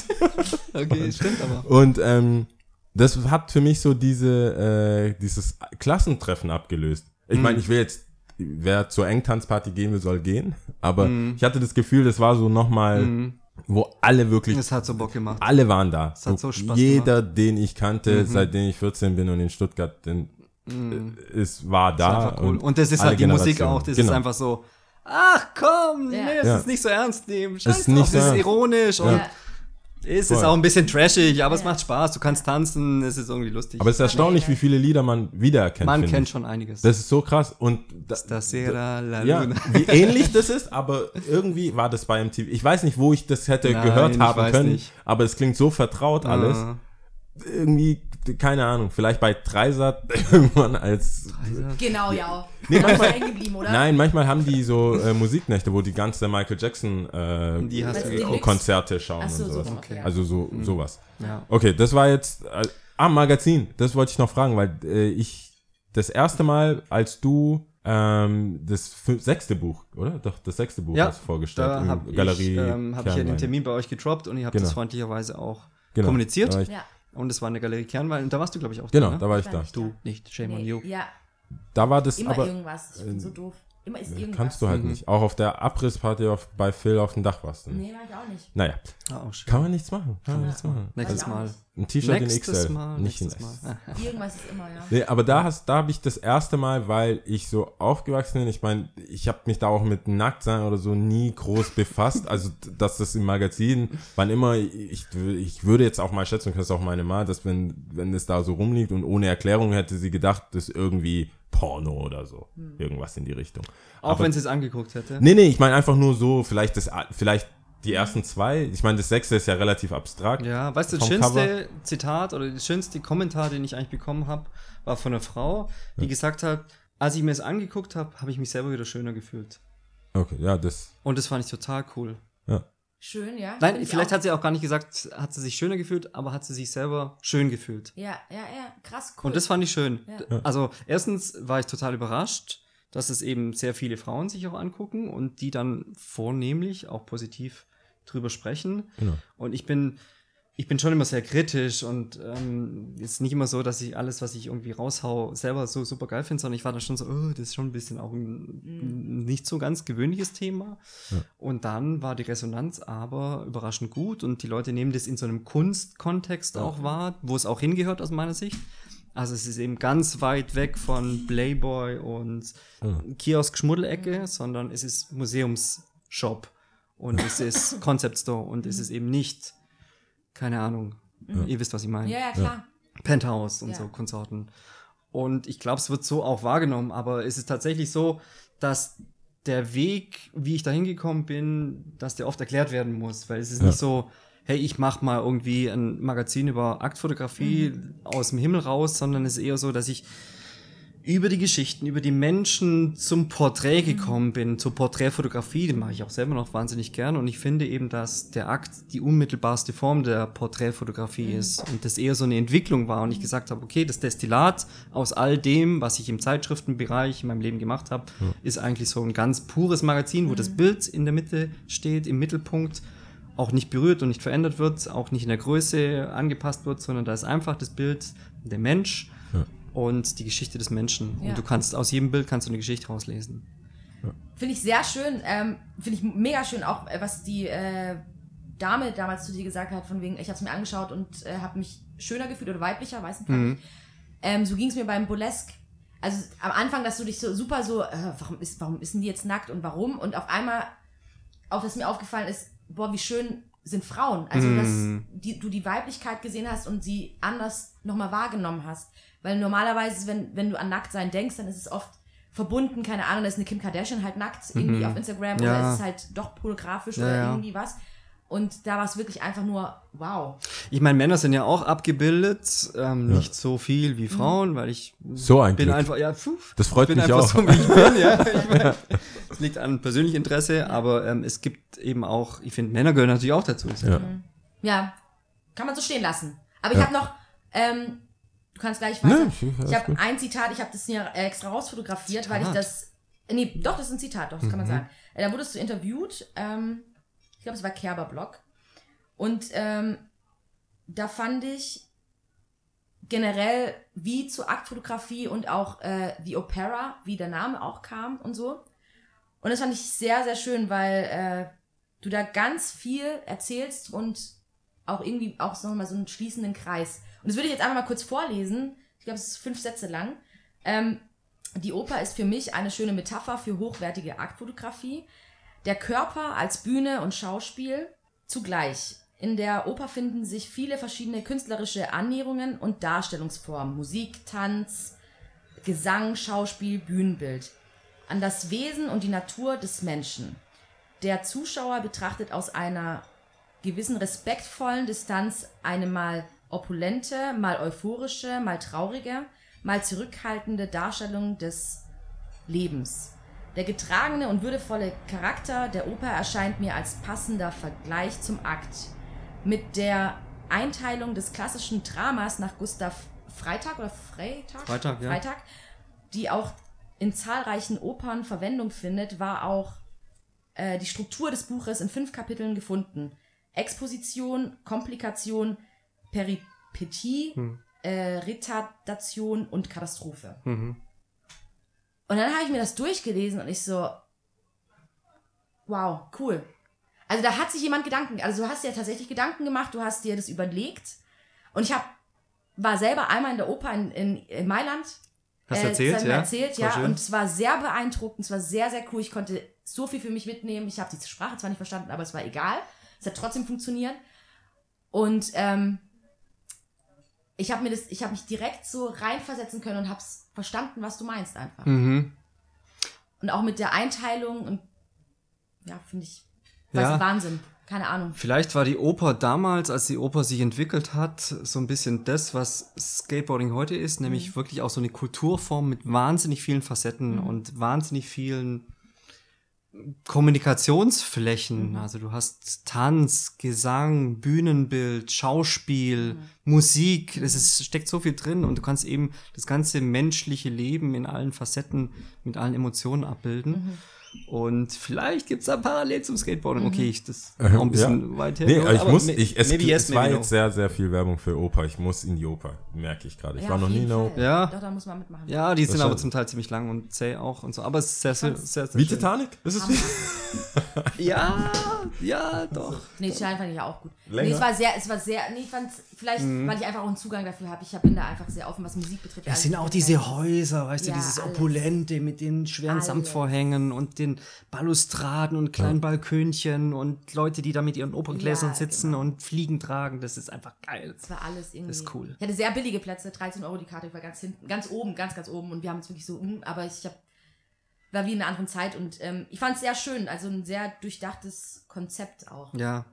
Okay, stimmt aber. Und ähm, das hat für mich so diese, äh, dieses Klassentreffen abgelöst. Ich meine, ich will jetzt, wer zur Engtanzparty gehen will, soll gehen. Aber ich hatte das Gefühl, das war so nochmal, wo alle wirklich Es hat so Bock gemacht. alle waren da. hat so Spaß Jeder, den ich kannte, seitdem ich 14 bin und in Stuttgart den, äh, ist, war da. Das cool. und Und das ist halt die Musik auch. Das Genau. ist einfach so, ach komm, Ja. nee, es Ja. ist nicht so ernst nehmen. Scheiß Ist drauf, nicht so es ist ironisch und Ja. es Voll. ist auch ein bisschen trashig, aber es macht Spaß. Du kannst tanzen, es ist irgendwie lustig. Aber es ist erstaunlich, wie viele Lieder man wiedererkennt. Man kennt ich. schon einiges. Das ist so krass. Und da, das Sera La ja, Luna. wie [LAUGHS] ähnlich das ist, aber irgendwie war das bei MTV. Ich weiß nicht, wo ich das hätte Nein, gehört haben können, nicht. aber es klingt so vertraut alles. Irgendwie, keine Ahnung, vielleicht bei Dreisat [LAUGHS] irgendwann als Genau, ja. Nee, manchmal- hängen geblieben, oder? Nein, manchmal haben die so äh, Musiknächte, wo die ganze Michael Jackson äh, Die hast du Deluxe? Konzerte schauen Ach so, und sowas. so, okay. Also so sowas. Ja. Okay, das war jetzt äh, ah Magazin. Das wollte ich noch fragen, weil äh, ich das erste Mal, als du ähm, das sechste Buch, oder? Doch das sechste Buch Ja, hast du vorgestellt Da habe ich, Galerie. ähm, hab ich ja den. Termin bei euch gedroppt und ihr habt Genau. das freundlicherweise auch Genau. kommuniziert. Ja. Und es war in der Galerie Kernwein und da warst du, glaube ich, auch genau, ne? da war ich da. nicht Du nicht, shame on Nee, you. ja, Da war das immer aber irgendwas. Ich bin so doof. Immer ist irgendwas. Kannst du halt nicht. Auch auf der Abrissparty auf, bei Phil auf dem Dach warst du. Nee, mach ich auch nicht. Naja, Ah, auch kann man nichts machen. Kann man nichts machen. Nächstes Mal. Ein T-Shirt in Nächstes XL, Mal. nicht in. Mal. [LAUGHS] Irgendwas ist immer, ja. Nee, aber da hast, da habe ich das erste Mal, weil ich so aufgewachsen bin. Ich meine, ich habe mich da auch mit Nacktsein oder so nie groß befasst. [LAUGHS] Also, dass das im Magazin, wann immer, ich, ich würde jetzt auch mal schätzen, das ist auch meine Ma, dass wenn, wenn es da so rumliegt und ohne Erklärung hätte sie gedacht, das ist irgendwie Porno oder so. Irgendwas in die Richtung. Auch wenn sie es angeguckt hätte. Nee, nee, ich meine einfach nur so, vielleicht das, vielleicht die ersten zwei. Ich meine, das sechste ist ja relativ abstrakt. Ja, weißt du, das schönste Zitat oder das schönste Kommentar, den ich eigentlich bekommen habe, war von einer Frau, die gesagt hat, als ich mir es angeguckt habe, habe ich mich selber wieder schöner gefühlt. Okay, ja, das, Und das fand ich total cool. Schön, ja. Nein, vielleicht hat sie auch gar nicht gesagt, hat sie sich schöner gefühlt, aber hat sie sich selber schön gefühlt. Ja, ja, ja. Krass, cool. Und das fand ich schön. Ja. Also, erstens war ich total überrascht, dass es eben sehr viele Frauen sich auch angucken und die dann vornehmlich auch positiv drüber sprechen. Genau. Und ich bin, ich bin schon immer sehr kritisch und ähm, ist nicht immer so, dass ich alles, was ich irgendwie raushau, selber so super geil finde, sondern ich war dann schon so, oh, das ist schon ein bisschen auch ein nicht so ganz gewöhnliches Thema. Und dann war die Resonanz aber überraschend gut und die Leute nehmen das in so einem Kunstkontext auch wahr, wo es auch hingehört aus meiner Sicht. Also es ist eben ganz weit weg von Playboy und Kiosk-Schmuddelecke, sondern es ist Museumsshop und es ist [LAUGHS] Concept Store und es ist eben nicht, keine Ahnung, ihr wisst, was ich meine. ja, ja, klar. Penthouse und Ja. so Konsorten. Und ich glaube, es wird so auch wahrgenommen, aber es ist tatsächlich so, dass der Weg, wie ich da hingekommen bin, dass der oft erklärt werden muss, weil es ist Ja. nicht so, hey, ich mache mal irgendwie ein Magazin über Aktfotografie aus dem Himmel raus, sondern es ist eher so, dass ich über die Geschichten, über die Menschen zum Porträt gekommen bin, zur Porträtfotografie, die mache ich auch selber noch wahnsinnig gern. Und ich finde eben, dass der Akt die unmittelbarste Form der Porträtfotografie ist und das eher so eine Entwicklung war und ich gesagt habe, okay, das Destillat aus all dem, was ich im Zeitschriftenbereich in meinem Leben gemacht habe, ist eigentlich so ein ganz pures Magazin, wo das Bild in der Mitte steht, im Mittelpunkt, auch nicht berührt und nicht verändert wird, auch nicht in der Größe angepasst wird, sondern da ist einfach das Bild, der Mensch und die Geschichte des Menschen. Ja. Und du kannst aus jedem Bild kannst du eine Geschichte rauslesen. Finde ich sehr schön. Ähm, Finde ich mega schön auch, äh, was die äh, Dame damals zu dir gesagt hat, von wegen, ich habe es mir angeschaut und äh, habe mich schöner gefühlt oder weiblicher, weiß nicht. Mhm. Ähm, so ging es mir beim Burlesque. Also am Anfang, dass du dich so super so, äh, warum, ist, warum ist denn die jetzt nackt und warum? Und auf einmal, auch was mir aufgefallen ist, boah, wie schön sind Frauen. Also, Mhm. dass die, du die Weiblichkeit gesehen hast und sie anders nochmal wahrgenommen hast. Weil normalerweise, wenn, wenn du an Nacktsein denkst, dann ist es oft verbunden, keine Ahnung, da ist eine Kim Kardashian halt nackt irgendwie auf Instagram. Ja. oder ist es halt doch pornografisch Ja, oder irgendwie was. Und da war es wirklich einfach nur, wow. Ich meine, Männer sind ja auch abgebildet, ähm, nicht so viel wie Frauen, weil ich So ein bin Glück. einfach, ja, pfuh, Das freut mich einfach auch. so, wie ich bin, ja. [LAUGHS] Ich mein, Es liegt an persönlichem Interesse, aber ähm, es gibt eben auch, ich finde, Männer gehören natürlich auch dazu. Ja. Ja. klar. Ja, kann man so stehen lassen. Aber ich Ja. habe noch, ähm, du kannst gleich Nee, weiter. ich- alles ich habe ein Zitat, ich habe das hier extra rausfotografiert, weil ich Zitat? das, nee, doch, das ist ein Zitat, doch, das Mhm. kann man sagen. Äh, Da wurdest du interviewt, ähm, glaube, es war Kerber-Blog. Und ähm, da fand ich generell, wie zur Aktfotografie und auch äh, wie Opera, wie der Name auch kam und so. Und das fand ich sehr, sehr schön, weil äh, du da ganz viel erzählst und auch irgendwie auch so mal so einen schließenden Kreis. Und das würde ich jetzt einfach mal kurz vorlesen. Ich glaube, es ist fünf Sätze lang. Ähm, die Oper ist für mich eine schöne Metapher für hochwertige Aktfotografie. Der Körper als Bühne und Schauspiel zugleich. In der Oper finden sich viele verschiedene künstlerische Annäherungen und Darstellungsformen. Musik, Tanz, Gesang, Schauspiel, Bühnenbild. An das Wesen und die Natur des Menschen. Der Zuschauer betrachtet aus einer gewissen respektvollen Distanz eine mal opulente, mal euphorische, mal traurige, mal zurückhaltende Darstellung des Lebens. Der getragene und würdevolle Charakter der Oper erscheint mir als passender Vergleich zum Akt. Mit der Einteilung des klassischen Dramas nach Gustav Freitag oder Freitag? Freitag, ja. Freitag, die auch in zahlreichen Opern Verwendung findet, war auch äh, die Struktur des Buches in fünf Kapiteln gefunden. Exposition, Komplikation, Peripetie, Hm. äh, Retardation und Katastrophe. Mhm. Und dann habe ich mir das durchgelesen und ich so, wow, cool. Also da hat sich jemand Gedanken, also du hast dir ja tatsächlich Gedanken gemacht, du hast dir das überlegt. Und ich hab, war selber einmal in der Oper in, in, in Mailand. Hast du Äh, erzählt, ja? erzählt, ja. Und es war sehr beeindruckend, es war sehr, sehr cool. Ich konnte so viel für mich mitnehmen. Ich habe die Sprache zwar nicht verstanden, aber es war egal. Es hat trotzdem funktioniert. Und ähm, ich habe mir das, ich habe mich direkt so reinversetzen können und habe es verstanden, was du meinst einfach. Mhm. Und auch mit der Einteilung und ja, finde ich Ja. Wahnsinn. Keine Ahnung. Vielleicht war die Oper damals, als die Oper sich entwickelt hat, so ein bisschen das, was Skateboarding heute ist, nämlich Mhm. wirklich auch so eine Kulturform mit wahnsinnig vielen Facetten und wahnsinnig vielen Kommunikationsflächen. Mhm. Also du hast Tanz, Gesang, Bühnenbild, Schauspiel, Mhm. Musik. Es ist, steckt so viel drin und du kannst eben das ganze menschliche Leben in allen Facetten mit allen Emotionen abbilden. Mhm. Und vielleicht gibt es da parallel zum Skateboarding. Okay, ich das auch ein bisschen Ja. weit. Nee, ich aber muss, ich, es, maybe yes, es war jetzt no. sehr, sehr viel Werbung für Oper. Ich muss in die Oper, merke ich gerade. Ich Ja, war noch nie in der. Oper. Ja. Doch, da muss man mitmachen. Ja, die sind Das aber hat- zum Teil ziemlich lang und zäh auch und so. Aber es ist sehr, sehr, sehr, sehr Wie schön. Titanic? Ist es wie? [LAUGHS] Ja, ja, doch. Nee, Schein fand ich ja auch gut. Länger? Nee, es war sehr, es war sehr, nee, ich fand vielleicht, weil ich einfach auch einen Zugang dafür habe. Ich hab- bin da einfach sehr offen, was Musik betrifft. Es sind ich auch diese Häuser, weißt du, dieses. Opulente mit den schweren. Samtvorhängen und den Balustraden und kleinen Balkönchen und Leute, die da mit ihren Operngläsern Ja, sitzen genau. und Fliegen tragen. Das ist einfach geil. Das war alles irgendwie. Das ist cool. Ich hatte sehr billige Plätze, 13 Euro die Karte, ich war ganz hinten, ganz oben, ganz, ganz oben und wir haben uns wirklich so, mm, aber ich hab, war wie in einer anderen Zeit und ähm, ich fand es sehr schön, also ein sehr durchdachtes Konzept auch. Ja.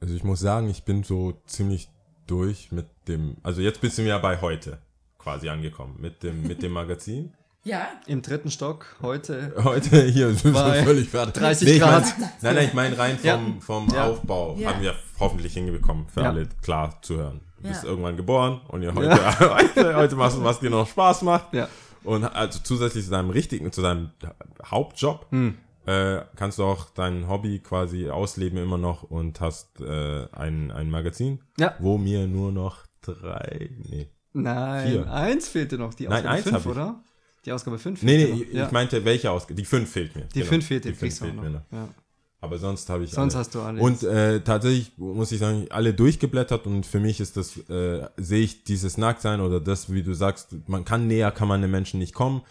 Also ich muss sagen, ich bin so ziemlich durch mit dem, also jetzt bist du ja bei heute quasi angekommen, mit dem, mit dem [LAUGHS] Magazin. Ja, Im dritten Stock heute. Heute hier sind wir völlig fertig. 30 ich Grad. Mein, nein, nein, ich meine rein vom, vom Ja. Aufbau Ja. haben wir hoffentlich hingekommen, für Ja. alle klar zu hören. Du bist irgendwann geboren und ihr heute, [LAUGHS] heute, heute machst du, was dir noch Spaß macht. Ja. Und also zusätzlich zu deinem richtigen, zu deinem Hauptjob, Hm. äh, kannst du auch dein Hobby quasi ausleben immer noch und hast äh, ein, ein Magazin, Ja. wo mir nur noch drei, nee. Nein, Vier. eins fehlte noch. Die Nein, Ausgabe eins 5, hab ich. oder? Die Ausgabe 5 Nee, nee, ich, ja. ich meinte, welche Ausgabe? Die fünf fehlt mir. Die Genau. 5 fehlt, Die die kriegst du auch fehlt noch. mir noch. Ja. Aber sonst habe ich Sonst alle. hast du alles. Und äh, tatsächlich muss ich sagen, alle durchgeblättert und für mich ist das, äh, sehe ich dieses Nacktsein oder das, wie du sagst, man kann näher, kann man den Menschen nicht kommen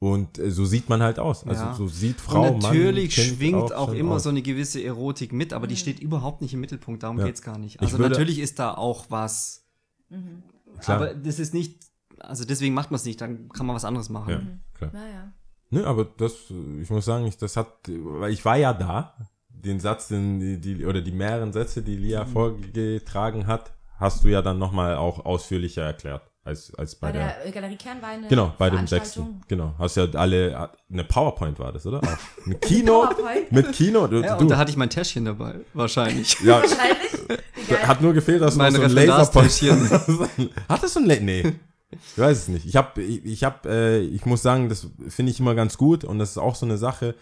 und äh, so sieht man halt aus. Also Ja. so sieht Frau, und natürlich Mann, Kind schwingt auch, schon immer aus. so eine gewisse Erotik mit, aber die steht überhaupt nicht im Mittelpunkt, darum Ja. geht's gar nicht. Ich Also würde- natürlich ist da auch was, Klar. aber das ist nicht, also deswegen macht man es nicht, dann kann man was anderes machen. Ja, klar. naja. Nö, aber das, ich muss sagen, ich, das hat, weil ich war ja da, den Satz, den die, die oder die mehreren Sätze, die Lia Mhm. vorgetragen hat, hast du ja dann nochmal auch ausführlicher erklärt als als bei, Bei der, der äh, Galerie Kernweine. Genau, bei dem sechsten. Genau. Hast ja alle, eine PowerPoint war das, oder? Auch. [LAUGHS] Eine PowerPoint? mit. Ja, du, und da hatte ich mein Täschchen dabei, wahrscheinlich. ja, Wahrscheinlich. Hat nur gefehlt, dass du so ein Laserpoint. [LAUGHS] Hattest du ein La Nee. Ich weiß es nicht. Ich habe, ich, habe, äh, ich muss sagen, das finde ich immer ganz gut und das ist auch so eine Sache,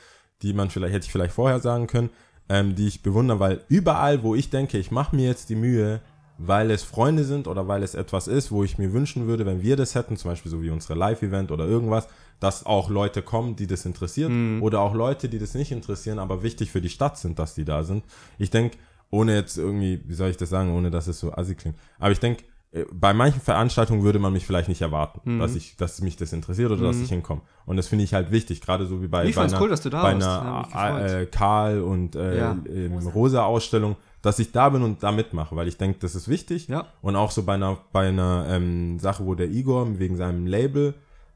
die man vielleicht, hätte ich vielleicht vorher sagen können, ähm, die ich bewundere, weil überall, wo ich denke, ich mache mir jetzt die Mühe, weil es Freunde sind oder weil es etwas ist, wo ich mir wünschen würde, wenn wir das hätten, zum Beispiel so wie unsere Live-Event oder irgendwas, dass auch Leute kommen, die das interessiert oder auch Leute, die das nicht interessieren, aber wichtig für die Stadt sind, dass die da sind. Ich denke, ohne jetzt irgendwie, wie soll ich das sagen, ohne dass es so assi klingt, aber ich denke, bei manchen Veranstaltungen würde man mich vielleicht nicht erwarten, dass ich, dass mich das interessiert oder dass ich hinkomme. Und das finde ich halt wichtig, gerade so wie bei, bei einer, cool, da bei einer gefreut. äh, Karl und äh, Ja. ähm, Rosa-Ausstellung, dass ich da bin und da mitmache, weil ich denke, das ist wichtig. Ja. Und auch so bei einer, bei einer ähm, Sache, wo der Igor wegen seinem Label,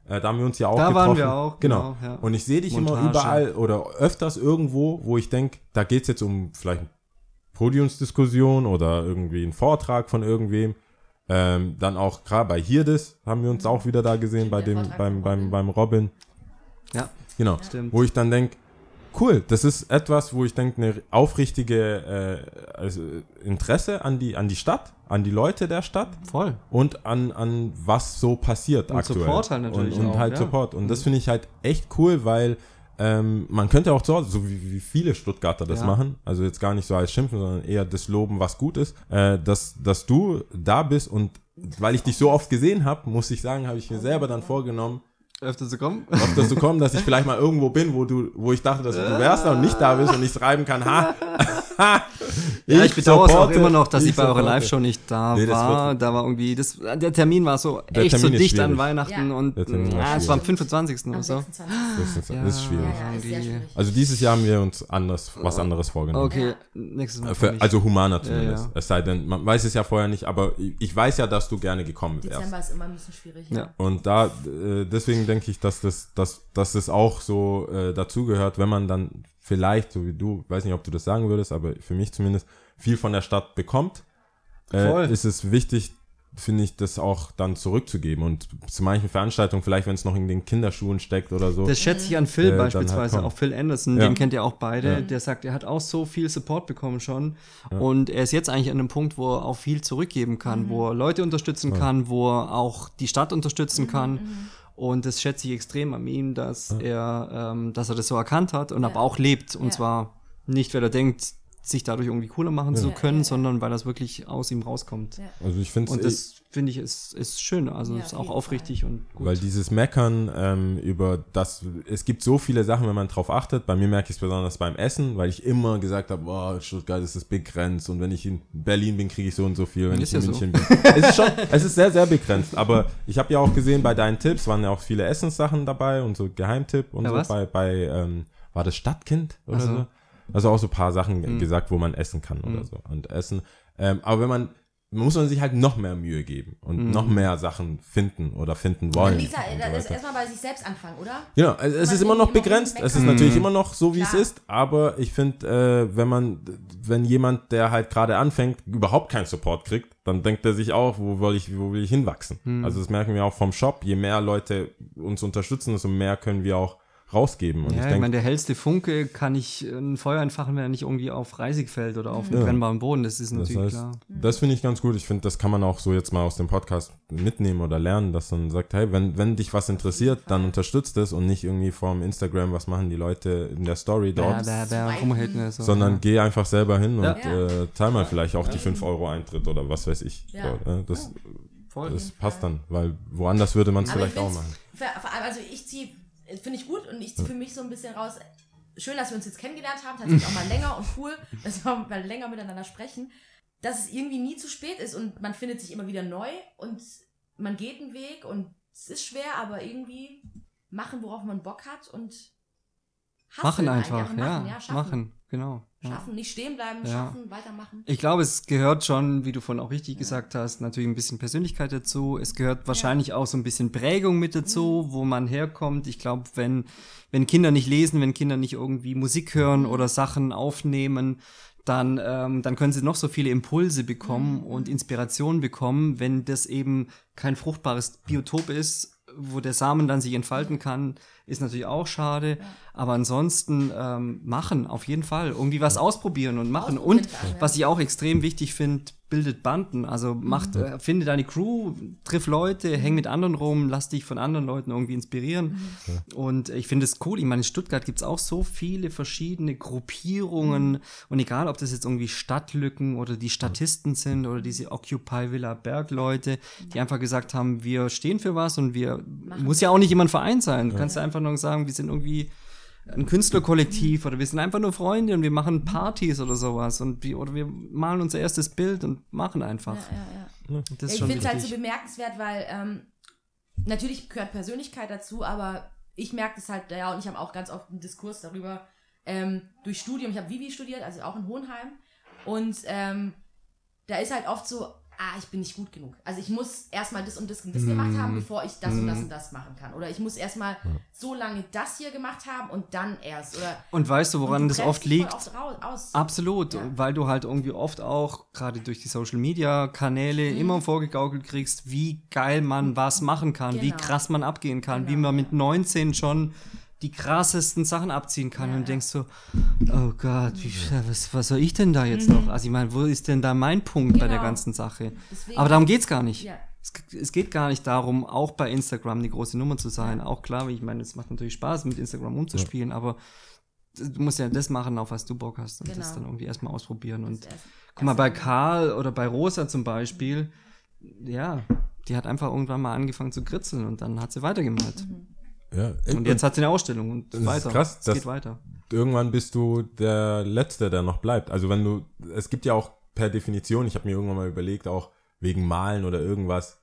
äh, da haben wir uns ja auch Da getroffen. waren wir auch, genau. genau, ja. Und ich sehe dich immer Montage. überall oder öfters irgendwo, wo ich denke, da geht es jetzt um vielleicht eine Podiumsdiskussion oder irgendwie einen Vortrag von irgendwem. Ähm, dann auch gerade bei Hirdes haben wir uns auch wieder da gesehen, bei dem, beim, beim, Robin. beim Robin. Ja, Genau. Stimmt. Wo ich dann denke, cool, das ist etwas, wo ich denke, eine aufrichtige äh, also Interesse an die, an die Stadt, an die Leute der Stadt voll. und an, an was so passiert Und aktuell. Support halt natürlich Und, und auch, halt ja. Support. Und das finde ich halt echt cool, weil ähm, man könnte auch so, so wie, wie viele Stuttgarter das Ja. machen, also jetzt gar nicht so als Schimpfen, sondern eher das Loben, was gut ist, äh, dass, dass du da bist und weil ich dich so oft gesehen habe, muss ich sagen, habe ich mir selber dann vorgenommen, Öfter zu kommen. öfters zu kommen, dass ich [LAUGHS] vielleicht mal irgendwo bin, wo du, wo ich dachte, dass du wärst und nicht da bist und ich schreiben kann, ha, [LAUGHS] ha Ja, ich bedauere es auch immer noch, dass ich, bei eurer. Live-Show nicht da Nee, das war. Da war irgendwie, das, der Termin war so Der echt so Termin ist dicht an schwierig. Weihnachten Ja. und ja, es war am schwierig. 25. oder so. 26. Das ist, Ja. das ist schwierig. Ja, ja, ist schwierig. Also dieses Jahr haben wir uns anders, was anderes vorgenommen. Okay, nächstes Mal. Äh, Für, ich. also humaner zumindest. ja. Es sei denn, man weiß es ja vorher nicht, aber ich ich weiß ja, dass du gerne gekommen wärst. Dezember ist immer ein bisschen schwierig. Ja. Und da, äh, deswegen denke ich, dass das, dass, dass das auch so äh, dazugehört, wenn man dann vielleicht, so wie du, weiß nicht, ob du das sagen würdest, aber für mich zumindest, viel von der Stadt bekommt, Voll. äh, ist es wichtig, finde ich, das auch dann zurückzugeben. Und zu manchen Veranstaltungen, vielleicht wenn es noch in den Kinderschuhen steckt oder so. Das schätze ich an Phil Äh, halt beispielsweise, kommen. auch Phil Anderson, Ja. den kennt ihr auch beide. Ja. Der sagt, er hat auch so viel Support bekommen schon. Und er ist jetzt eigentlich an einem Punkt, wo er auch viel zurückgeben kann, wo er Leute unterstützen kann, wo er auch die Stadt unterstützen kann. Und das schätze ich extrem an ihm, dass er, ähm, dass er das so erkannt hat und aber auch lebt. Und Ja. zwar nicht, weil er denkt, sich dadurch irgendwie cooler machen zu Ja, können, ja, ja. sondern weil das wirklich aus ihm rauskommt. Ja. Also ich finde Und das finde ich ist, ist schön, also Ja, ist auch aufrichtig und gut. Weil dieses Meckern ähm, über das, es gibt so viele Sachen, wenn man drauf achtet. Bei mir merke ich es besonders beim Essen, weil ich immer gesagt habe, boah, Stuttgart ist das begrenzt und wenn ich in Berlin bin, kriege ich so und so viel, wenn Ist ich in ja so. München bin. [LAUGHS] es ist schon, es ist sehr, sehr begrenzt. Aber ich habe ja auch gesehen, bei deinen Tipps waren ja auch viele Essenssachen dabei und so Geheimtipp und Ja, so was? bei, bei ähm, war das Stadtkind oder so. so? Also auch so ein paar Sachen Mhm. gesagt, wo man essen kann oder so. Und essen. Ähm, aber wenn man, muss man sich halt noch mehr Mühe geben und Mhm. noch mehr Sachen finden oder finden wollen. Lisa, und so das ist weiter. erstmal bei sich selbst anfangen, oder? Genau, also es ist immer noch begrenzt. Es ist natürlich immer noch so, wie es Klar. ist. Aber ich finde, äh, wenn man, wenn jemand, der halt gerade anfängt, überhaupt keinen Support kriegt, dann denkt er sich auch, wo will ich, wo will ich hinwachsen? Also das merken wir auch vom Shop. Je mehr Leute uns unterstützen, desto mehr können wir auch rausgeben. Und Ja, ich ich, denke, meine, der hellste Funke kann ich ein Feuer entfachen, wenn er nicht irgendwie auf Reisig fällt oder auf Ja. brennbaren Boden. Das ist das natürlich heißt, klar. das finde ich ganz gut. Ich finde, das kann man auch so jetzt mal aus dem Podcast mitnehmen oder lernen, dass man sagt, hey, wenn, wenn dich was interessiert, dann unterstützt es und nicht irgendwie vom Instagram, was machen die Leute in der Story dort. Wer rumhält denn so? sondern geh einfach selber hin und Ja. äh, zahl mal vielleicht auch die 5 Euro Eintritt oder was weiß ich. Ja. dort, äh, das Voll. das passt dann, weil woanders würde man es vielleicht ich auch machen. Vor vor allem, also ich ziehe, finde ich gut und ich ziehe für mich so ein bisschen raus. Schön, dass wir uns jetzt kennengelernt haben, tatsächlich auch mal [LAUGHS] länger und cool, dass wir mal länger miteinander sprechen. Dass es irgendwie nie zu spät ist und man findet sich immer wieder neu und man geht einen Weg und es ist schwer, aber irgendwie machen, worauf man Bock hat und Machen einfach, ja. machen, ja, schaffen. Machen, genau. Ja. Schaffen, nicht stehen bleiben, Ja. schaffen, weitermachen. Ich glaube, es gehört schon, wie du vorhin auch richtig gesagt hast, natürlich ein bisschen Persönlichkeit dazu. Es gehört wahrscheinlich auch so ein bisschen Prägung mit dazu, wo man herkommt. Ich glaube, wenn, wenn Kinder nicht lesen, wenn Kinder nicht irgendwie Musik hören oder Sachen aufnehmen, dann, ähm, dann können sie noch so viele Impulse bekommen und Inspirationen bekommen, wenn das eben kein fruchtbares Biotop ist, wo der Samen dann sich entfalten kann, ist natürlich auch schade. Aber ansonsten ähm, machen, auf jeden Fall. Irgendwie was ausprobieren und machen. Und ja. was ich auch extrem wichtig finde, bildet Banden. Also macht, äh, finde deine Crew, triff Leute, häng mit anderen rum, lass dich von anderen Leuten irgendwie inspirieren. Und ich finde es cool. Ich meine, in Stuttgart gibt es auch so viele verschiedene Gruppierungen. Und egal, ob das jetzt irgendwie Stadtlücken oder die Statisten sind oder diese Occupy Villa Berg-Leute, die einfach gesagt haben, wir stehen für was und wir, muss ja auch nicht immer ein Verein sein. Du kannst ja einfach nur sagen, wir sind irgendwie ein Künstlerkollektiv oder wir sind einfach nur Freunde und wir machen Partys oder sowas und wir, oder wir malen unser erstes Bild und machen einfach. Ja, ja, ja. Das ist ich finde es halt so bemerkenswert, weil ähm, natürlich gehört Persönlichkeit dazu, aber ich merke es halt, ja, und ich habe auch ganz oft einen Diskurs darüber, ähm, durch Studium, ich habe Vivi studiert, also auch in Hohenheim, und ähm, da ist halt oft so, ah, ich bin nicht gut genug. Also ich muss erstmal das und das und das gemacht haben, bevor ich das und das und das machen kann. Oder ich muss erstmal so lange das hier gemacht haben und dann erst. Oder Und weißt du, woran du das oft liegt? oft rau- aus. Absolut, Ja. weil du halt irgendwie oft auch, gerade durch die Social Media Kanäle, Mhm. immer vorgegaukelt kriegst, wie geil man was machen kann, wie Genau. krass man abgehen kann, wie Genau, man ja. mit 19 schon die krassesten Sachen abziehen kann Ja, und ja. denkst so, oh Gott, wie, was, was soll ich denn da jetzt noch? Also ich meine, wo ist denn da mein Punkt bei der Mhm. Genau. ganzen Sache? Deswegen- Aber darum geht's gar nicht. Ja. Es, es geht gar nicht darum, auch bei Instagram die große Nummer zu sein. Auch klar, ich meine, es macht natürlich Spaß, mit Instagram umzuspielen, aber du musst ja das machen, auf was du Bock hast und das Genau. dann irgendwie erstmal ausprobieren. Und Das erst- guck mal, bei Karl oder bei Rosa zum Beispiel, ja, die hat einfach irgendwann mal angefangen zu kritzeln und dann hat sie weitergemalt. Ja, Und jetzt hat sie eine Ausstellung und ist weiter. krass, es das- geht weiter. irgendwann bist du der Letzte, der noch bleibt. Also wenn du, es gibt ja auch per Definition, ich habe mir irgendwann mal überlegt, auch wegen Malen oder irgendwas,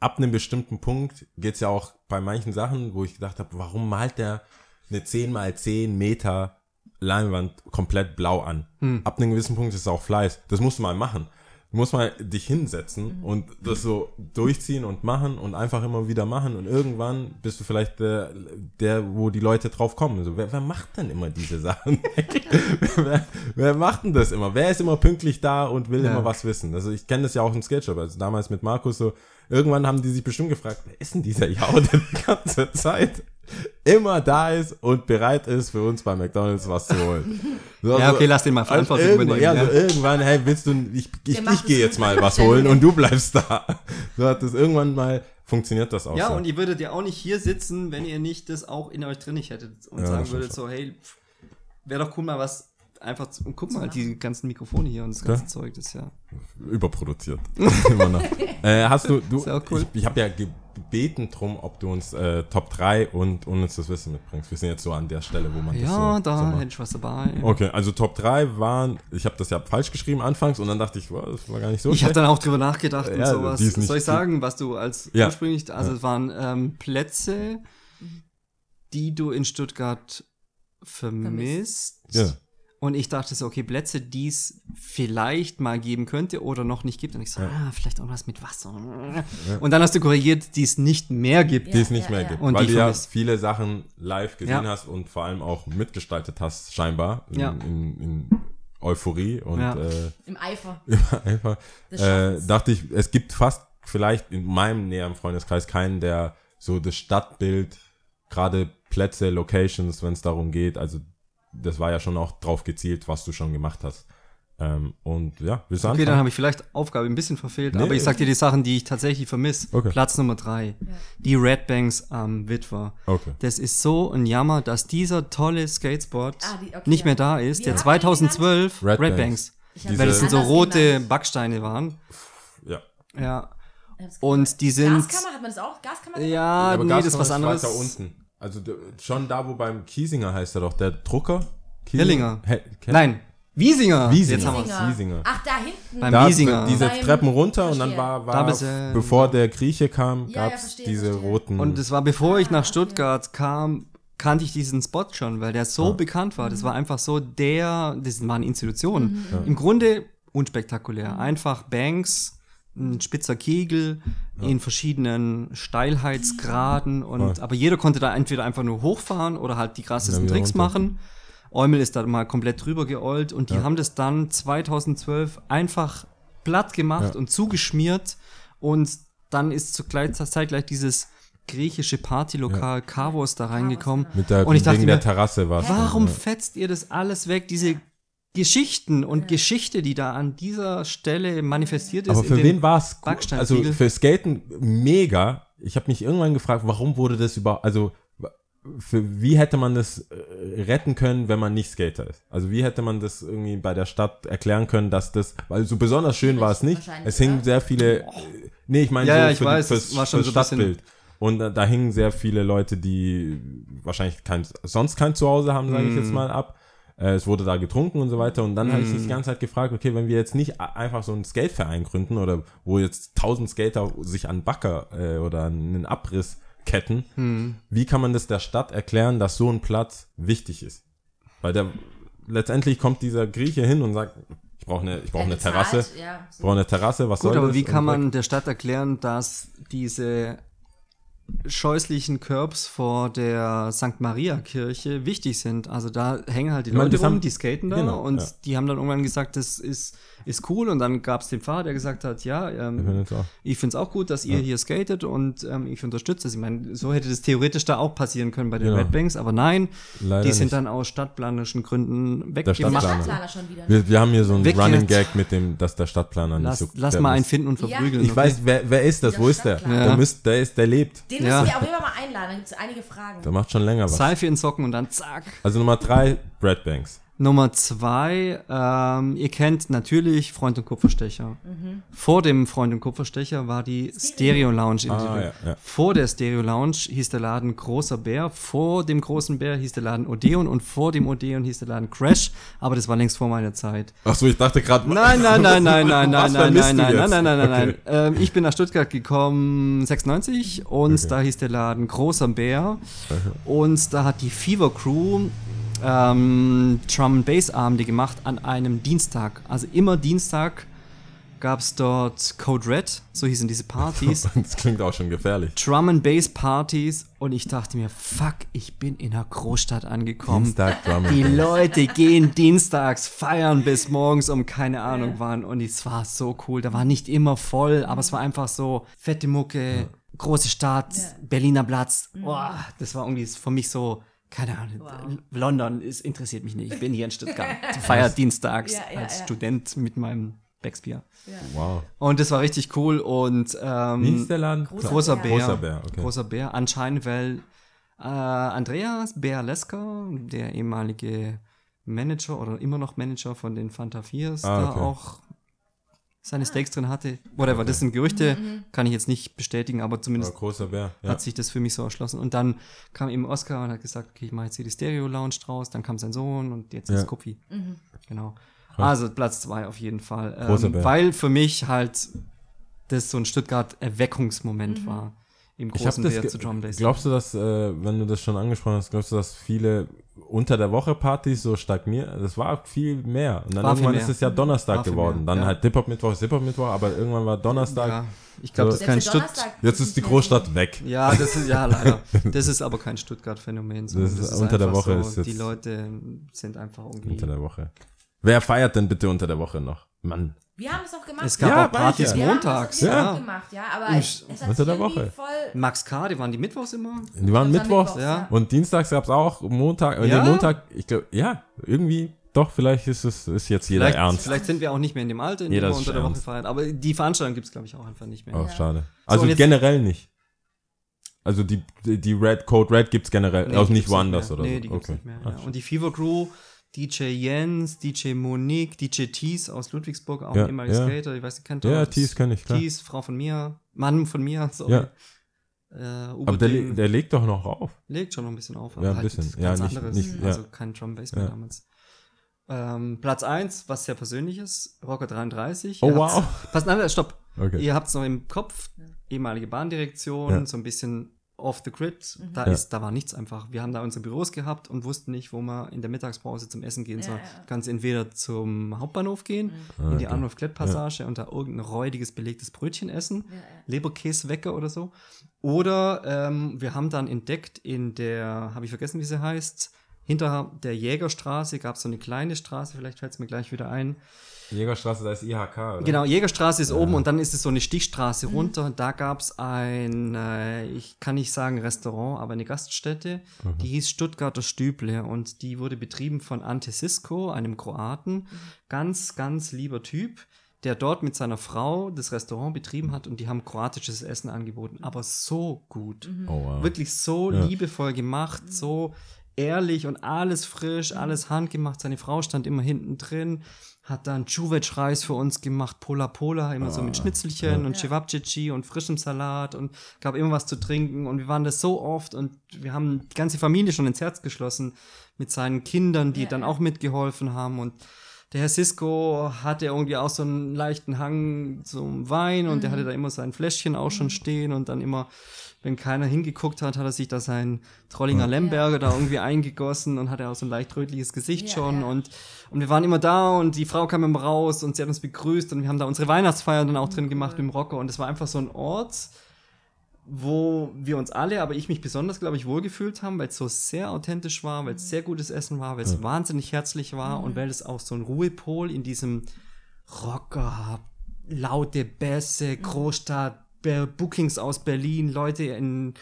ab einem bestimmten Punkt geht's ja auch bei manchen Sachen, wo ich gedacht habe, warum malt der eine 10 mal 10 Meter Leinwand komplett blau an? Ab einem gewissen Punkt ist es auch Fleiß. Das musst du mal machen. Du musst mal dich hinsetzen und das so durchziehen und machen und einfach immer wieder machen und irgendwann bist du vielleicht der, der wo die Leute drauf kommen. So, wer, wer macht denn immer diese Sachen? [LAUGHS] wer, wer macht denn das immer? Wer ist immer pünktlich da und will Ja. immer was wissen? Also ich kenne das ja auch im Sketchup, also damals mit Markus so, irgendwann haben die sich bestimmt gefragt, wer ist denn dieser Jau, der die ganze Zeit immer da ist und bereit ist, für uns bei McDonalds was zu holen. So, Ja, so- okay, lass den mal also Verantwortung irgendwann, übernehmen, ja, so irgendwann, hey, willst du, ich, ich, macht ich gehe jetzt mal was holen und du bleibst da. So hat das irgendwann mal, funktioniert das auch Ja, so. und ihr würdet ja auch nicht hier sitzen, wenn ihr nicht das auch in euch drin nicht hättet und Ja, sagen würdet so, hey, wäre doch cool mal was einfach zu, guck mal, die ganzen Mikrofone hier und das ganze Zeug, das ist ja. überproduziert. [LAUGHS] Immer noch. Äh, hast du, du, Ist ja auch cool. ich, ich habe ja gebeten drum, ob du uns äh, Top 3 und unnützes Wissen mitbringst. Wir sind jetzt so an der Stelle, wo man das Ja, so, da so hätte ich was dabei. Okay, also Top 3 waren, ich habe das ja falsch geschrieben anfangs und dann dachte ich, wow, das war gar nicht so Ich habe dann auch drüber nachgedacht und Ja, sowas. Soll ich sagen, was du als Ja. ursprünglich, also es waren ähm, Plätze, die du in Stuttgart vermisst. Ja. Und ich dachte so, okay, Plätze, die es vielleicht mal geben könnte oder noch nicht gibt. Und ich so, ah, vielleicht auch was mit Wasser. Und dann hast du korrigiert, die es nicht mehr gibt. die es nicht Ja, mehr ja. gibt. Und weil du ja viele Sachen live gesehen Ja. hast und vor allem auch mitgestaltet hast, scheinbar, in, Ja. in, in Euphorie und Ja. äh, Im Eifer. [LAUGHS] einfach Des äh, dachte ich, es gibt fast vielleicht in meinem näheren Freundeskreis keinen, der so das Stadtbild, gerade Plätze, Locations, wenn es darum geht, also das war ja schon auch drauf gezielt, was du schon gemacht hast. Ähm, und ja, willst du Okay, dann anfangen? habe ich vielleicht Aufgabe ein bisschen verfehlt, Nee. aber ich sag dir die Sachen, die ich tatsächlich vermisse. Okay. Platz Nummer drei. Die Red Banks am Witwer. Okay. Das ist so ein Jammer, dass dieser tolle Skatespot Ah, die- okay, nicht ja. mehr da ist, Wie der hat man den 2012 Red Red, Banks. Banks. Weil das sind so rote genannt. Backsteine waren. Ja. Ja. Und die sind. Gaskammer, hat man das auch? Gaskammer? Ja, Aber nee, Gaskammer das ist was anderes. Weiter unten. Also schon da, wo beim Kiesinger heißt er doch, der Drucker. Kiesinger? Hellinger. He Ke- Nein, Wiesinger. Wiesinger. Jetzt haben wir's. Wiesinger. Wiesinger. Ach, da hinten. Beim Da Wiesinger. diese Beim- Treppen runter und dann Verstehe. war, Da war bist du- bevor der Grieche kam, Ja, ja, gab's verstehe, diese verstehe. roten. Und das war bevor ich nach Stuttgart kam, kannte ich diesen Spot schon, weil der so bekannt war. Das war einfach so der, das waren Institutionen. Im Grunde unspektakulär. Einfach Banks, ein spitzer Kegel in verschiedenen Steilheitsgraden und aber jeder konnte da entweder einfach nur hochfahren oder halt die krassesten Tricks runter. machen. Eumel ist da mal komplett drüber geollt und die haben das dann 2012 einfach platt gemacht Ja. und zugeschmiert und dann ist zur gleich- zeitgleich dieses griechische Partylokal Kavos da reingekommen. mit der, und ich dachte wegen mir, der Terrasse war Warum Ja. fetzt ihr das alles weg? Diese Geschichten und Geschichte, die da an dieser Stelle manifestiert ist. Aber für wen war es gut? Also für Skaten mega. Ich habe mich irgendwann gefragt, warum wurde das überhaupt, also für wie hätte man das äh, retten können, wenn man nicht Skater ist? Also wie hätte man das irgendwie bei der Stadt erklären können, dass das, weil so besonders schön war es nicht. Es hingen sehr viele, äh, nee, ich meine Ja, so ja, ich für weiß, die, fürs, war schon fürs so Stadtbild. Und da, da hingen sehr viele Leute, die wahrscheinlich kein, sonst kein Zuhause haben, sage ich jetzt Mhm. mal ab. Äh, Es wurde da getrunken und so weiter. Und dann habe ich mich die ganze Zeit gefragt, okay, wenn wir jetzt nicht einfach so einen Skateverein gründen oder wo jetzt tausend Skater sich an Backer äh, oder an einen Abriss ketten, Hm. wie kann man das der Stadt erklären, dass so ein Platz wichtig ist? Weil der letztendlich kommt dieser Grieche hin und sagt, ich brauche eine, ich brauche eine Terrasse, Ja, ich brauche eine Terrasse, was Gut, soll aber das? wie kann man der Stadt erklären, dass diese scheußlichen Curbs vor der St. Maria Kirche wichtig sind? Also da hängen halt die meine, Leute das rum, haben- die skaten da genau, und ja. die haben dann irgendwann gesagt, das ist, ist cool und dann gab es den Fahrer, der gesagt hat, ja, Ich ähm, auch. ich finde es auch gut, dass ihr hier skatet und ähm, ich unterstütze es. Ich meine, so hätte das theoretisch da auch passieren können bei den Ja. Red Banks, aber nein, Leider die sind nicht. dann aus stadtplanerischen Gründen Der Der weggemacht. Stadtplaner. Stadtplaner schon wieder. Wir, wir haben hier so einen Weg Running. Gag mit dem, dass der Stadtplaner Lass, nicht so. lass mal einen finden und Ja. verprügeln. Ich okay? weiß, wer, wer ist das? Der Wo ist der? Der, Ja. müsst, der ist, der lebt. Den Ja. müssen wir auf jeden Fall mal einladen. Da gibt es einige Fragen. Der macht schon länger was. Seife in Socken und dann zack. Also Nummer drei, Brad Banks. Nummer zwei, ähm, ihr kennt natürlich Freund und Kupferstecher. Vor dem Freund und Kupferstecher war die Stereo Lounge. in Ah, ja, ja. Vor der Stereo Lounge hieß der Laden Großer Bär, vor dem Großen Bär hieß der Laden Odeon und vor dem Odeon hieß der Laden Crash, aber das war längst vor meiner Zeit. Ach so, ich dachte gerade. Nein, nein, nein, nein, nein, nein, nein, nein, nein, nein, nein, nein, nein, Okay. nein. Ähm, ich bin nach Stuttgart gekommen 96 und Okay. da hieß der Laden Großer Bär und da hat die Fever Crew ähm, Drum and Bass Abende gemacht an einem Dienstag. Also immer Dienstag gab es dort Code Red, so hießen diese Partys. [LAUGHS] Das klingt auch schon gefährlich. Drum and Bass Partys und ich dachte mir, fuck, ich bin in einer Großstadt angekommen. Dienstag Drum and Die Bass. Leute gehen dienstags feiern bis morgens um keine Ahnung wann und es war so cool. Da war nicht immer voll, aber es war einfach so fette Mucke, große Stadt, Berliner Platz. Boah, das war irgendwie für mich so, keine Ahnung, London, es interessiert mich nicht. Ich bin hier in Stuttgart. [LAUGHS] Feiert dienstags Ja, ja, als ja. Student mit meinem Becksbier. Wow. Und das war richtig cool und ähm, Wie hieß der Laden? Großer Großer Bär. Bär. Großer Bär, okay. Großer Bär. Anscheinend, weil äh, Andreas Bärlesker, der ehemalige Manager oder immer noch Manager von den Fanta 4s, Ah, da okay. auch seine Steaks drin hatte. Whatever, das sind Gerüchte, kann ich jetzt nicht bestätigen, aber zumindest großer Bär. Ja. hat sich das für mich so erschlossen. Und dann kam eben Oscar und hat gesagt, okay, ich mache jetzt hier die Stereo Lounge draus. Dann kam sein Sohn und jetzt Ja. ist Kupfi. Genau. Also Platz zwei auf jeden Fall. Großer Ähm, Bär. weil für mich halt das so ein Stuttgart-Erweckungsmoment war. Im großen das. Bär zu Drum Days. Glaubst du, dass, äh, wenn du das schon angesprochen hast, glaubst du, dass viele unter der Woche Partys so stagnieren? Das war viel mehr. Und dann War irgendwann ist es ja Donnerstag War geworden. mehr, Dann ja. halt Hip-Hop-Mittwoch ist Hip-Hop-Mittwoch, aber irgendwann war Donnerstag. Ja, ich glaube, So. das ist kein Selbst Stutt. Donnerstag Jetzt ist die Großstadt weg. Ja, das ist ja leider. [LAUGHS] Das ist aber kein Stuttgart-Phänomen. sondern Das ist unter der Woche So, ist jetzt- die Leute sind einfach irgendwie. Unter der Woche. Wer feiert denn bitte unter der Woche noch? Mann. Wir haben es doch gemacht. Es gab Ja, auch Partys ich wir haben montags. wir haben Ja. das gemacht, ja, aber Im es, es hat unter der Woche. voll Max K., die waren die Mittwochs immer. Die waren Mittwochs. Mittwochs, ja. Und dienstags gab es auch Montag. Ja? Ja? Nee, Montag, ich glaube, ja, irgendwie, doch, vielleicht ist es ist jetzt jeder Vielleicht, ernst. vielleicht sind wir auch nicht mehr in dem Alter, in Jeder dem wir ist unter der Woche ernst. feiern. Aber die Veranstaltung gibt es, glaube ich, auch einfach nicht mehr. Oh, Ja. schade. Also jetzt- generell nicht. Also die, die Red Code Red gibt's generell, Nee, auch die nicht woanders oder nee, so. die gibt's okay. nicht mehr. Ah, Ja. Und die Fever Crew, DJ Jens, DJ Monique, DJ Tees aus Ludwigsburg, auch Ja, ein ehemaliger ja. Skater, ich weiß nicht, kennt ihr Ja, das? Tees kenn ich, klar. Tees, Frau von mir, Mann von mir, [LAUGHS] sorry. Ja. Äh, Aber der, der legt doch noch auf. legt schon noch ein bisschen auf. Ja, ein bisschen. Ganz Ja, nicht- anderes. nicht- ja. Also kein Drum Bass mehr Ja. damals. Ähm, Platz 1, was sehr persönliches, Rocker 33. Oh, wow. Pass, nein, stopp. Okay. Ihr habt es noch im Kopf, ehemalige Bahndirektion, Ja. so ein bisschen off the grid. Da, Ja. ist, da war nichts einfach. Wir haben da unsere Büros gehabt und wussten nicht, wo wir in der Mittagspause zum Essen gehen soll. Ja, ja. Kannst entweder zum Hauptbahnhof gehen, Ah, in die okay. Anruf-Klett-Passage und da irgendein räudiges, belegtes Brötchen essen, Leberkäswecker oder so. Oder ähm, wir haben dann entdeckt in der, habe ich vergessen, wie sie heißt, hinter der Jägerstraße gab es so eine kleine Straße, vielleicht fällt es mir gleich wieder ein. Jägerstraße, da ist IHK, oder? Genau, Jägerstraße ist oben und dann ist es so eine Stichstraße runter. Da gab es ein, äh, ich kann nicht sagen Restaurant, aber eine Gaststätte, die hieß Stuttgarter Stüble und die wurde betrieben von Ante Sisko, einem Kroaten. Ganz, ganz lieber Typ, der dort mit seiner Frau das Restaurant betrieben hat und die haben kroatisches Essen angeboten, aber so gut. Oh, wow. Wirklich so Ja. liebevoll gemacht, so ehrlich und alles frisch, alles handgemacht. Seine Frau stand immer hinten drin, hat dann Čuveč-Reis für uns gemacht, Pola Pola, immer so mit Schnitzelchen und Cevapcici und frischem Salat und gab immer was zu trinken und wir waren das so oft und wir haben die ganze Familie schon ins Herz geschlossen mit seinen Kindern, die dann auch mitgeholfen haben und der Herr Cisco hatte irgendwie auch so einen leichten Hang zum Wein und der hatte da immer sein Fläschchen auch schon stehen und dann immer, wenn keiner hingeguckt hat, hat er sich da sein Trollinger Lemberger da irgendwie eingegossen und hatte auch so ein leicht rötliches Gesicht Ja, schon. ja. und, und wir waren immer da und die Frau kam immer raus und sie hat uns begrüßt und wir haben da unsere Weihnachtsfeier dann auch drin gemacht im Rocker und es war einfach so ein Ort, wo wir uns alle, aber ich mich besonders, glaube ich, wohlgefühlt haben, weil es so sehr authentisch war, weil es sehr gutes Essen war, weil es wahnsinnig herzlich war und weil es auch so ein Ruhepol in diesem Rocker, laute Bässe, Großstadt, Bookings aus Berlin, Leute in,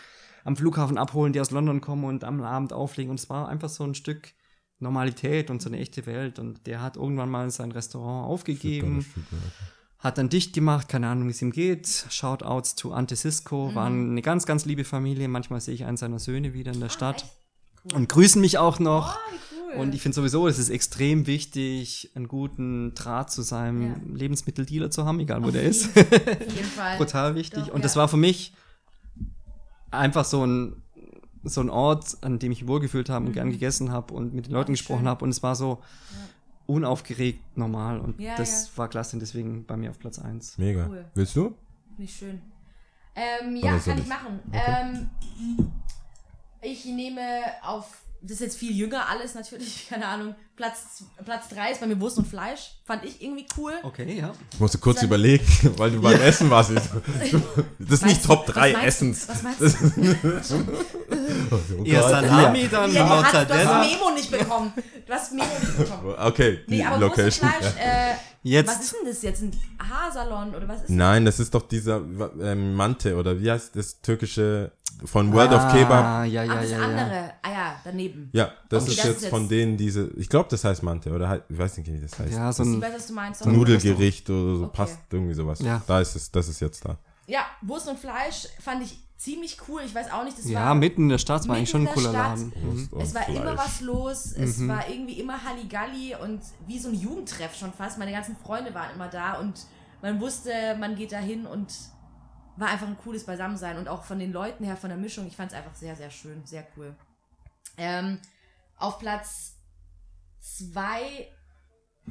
am Flughafen abholen, die aus London kommen und am Abend auflegen. Und es war einfach so ein Stück Normalität und so eine echte Welt. Und der hat irgendwann mal sein Restaurant aufgegeben hat dann dicht gemacht, keine Ahnung, wie es ihm geht. Shoutouts to Ante Cisco, waren eine ganz, ganz liebe Familie. Manchmal sehe ich einen seiner Söhne wieder in der Stadt und grüßen mich auch noch. Und ich finde sowieso, es ist extrem wichtig, einen guten Draht zu seinem Ja. Lebensmitteldealer zu haben, egal wo der ist. Auf jeden [LAUGHS] Fall. Brutal wichtig. Doch, und das ja. war für mich einfach so ein, so ein Ort, an dem ich mich wohlgefühlt habe und gern gegessen habe und mit den Leuten Mhm. Ach, gesprochen habe. Und es war so unaufgeregt normal. Und Ja, das ja. war klasse und deswegen bei mir auf Platz 1. Mega. Cool. Willst du? Nicht schön. Ähm, ja, kann ich ich? machen. Okay. Ähm, ich nehme auf, das ist jetzt viel jünger alles natürlich, [LAUGHS] keine Ahnung. Platz, Platz 3 ist bei mir Wurst und Fleisch. Fand ich irgendwie cool. Okay, ja. Ich musste kurz Dann- überlegen, [LAUGHS] weil du beim Essen warst. [LAUGHS] Das ist nicht du, Top was 3 meinst du? Essens. Was meinst du? Ihr. Salami, dann Ja, du, hast, du hast. Memo nicht bekommen. Du hast Memo nicht bekommen. Okay, die Nee, aber Wurst und Location. Fleisch, äh, Jetzt- was ist denn das jetzt? Ein Haarsalon oder was ist das? Nein, das ist doch dieser ähm, Mante oder wie heißt das türkische von World of Ah, Kebab. Ja, Ach, ja, das ja, ja. andere. Ah ja, daneben. Ja, das Okay, ist das jetzt ist von denen diese, ich glaube, das heißt Mante oder halt, ich weiß nicht, wie das heißt. Ja, so Ich ein. weiß, was du meinst. Ein Nudelgericht oder so, Okay. passt irgendwie sowas. Ja. Da ist es, das ist jetzt da. Ja, Wurst und Fleisch fand ich ziemlich cool. Ich weiß auch nicht, das Ja, war mitten in der Stadt war eigentlich schon ein cooler der Laden. Stadt. Mhm. Es war immer Fleisch. was los, es Mhm. war irgendwie immer Halligalli und wie so ein Jugendtreff schon fast. Meine ganzen Freunde waren immer da und man wusste, man geht da hin und war einfach ein cooles Beisammensein. Und auch von den Leuten her, von der Mischung, ich fand es einfach sehr, sehr schön, sehr cool. Ähm, auf Platz zwei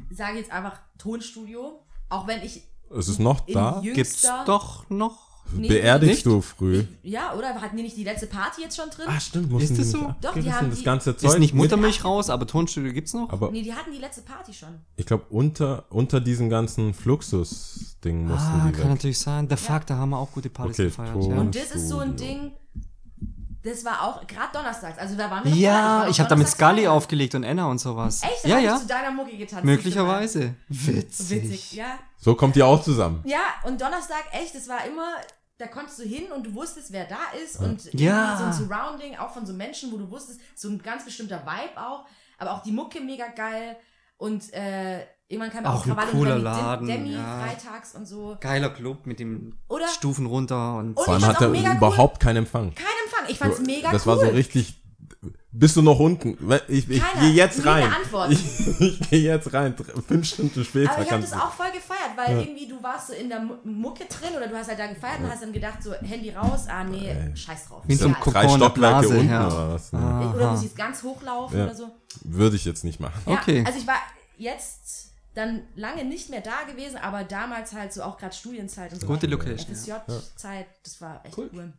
sage ich jetzt einfach Tonstudio. Auch wenn ich Es ist noch da. Gibt's doch noch. Nee, Beerdigst du früh? Ja, oder? Hatten die nicht die letzte Party jetzt schon drin? Ah, stimmt. mussten Ist das so? nicht Doch, die haben das die- ganze Zeug. Ist nicht Muttermilch raus, aber Tonstudio gibt's noch? Aber Nee, die hatten die letzte Party schon. ich glaube, unter, unter diesem ganzen Fluxus-Ding mussten Ah, die kann weg. natürlich sein. The Fuck, da haben wir auch gute Partys Okay, gefeiert. Ton. Ja, Und das ist so ein. Ding, das war auch gerade donnerstags. Also da waren wir ja nicht, ich habe da mit Scully feiern. aufgelegt und Anna und sowas. Echt? Da Ja, hab ja. Ich zu deiner Mucki getanzt. Möglicherweise. Witzig. Witzig, ja. So kommt ihr auch zusammen. Ja, und Donnerstag, echt, es war immer, da konntest du hin und du wusstest, wer da ist. Und Ja. so ein Surrounding, auch von so Menschen, wo du wusstest, so ein ganz bestimmter Vibe auch. Aber auch die Mucke mega geil. Und äh, irgendwann kam Auch ein Krawall und cooler Remi Laden, Demi ja. freitags und so. Geiler Club mit dem Oder? Stufen runter und. Und Vor allem hat er auch überhaupt keinen Empfang. Kein Empfang. Ich fand's mega das cool. war so richtig. Bist du noch unten? Ich, ich gehe [LAUGHS] jetzt rein. Antwort. Ich, ich gehe jetzt rein. Fünf Stunden später Aber ich habe das du. auch voll gefeiert, weil irgendwie du warst so in der Mu- Mucke drin oder du hast halt da gefeiert und hast dann gedacht, so Handy raus, ah nee, scheiß drauf. Wie so einem Ja, Kokon Drei Stockwerke Blase, unten ja. oder was? Ne? Oder muss ich ganz hochlaufen Ja. oder so. Würde ich jetzt nicht machen. Ja, Okay. Also ich war jetzt dann lange nicht mehr da gewesen, aber damals halt so auch gerade Studienzeit und so. Gute Location. FSJ-Zeit, das war echt cool.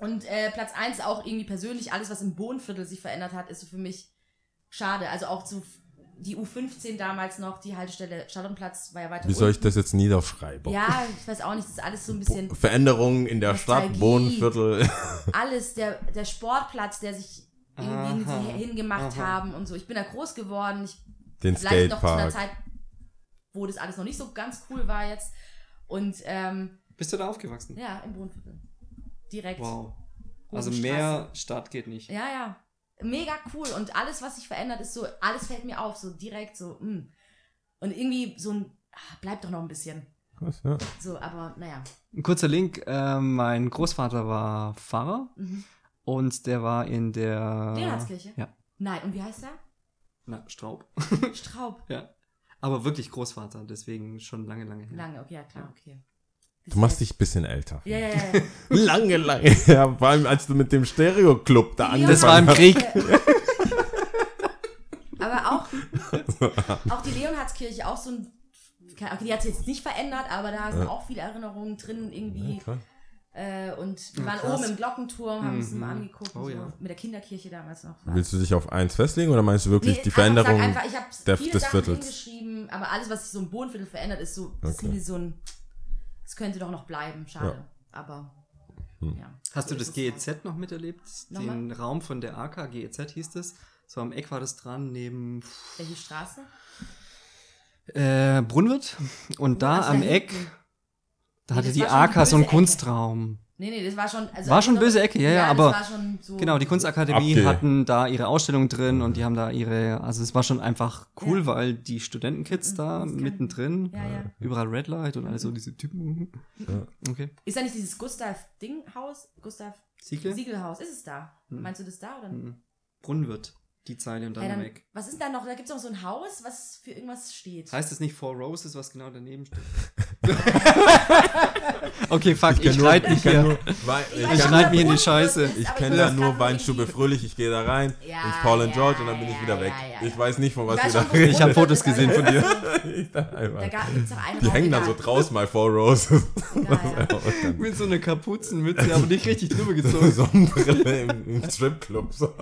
Und äh, Platz 1 auch irgendwie persönlich, alles was im Bohnenviertel sich verändert hat, ist so für mich schade. Also auch so die U15 damals noch, die Haltestelle Charlottenplatz war ja weiter Wie soll ich das jetzt niederschreiben? Ja, ich weiß auch nicht, das ist alles so ein bisschen Veränderungen in der Stadt, Nostalgie. Bodenviertel. [LAUGHS] alles, der, der Sportplatz, der sich irgendwie Aha, hin- hingemacht aha. haben und so. Ich bin da groß geworden. Ich, Den vielleicht noch zu einer. Zeit, wo das alles noch nicht so ganz cool war jetzt. Und ähm, Bist du da aufgewachsen? ja, im Wohnviertel. Direkt. Wow. Also mehr Stadt geht nicht. Ja, ja. Mega cool. Und alles, was sich verändert, ist so, alles fällt mir auf, so direkt so, mm. Und irgendwie so ein, ah, bleibt doch noch ein bisschen. Was, ja. So, aber naja. Ein kurzer Link. Äh, mein Großvater war Pfarrer Mhm. und der war in der. Leonhardskirche? Ja. Nein, und wie heißt der? Na, Straub. Straub. [LAUGHS] ja. Aber wirklich Großvater, deswegen schon lange, lange her. Lange, okay, ja klar, okay. Du machst dich ein bisschen älter. Ja, ja, ja. ja. [LAUGHS] Lange, lange. [LAUGHS] Ja, vor allem als du mit dem Stereo-Club da Ja. angefangen Das war im hast. Krieg. [LAUGHS] Aber auch, auch die Leonhardskirche, auch so ein. Okay, die hat sich jetzt nicht verändert, aber da sind auch viele Erinnerungen drin irgendwie. Ja, klar. Äh, und wir Ja, waren krass. oben im Glockenturm, haben uns Mhm. mal angeguckt. Oh und so. ja. Mit der Kinderkirche damals noch. Willst du dich auf eins festlegen oder meinst du wirklich Nee, die einfach Veränderung? Einfach, ich habe viele des Sachen Viertels? hingeschrieben, aber alles, was sich so im Bodenviertel verändert, ist so, ist Okay. irgendwie so ein. Es könnte doch noch bleiben, schade. Aber. Hm. Ja. Hast so du das halt. GEZ noch miterlebt? Nochmal? Den Raum von der AK, GEZ hieß es. So am Eck war das dran, neben Welche Straße? äh, Brunnwirt. Und da am Eck, da hatte die AK so einen. Kunstraum. Nee, nee, das war schon. Also War schon böse Ecke, ja, ja, aber- war schon so. Genau, die Kunstakademie Abge- hatten da ihre Ausstellung drin und die haben da ihre, also es war schon einfach cool, Ja. weil die Studentenkids da kann ich. mittendrin, Ja, ja. überall Red Light und alles so diese Typen. Okay. Ist da nicht dieses Gustav-Ding-Haus? Gustav Siegel? Siegelhaus. Ist es da? Meinst du das da oder? Mhm. Brunnwirt. Die Zeile und dann, Ja, dann, weg. was ist da noch? Da gibt es noch so ein Haus, was für irgendwas steht. Heißt das nicht Four Roses, was genau daneben steht? [LAUGHS] okay, fuck, ich, reite mich hier. Ich ich weiß Ich schon, kann- schneid mich in die Scheiße. ist, Ich kenne da nur Weinstube Fröhlich, ich gehe da rein. Ja, ich Paul and ja, George und dann bin ja, ich wieder weg. ja, ja. Ich weiß nicht, von was wir da reden. Ich habe Fotos [LAUGHS] gesehen von dir. [LAUGHS] Da Da es Die hängen dann so draußen, my four roses. Mit so einer Kapuzenmütze, aber nicht richtig drüber gezogen. Sonnenbrille im, im Stripclub. So.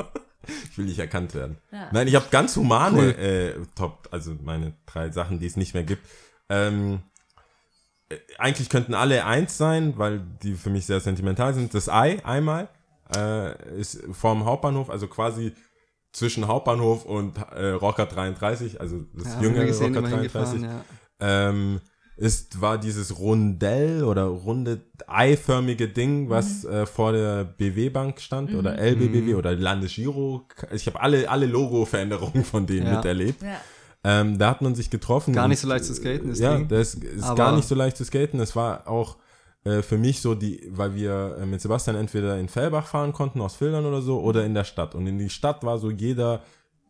Ich will nicht erkannt werden. Ja. Nein, ich habe ganz humane Cool. äh, Top, also meine drei Sachen, die es nicht mehr gibt. Ähm, äh, eigentlich könnten alle eins sein, weil die für mich sehr sentimental sind. Das Ei einmal äh, ist vorm Hauptbahnhof, also quasi zwischen Hauptbahnhof und äh, Rocker 33, also das Ja, jüngere gesehen, Rocker immer 33 hingefahren, ja. ähm, ist, war dieses Rundell oder runde eiförmige Ding, was Mhm. äh, vor der BW-Bank stand oder LBBW oder Landesgiro. Ich habe alle, alle Logo-Veränderungen von denen Ja. miterlebt. Ja. Ähm, da hat man sich getroffen. Gar und, nicht so leicht zu skaten, das Ja, Ding. das ist Aber- gar nicht so leicht zu skaten. Es war auch äh, für mich so die, weil wir äh, mit Sebastian entweder in Fellbach fahren konnten, aus Filtern oder so, oder in der Stadt. Und in die Stadt war so jeder,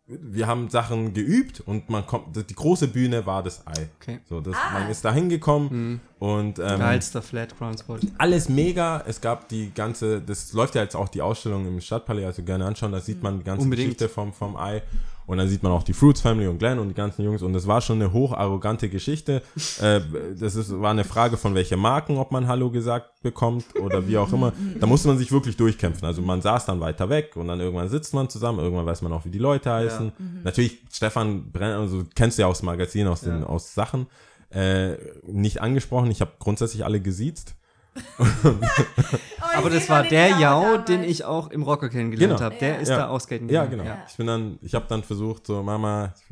wir haben Sachen geübt und man kommt, die große Bühne war das Ei. Okay. So, das, Ah. man ist da hingekommen und ähm, Geilster Flat Ground Spot. alles mega. Es gab die ganze, das läuft ja jetzt auch die Ausstellung im Stadtpalais, also gerne anschauen, da sieht man die ganze Unbedingt. Geschichte vom, vom Ei. Und dann sieht man auch die Fruits Family und Glenn und die ganzen Jungs. Und das war schon eine hocharrogante Geschichte. äh, das ist, war eine Frage von welcher Marken, ob man Hallo gesagt bekommt oder wie auch immer. Da musste man sich wirklich durchkämpfen. Also man saß dann weiter weg und dann irgendwann sitzt man zusammen. Irgendwann weiß man auch, wie die Leute heißen. Natürlich, Stefan Brenner, also kennst du ja aus dem Magazin, aus den aus Sachen. Äh, nicht angesprochen. Ich habe grundsätzlich alle gesiezt. [LAUGHS] Aber das war der Namen den ich auch im Rocker kennengelernt Genau. habe. Der Ja. ist Ja. da ausskaten Ja, gegangen. genau. Ja. Ich bin dann, ich habe dann versucht, so Mama, ich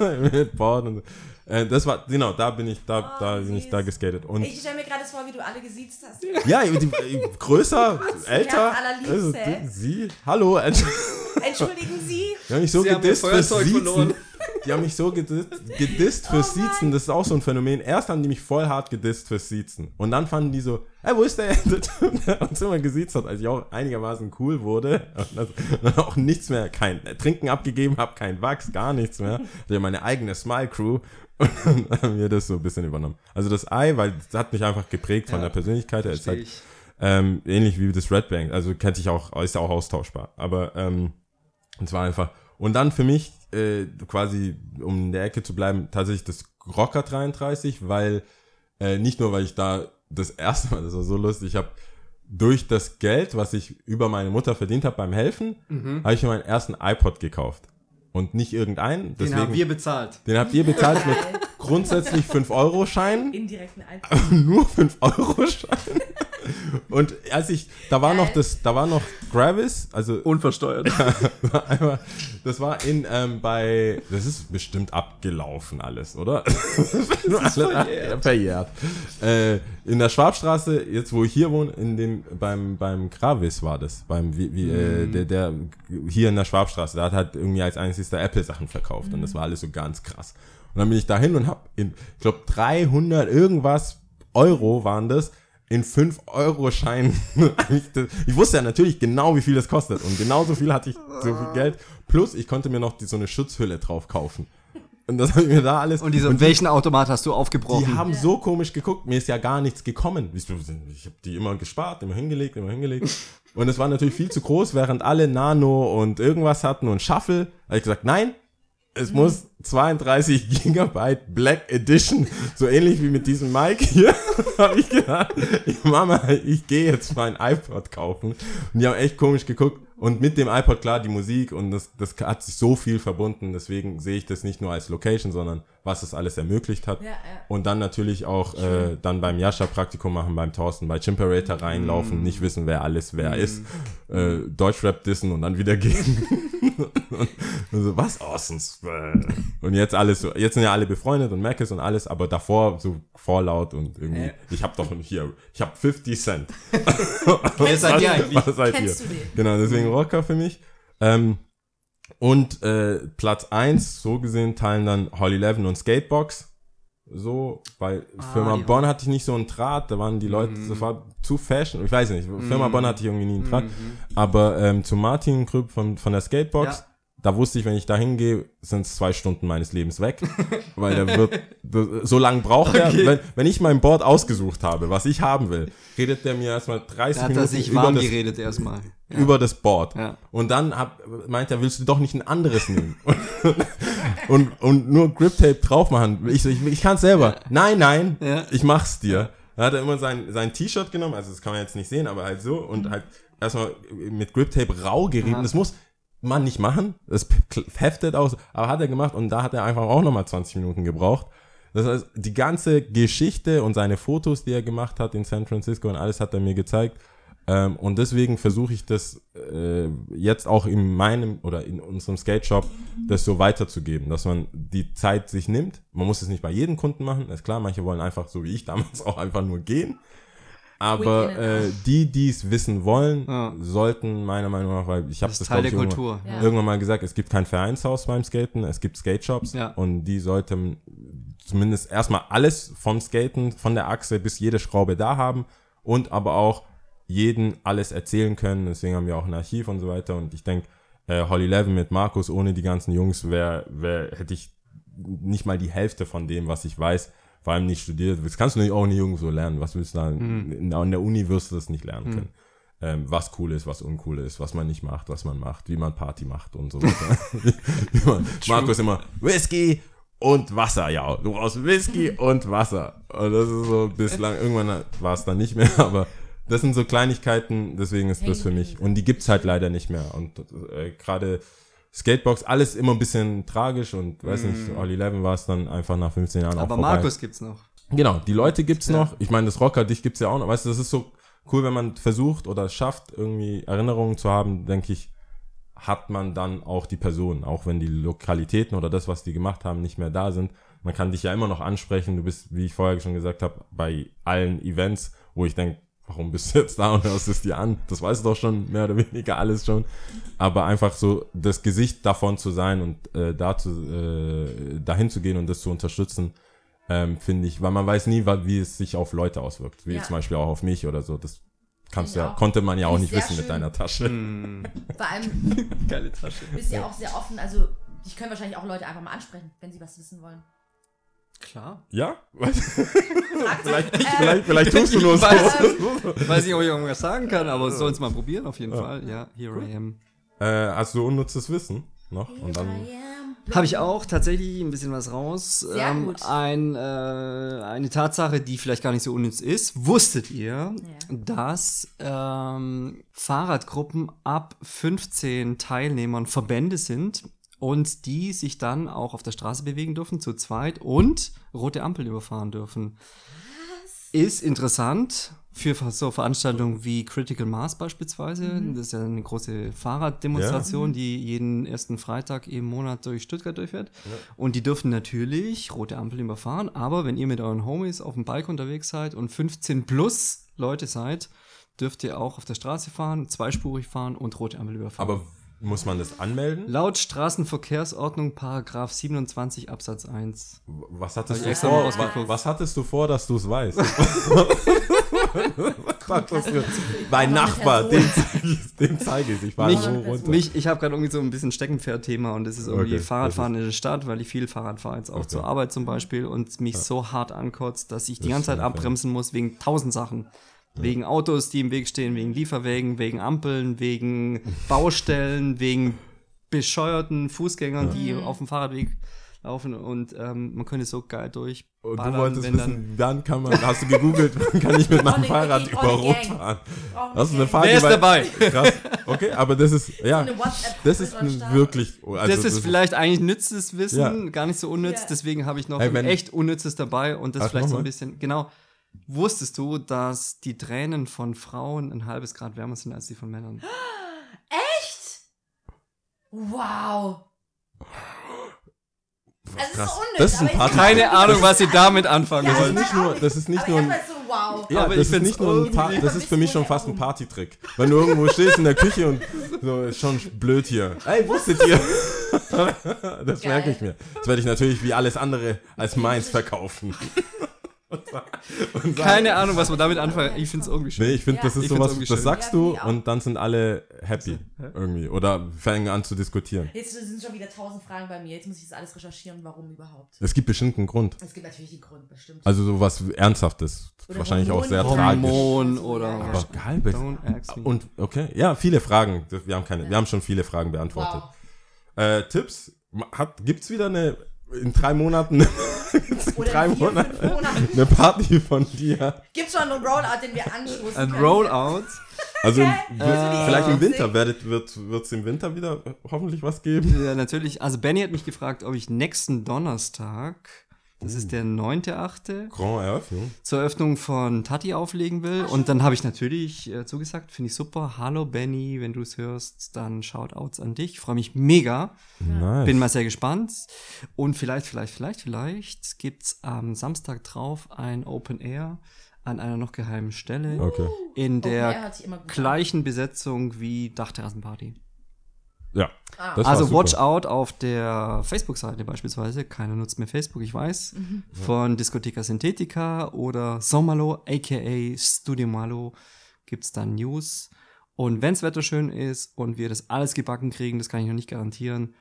will [LAUGHS] mit Board und so. Äh, das war, genau, da bin ich, da, da bin ich da geskatet. Und Ich stelle mir gerade vor, wie du alle gesiezt hast. ja, die, die, größer, [LAUGHS] älter, allerliebste. also, sie, hallo, [LAUGHS] Entschuldigen Sie. die haben mich so Sie gedisst fürs Siezen. [LAUGHS] Die haben mich so gedisst, gedisst fürs Oh Mann. Siezen, das ist auch so ein Phänomen. Erst haben die mich voll hart gedisst fürs Siezen. Und dann fanden die so, hey, wo ist der, der uns immer gesiezt hat, als ich auch einigermaßen cool wurde. Und dann auch nichts mehr, kein Trinken abgegeben habe, kein Wachs, gar nichts mehr. Ja meine eigene Smile-Crew. Und dann haben wir das so ein bisschen übernommen. Also das Ei, weil das hat mich einfach geprägt von Ja, der Persönlichkeit. Es ist halt, ich. ähm, ähnlich wie das Red Bank. Also kennt sich auch, ist ja auch austauschbar. Aber ähm, es war einfach. Und dann für mich äh, quasi, um in der Ecke zu bleiben, tatsächlich das Rocker 33, weil äh, nicht nur, weil ich da das erste Mal, das war so lustig, ich habe durch das Geld, was ich über meine Mutter verdient habe beim Helfen, habe ich mir meinen ersten iPod gekauft. Und nicht irgendeinen. Den Deswegen, haben wir bezahlt. den habt ihr bezahlt mit [LAUGHS] grundsätzlich 5-Euro-Scheinen Indirekten Einfluss. nur 5 Euro Schein. [LAUGHS] Und als ich, da war noch das, da war noch Gravis, also Unversteuert. [LAUGHS] war einmal, das war in, ähm, bei, das ist bestimmt abgelaufen alles, oder? [LAUGHS] Das ist verjährt. verjährt. Äh, in der Schwabstraße, jetzt wo ich hier wohne, in dem, beim, beim Gravis war das, beim, wie, wie, äh, der, der, hier in der Schwabstraße, der hat halt irgendwie als einzigster Apple-Sachen verkauft und das war alles so ganz krass. Und dann bin ich dahin und hab in, ich glaube 300 irgendwas Euro waren das, in 5-Euro-Scheinen. [LAUGHS] ich wusste ja natürlich genau, wie viel das kostet. Und genauso viel hatte ich so viel Geld. Plus, ich konnte mir noch die, so eine Schutzhülle drauf kaufen. Und das habe ich mir da alles. Und diese, welchen Automat hast du die aufgebrochen? haben so komisch geguckt, mir ist ja gar nichts gekommen. Ich habe die immer gespart, immer hingelegt, immer hingelegt. Und es war natürlich viel zu groß, während alle Nano und irgendwas hatten und Shuffle. habe ich gesagt, nein, es muss 32 [LAUGHS] Gigabyte Black Edition, so ähnlich wie mit diesem Mic hier, [LAUGHS] habe ich gedacht, Mama, ich gehe jetzt mein iPod kaufen. Und die haben echt komisch geguckt. Und mit dem iPod, klar, die Musik und das, das hat sich so viel verbunden. Deswegen sehe ich das nicht nur als Location, sondern was es alles ermöglicht hat. Ja, ja. Und dann natürlich auch äh, dann beim Jascha Praktikum machen, beim Thorsten, bei Chimperator reinlaufen, nicht wissen, wer alles wer ist, äh, Deutschrap dissen und dann wieder gehen. und, [LAUGHS] so, was Orsons? Und jetzt alles so, jetzt sind ja alle befreundet und Mac ist und alles, aber davor so vorlaut und irgendwie, Äh. ich hab doch hier, ich hab 50 Cent. [LAUGHS] Wer seid ihr eigentlich? Was seid Kennst ihr? du den? Genau, deswegen Rocker für mich. Ähm, und äh, Platz eins so gesehen, teilen dann Holly Levin und Skatebox. So, bei Firma die- Bonn hatte ich nicht so einen Draht, da waren die Leute, das war zu fashion, ich weiß nicht, Firma Bonn hatte ich irgendwie nie einen Draht. Aber ähm, zu Martin Krüpp von, von der Skatebox, Ja. da wusste ich, wenn ich da hingehe, sind es zwei Stunden meines Lebens weg, [LAUGHS] weil der wird, so lange braucht er. Wenn, wenn ich mein Board ausgesucht habe, was ich haben will, redet der mir erstmal 30 Da hat Minuten er sich warm das, geredet erstmal. Ja. über das Board. Ja. Und dann hab, meint er, willst du doch nicht ein anderes nehmen? [LAUGHS] und, und nur Grip Tape drauf machen. Ich, ich, ich kann es selber. Nein, nein, Ja. ich mach's dir. Dann hat er immer sein, sein T-Shirt genommen, also das kann man jetzt nicht sehen, aber halt so und halt erstmal mit Grip Tape rau gerieben. Ja. Das muss man nicht machen. Das heftet aus, aber hat er gemacht und da hat er einfach auch nochmal 20 Minuten gebraucht. Das heißt, die ganze Geschichte und seine Fotos, die er gemacht hat in San Francisco und alles hat er mir gezeigt. Ähm, und deswegen versuche ich das äh, jetzt auch in meinem oder in unserem Skate Shop das so weiterzugeben, dass man die Zeit sich nimmt. Man muss es nicht bei jedem Kunden machen, ist klar, manche wollen einfach, so wie ich damals, [LAUGHS] auch einfach nur gehen. Aber äh, die, die es wissen wollen, Ja. sollten meiner Meinung nach, weil ich habe Das das, Teil der ich, Kultur. Irgendwann, Ja. irgendwann mal gesagt, es gibt kein Vereinshaus beim Skaten, es gibt Skate Shops Ja. und die sollten zumindest erstmal alles vom Skaten, von der Achse bis jede Schraube da haben und aber auch jeden alles erzählen können. Deswegen haben wir auch ein Archiv und so weiter. Und ich denke, äh, Holly Levin mit Markus, ohne die ganzen Jungs, wär, wär, hätte ich nicht mal die Hälfte von dem, was ich weiß, vor allem nicht studiert. Das kannst du nicht auch nicht irgendwo lernen. Was willst du da? In, in der Uni wirst du das nicht lernen können. Ähm, was cool ist, was uncool ist, was man nicht macht, was man macht, wie man Party macht und so [LAUGHS] weiter. [LAUGHS] Markus immer, Whisky und Wasser, ja. Du brauchst Whisky und Wasser. Und das ist so bislang, irgendwann war es dann nicht mehr, [LAUGHS] aber das sind so Kleinigkeiten, deswegen ist das für mich. Und die gibt's halt leider nicht mehr. Und äh, gerade Skatebox, alles immer ein bisschen tragisch und weiß nicht, Olli Levin war es dann einfach nach 15 Jahren auch Aber vorbei. Markus gibt's noch. Genau, die Leute gibt's Ja. noch. Ich meine, das Rocker, dich gibt's ja auch noch. Weißt du, das ist so cool, wenn man versucht oder schafft, irgendwie Erinnerungen zu haben, denke ich, hat man dann auch die Person, auch wenn die Lokalitäten oder das, was die gemacht haben, nicht mehr da sind. Man kann dich ja immer noch ansprechen. Du bist, wie ich vorher schon gesagt habe, bei allen Events, wo ich denke, warum bist du jetzt da und hörst es dir an? Das weißt du doch schon, mehr oder weniger alles schon. Aber einfach so das Gesicht davon zu sein und äh, da zu, äh, dahin zu gehen und das zu unterstützen, ähm, finde ich, weil man weiß nie, wie es sich auf Leute auswirkt. Wie Ja. zum Beispiel auch auf mich oder so. Das kannst ja, konnte man ja auch nicht wissen mit schön. deiner Tasche. Vor allem [LAUGHS] Geile Tasche. bist ja auch sehr offen. Also, ich können wahrscheinlich auch Leute einfach mal ansprechen, wenn sie was wissen wollen. Klar. Ja? vielleicht, vielleicht, vielleicht tust du nur so. Weiß, [LAUGHS] weiß nicht, ob ich irgendwas sagen kann, aber sollen es mal probieren auf jeden Fall. Ja, here I am. äh, hast du unnützes Wissen noch? Und dann, Habe ich auch tatsächlich ein bisschen was raus. Ähm, Sehr gut. Ein, äh, eine Tatsache, die vielleicht gar nicht so unnütz ist. Wusstet ihr, dass ähm, Fahrradgruppen ab 15 Teilnehmern Verbände sind und die sich dann auch auf der Straße bewegen dürfen, zu zweit und rote Ampeln überfahren dürfen? Ist interessant für so Veranstaltungen wie Critical Mass beispielsweise. Das ist ja eine große Fahrraddemonstration, die jeden ersten Freitag im Monat durch Stuttgart durchfährt. Und die dürfen natürlich rote Ampeln überfahren, aber wenn ihr mit euren Homies auf dem Bike unterwegs seid und 15 plus Leute seid, dürft ihr auch auf der Straße fahren, zweispurig fahren und rote Ampel überfahren. aber muss man das anmelden? Laut Straßenverkehrsordnung, Paragraph 27 Absatz 1. Was hattest du vor? Was, was hattest du vor, dass du es weißt? [LAUGHS] [LAUGHS] Mein Nachbar, dem zeige ich, dem zeige ich. Ich fahre Mich, so runter. mich, ich habe gerade irgendwie so ein bisschen Steckenpferd-Thema und das ist irgendwie Okay, Fahrradfahren in der Stadt, weil ich viel Fahrrad fahre, jetzt auch Okay. zur Arbeit zum Beispiel und mich so hart ankotzt, dass ich die Das ganze Zeit ja. abbremsen muss wegen tausend Sachen. Wegen Autos, die im Weg stehen, wegen Lieferwägen, wegen Ampeln, wegen [LAUGHS] Baustellen, wegen bescheuerten Fußgängern, die auf dem Fahrradweg laufen und ähm, man könnte so geil durch. Und du wolltest wenn dann- wissen, dann kann man, hast du gegoogelt, wann [LAUGHS] kann ich mit meinem Fahrrad über. Rot fahren? Oh, Hast du eine okay. Fahrt Wer ist dabei? Krass. Okay, aber das ist, ja, das ist wirklich, also das ist vielleicht eigentlich nützliches Wissen, Ja. gar nicht so unnütz, Ja. deswegen habe ich noch Hey, echt Unnützes dabei und das Ach, vielleicht so ein bisschen, genau. Wusstest du, dass die Tränen von Frauen ein halbes Grad wärmer sind als die von Männern? [GASPS] Echt? Wow. Also, es ist unnütz. Das ist ein Party- Keine Ahnung, was sie damit anfangen Ja, Das ist wollen. ich nicht nur, das ist nicht aber nur ein, so, wow. ja, Aber das ich ist nicht nur ein Pa- irgendwie das ist für mich schon fast ein Partytrick. Wenn du irgendwo stehst in der Küche und so, ist schon blöd hier. Ey, wusstet ihr? [LAUGHS] das Geil. merke ich mir. Das werde ich natürlich wie alles andere als meins verkaufen. Und Keine Ahnung, was man damit anfangen. Ich finde es irgendwie schön. Nee, ich finde, Ja. das ist Ich sowas, das sagst Ja, du auch. und dann sind alle happy irgendwie. Oder fangen an zu diskutieren. Jetzt sind schon wieder tausend Fragen bei mir. Jetzt muss ich das alles recherchieren, warum überhaupt. Es gibt bestimmt einen Grund. Es gibt natürlich einen Grund, bestimmt. Also sowas Ernsthaftes. Oder wahrscheinlich auch sehr Hormone- tragisch. Hormon Ja, oder. ja. Aber geil. Und okay, ja, viele Fragen. Wir haben keine, wir haben schon viele Fragen beantwortet. wow. Äh, Tipps? Hat, gibt's wieder eine in drei Monaten [LAUGHS] in drei in vier, Monaten fünf Monaten. eine Party von dir? Gibt's schon einen Rollout, den wir anstoßen Ein können? Rollout. Also im, Äh, vielleicht im. Winter werdet, wird es im Winter wieder hoffentlich was geben. Ja, natürlich. Also Benny hat mich gefragt, ob ich nächsten Donnerstag, das ist der 9.8., Grand Eröffnung. zur Eröffnung von Tati auflegen will. Und dann habe ich natürlich äh, zugesagt, finde ich super. Hallo Benny, wenn du es hörst, dann Shoutouts an dich. Freue mich mega. Nice. Bin mal sehr gespannt. Und vielleicht, vielleicht, vielleicht, vielleicht gibt es am Samstag drauf ein Open Air an einer noch geheimen Stelle okay. in der gleichen Besetzung wie Dachterrassenparty. Ja. Ah. Also super. watch out auf der Facebook-Seite beispielsweise. Keiner nutzt mehr Facebook, ich weiß. Mhm. Von Discoteca Synthetica oder Sommerlo, aka Studio Malo, gibt es dann News. Und wenn das Wetter schön ist und wir das alles gebacken kriegen, das kann ich noch nicht garantieren,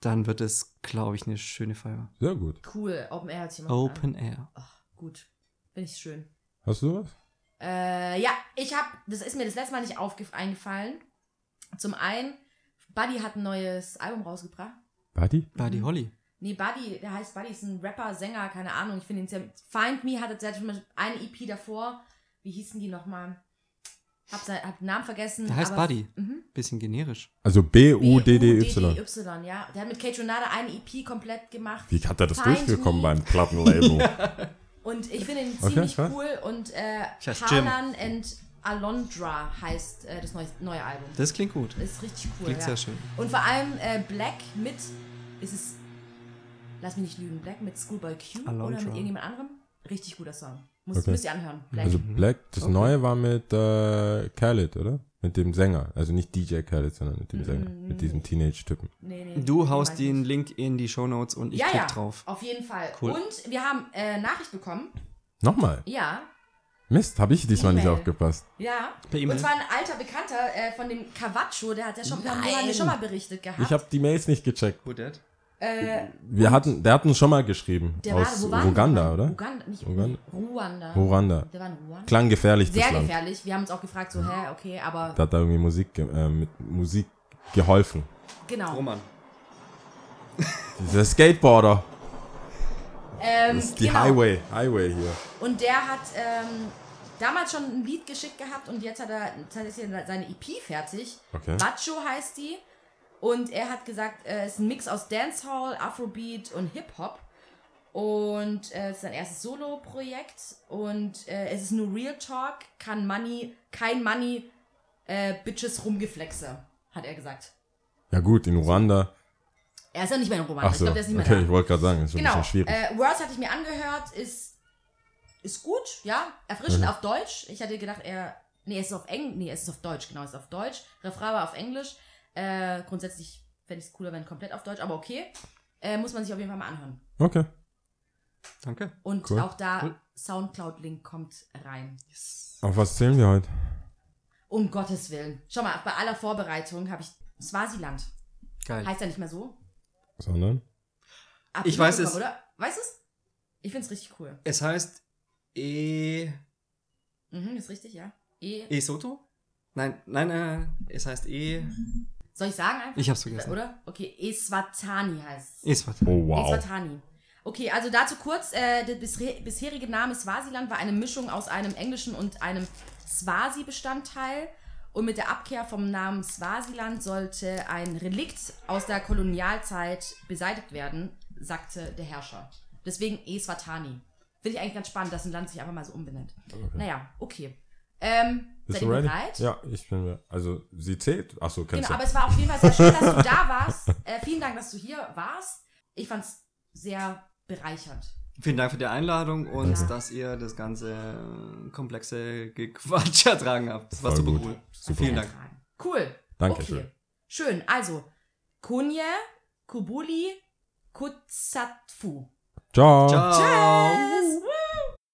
dann wird es, glaube ich, eine schöne Feier. Sehr gut. Cool, Open Air hört sich immer gut an. Open Air. Ach, gut. Finde ich schön. Hast du was? Äh, ja, ich habe, das ist mir das letzte Mal nicht eingefallen. Zum einen, Buddy hat ein neues Album rausgebracht. Buddy? Buddy Holly. Nee, Buddy, der heißt Buddy, ist ein Rapper, Sänger, keine Ahnung. Ich finde ihn sehr. Find Me hatte hat schon mal eine EP davor. Wie hießen die nochmal? Hab, sein, hab den Namen vergessen. Der heißt aber- Buddy. Mhm. Bisschen generisch. Also B-U-D-D-Y. B-U-D-D-Y, ja. Der hat mit Kate Renata eine EP komplett gemacht. Wie hat er das Find durchgekommen Me. beim Plattenlabel? [LAUGHS] Und ich finde ihn Okay, ziemlich krass. cool. Und äh. Harlan and Alondra heißt äh, das neue, neue Album. Das klingt gut. ist richtig cool. Klingt ja. sehr schön. Und vor allem äh, Black mit, ist es, lass mich nicht lügen, Black mit Schoolboy Q oder Alondra. mit irgendjemand anderem? Richtig guter Song. Muss, Okay. Müsst ihr anhören. Black. Also Black, das Neue war mit äh, Khaled, oder? Mit dem Sänger. Also nicht DJ Khaled, sondern mit dem Sänger. Mit diesem Teenage-Typen. nee, nee, Du haust den nicht. Link in die Shownotes und ich ja, klick ja, drauf. auf jeden Fall. Cool. Und wir haben äh, Nachricht bekommen. Nochmal. Ja, Mist, habe ich diesmal nicht aufgepasst. ja. Per E-Mail? Und zwar ein alter Bekannter äh, von dem Cavaccio, der hat ja schon, haben wir schon mal berichtet gehabt. Ich habe die Mails nicht gecheckt. Who that? äh, Wir hatten, der hat uns schon mal geschrieben. der war, aus wo war denn Uganda, der? oder? Uganda, nicht Uganda? Ruanda. Ruanda. Der war in Ruanda. Klang gefährlich, das Sehr Land. gefährlich. Wir haben uns auch gefragt, so, hä, okay, aber Da hat er irgendwie Musik, äh, mit Musik geholfen. genau. Roman. Dieser Skateboarder. Ähm, Das ist die genau. Highway, Highway hier. Und der hat ähm, damals schon ein Lied geschickt gehabt und jetzt hat er hier seine EP fertig. Okay. Bacho heißt die. Und er hat gesagt, äh, es ist ein Mix aus Dancehall, Afrobeat und Hip-Hop. Und äh, es ist sein erstes Solo-Projekt. Und äh, es ist nur Real Talk, kann Money, kein Money, äh, Bitches rumgeflexe, hat er gesagt. Ja gut, in Ruanda. Er ist ja nicht mehr in Ruanda. Ach Ich so, glaube, der ist nicht mehr okay, da. ich wollte gerade sagen, ist schon Genau. ein bisschen schwierig. Äh, Words hatte ich mir angehört, ist, ist gut, ja. Erfrischend Mhm. auf Deutsch. Ich hatte gedacht, er. Nee, es ist auf Englisch. Nee, es ist auf Deutsch, genau, es ist auf Deutsch. Refrain war auf Englisch. Äh, grundsätzlich fände ich es cooler, wenn komplett auf Deutsch, aber okay. Äh, muss man sich auf jeden Fall mal anhören. Okay. Danke. Und Cool. auch da Cool. Soundcloud-Link kommt rein. Auf was zählen wir heute? Um Gottes Willen. Schau mal, bei aller Vorbereitung habe ich Swasiland. Geil. Heißt ja nicht mehr so. Sondern? Habt Ich weiß es. Oder? Weißt du es? Ich finde es richtig cool. Es heißt E. Mhm, ist richtig, ja. E. E Soto? Nein, nein, äh, es heißt E. Soll ich sagen einfach? Ich hab's vergessen. Oder? Okay, Eswatani heißt es. Eswat. Oh wow. Eswatani. Okay, also dazu kurz, äh, der bisher- bisherige Name Swasiland war eine Mischung aus einem englischen und einem Swasi-Bestandteil. Und mit der Abkehr vom Namen Swasiland sollte ein Relikt aus der Kolonialzeit beseitigt werden, sagte der Herrscher. Deswegen Eswatani. Finde ich eigentlich ganz spannend, dass ein Land sich einfach mal so umbenennt. Naja, okay. Ähm, Bist seid du ihr ready? bereit? Ja, ich bin re- Also, sie zählt. Achso, kennst Genau, aber du. es war auf jeden Fall sehr schön, dass du da warst. Äh, vielen Dank, dass du hier warst. Ich fand es sehr bereichernd. Vielen Dank für die Einladung und Ja. dass ihr das ganze äh, komplexe Gequatsch [LAUGHS] ertragen habt. Das war Voll super gut. cool. Super. Vielen Dank. Cool. Dankeschön. Okay. Schön. Also, Kunje, Kubuli, Kutsatfu. Ciao. Ciao. Tschüss.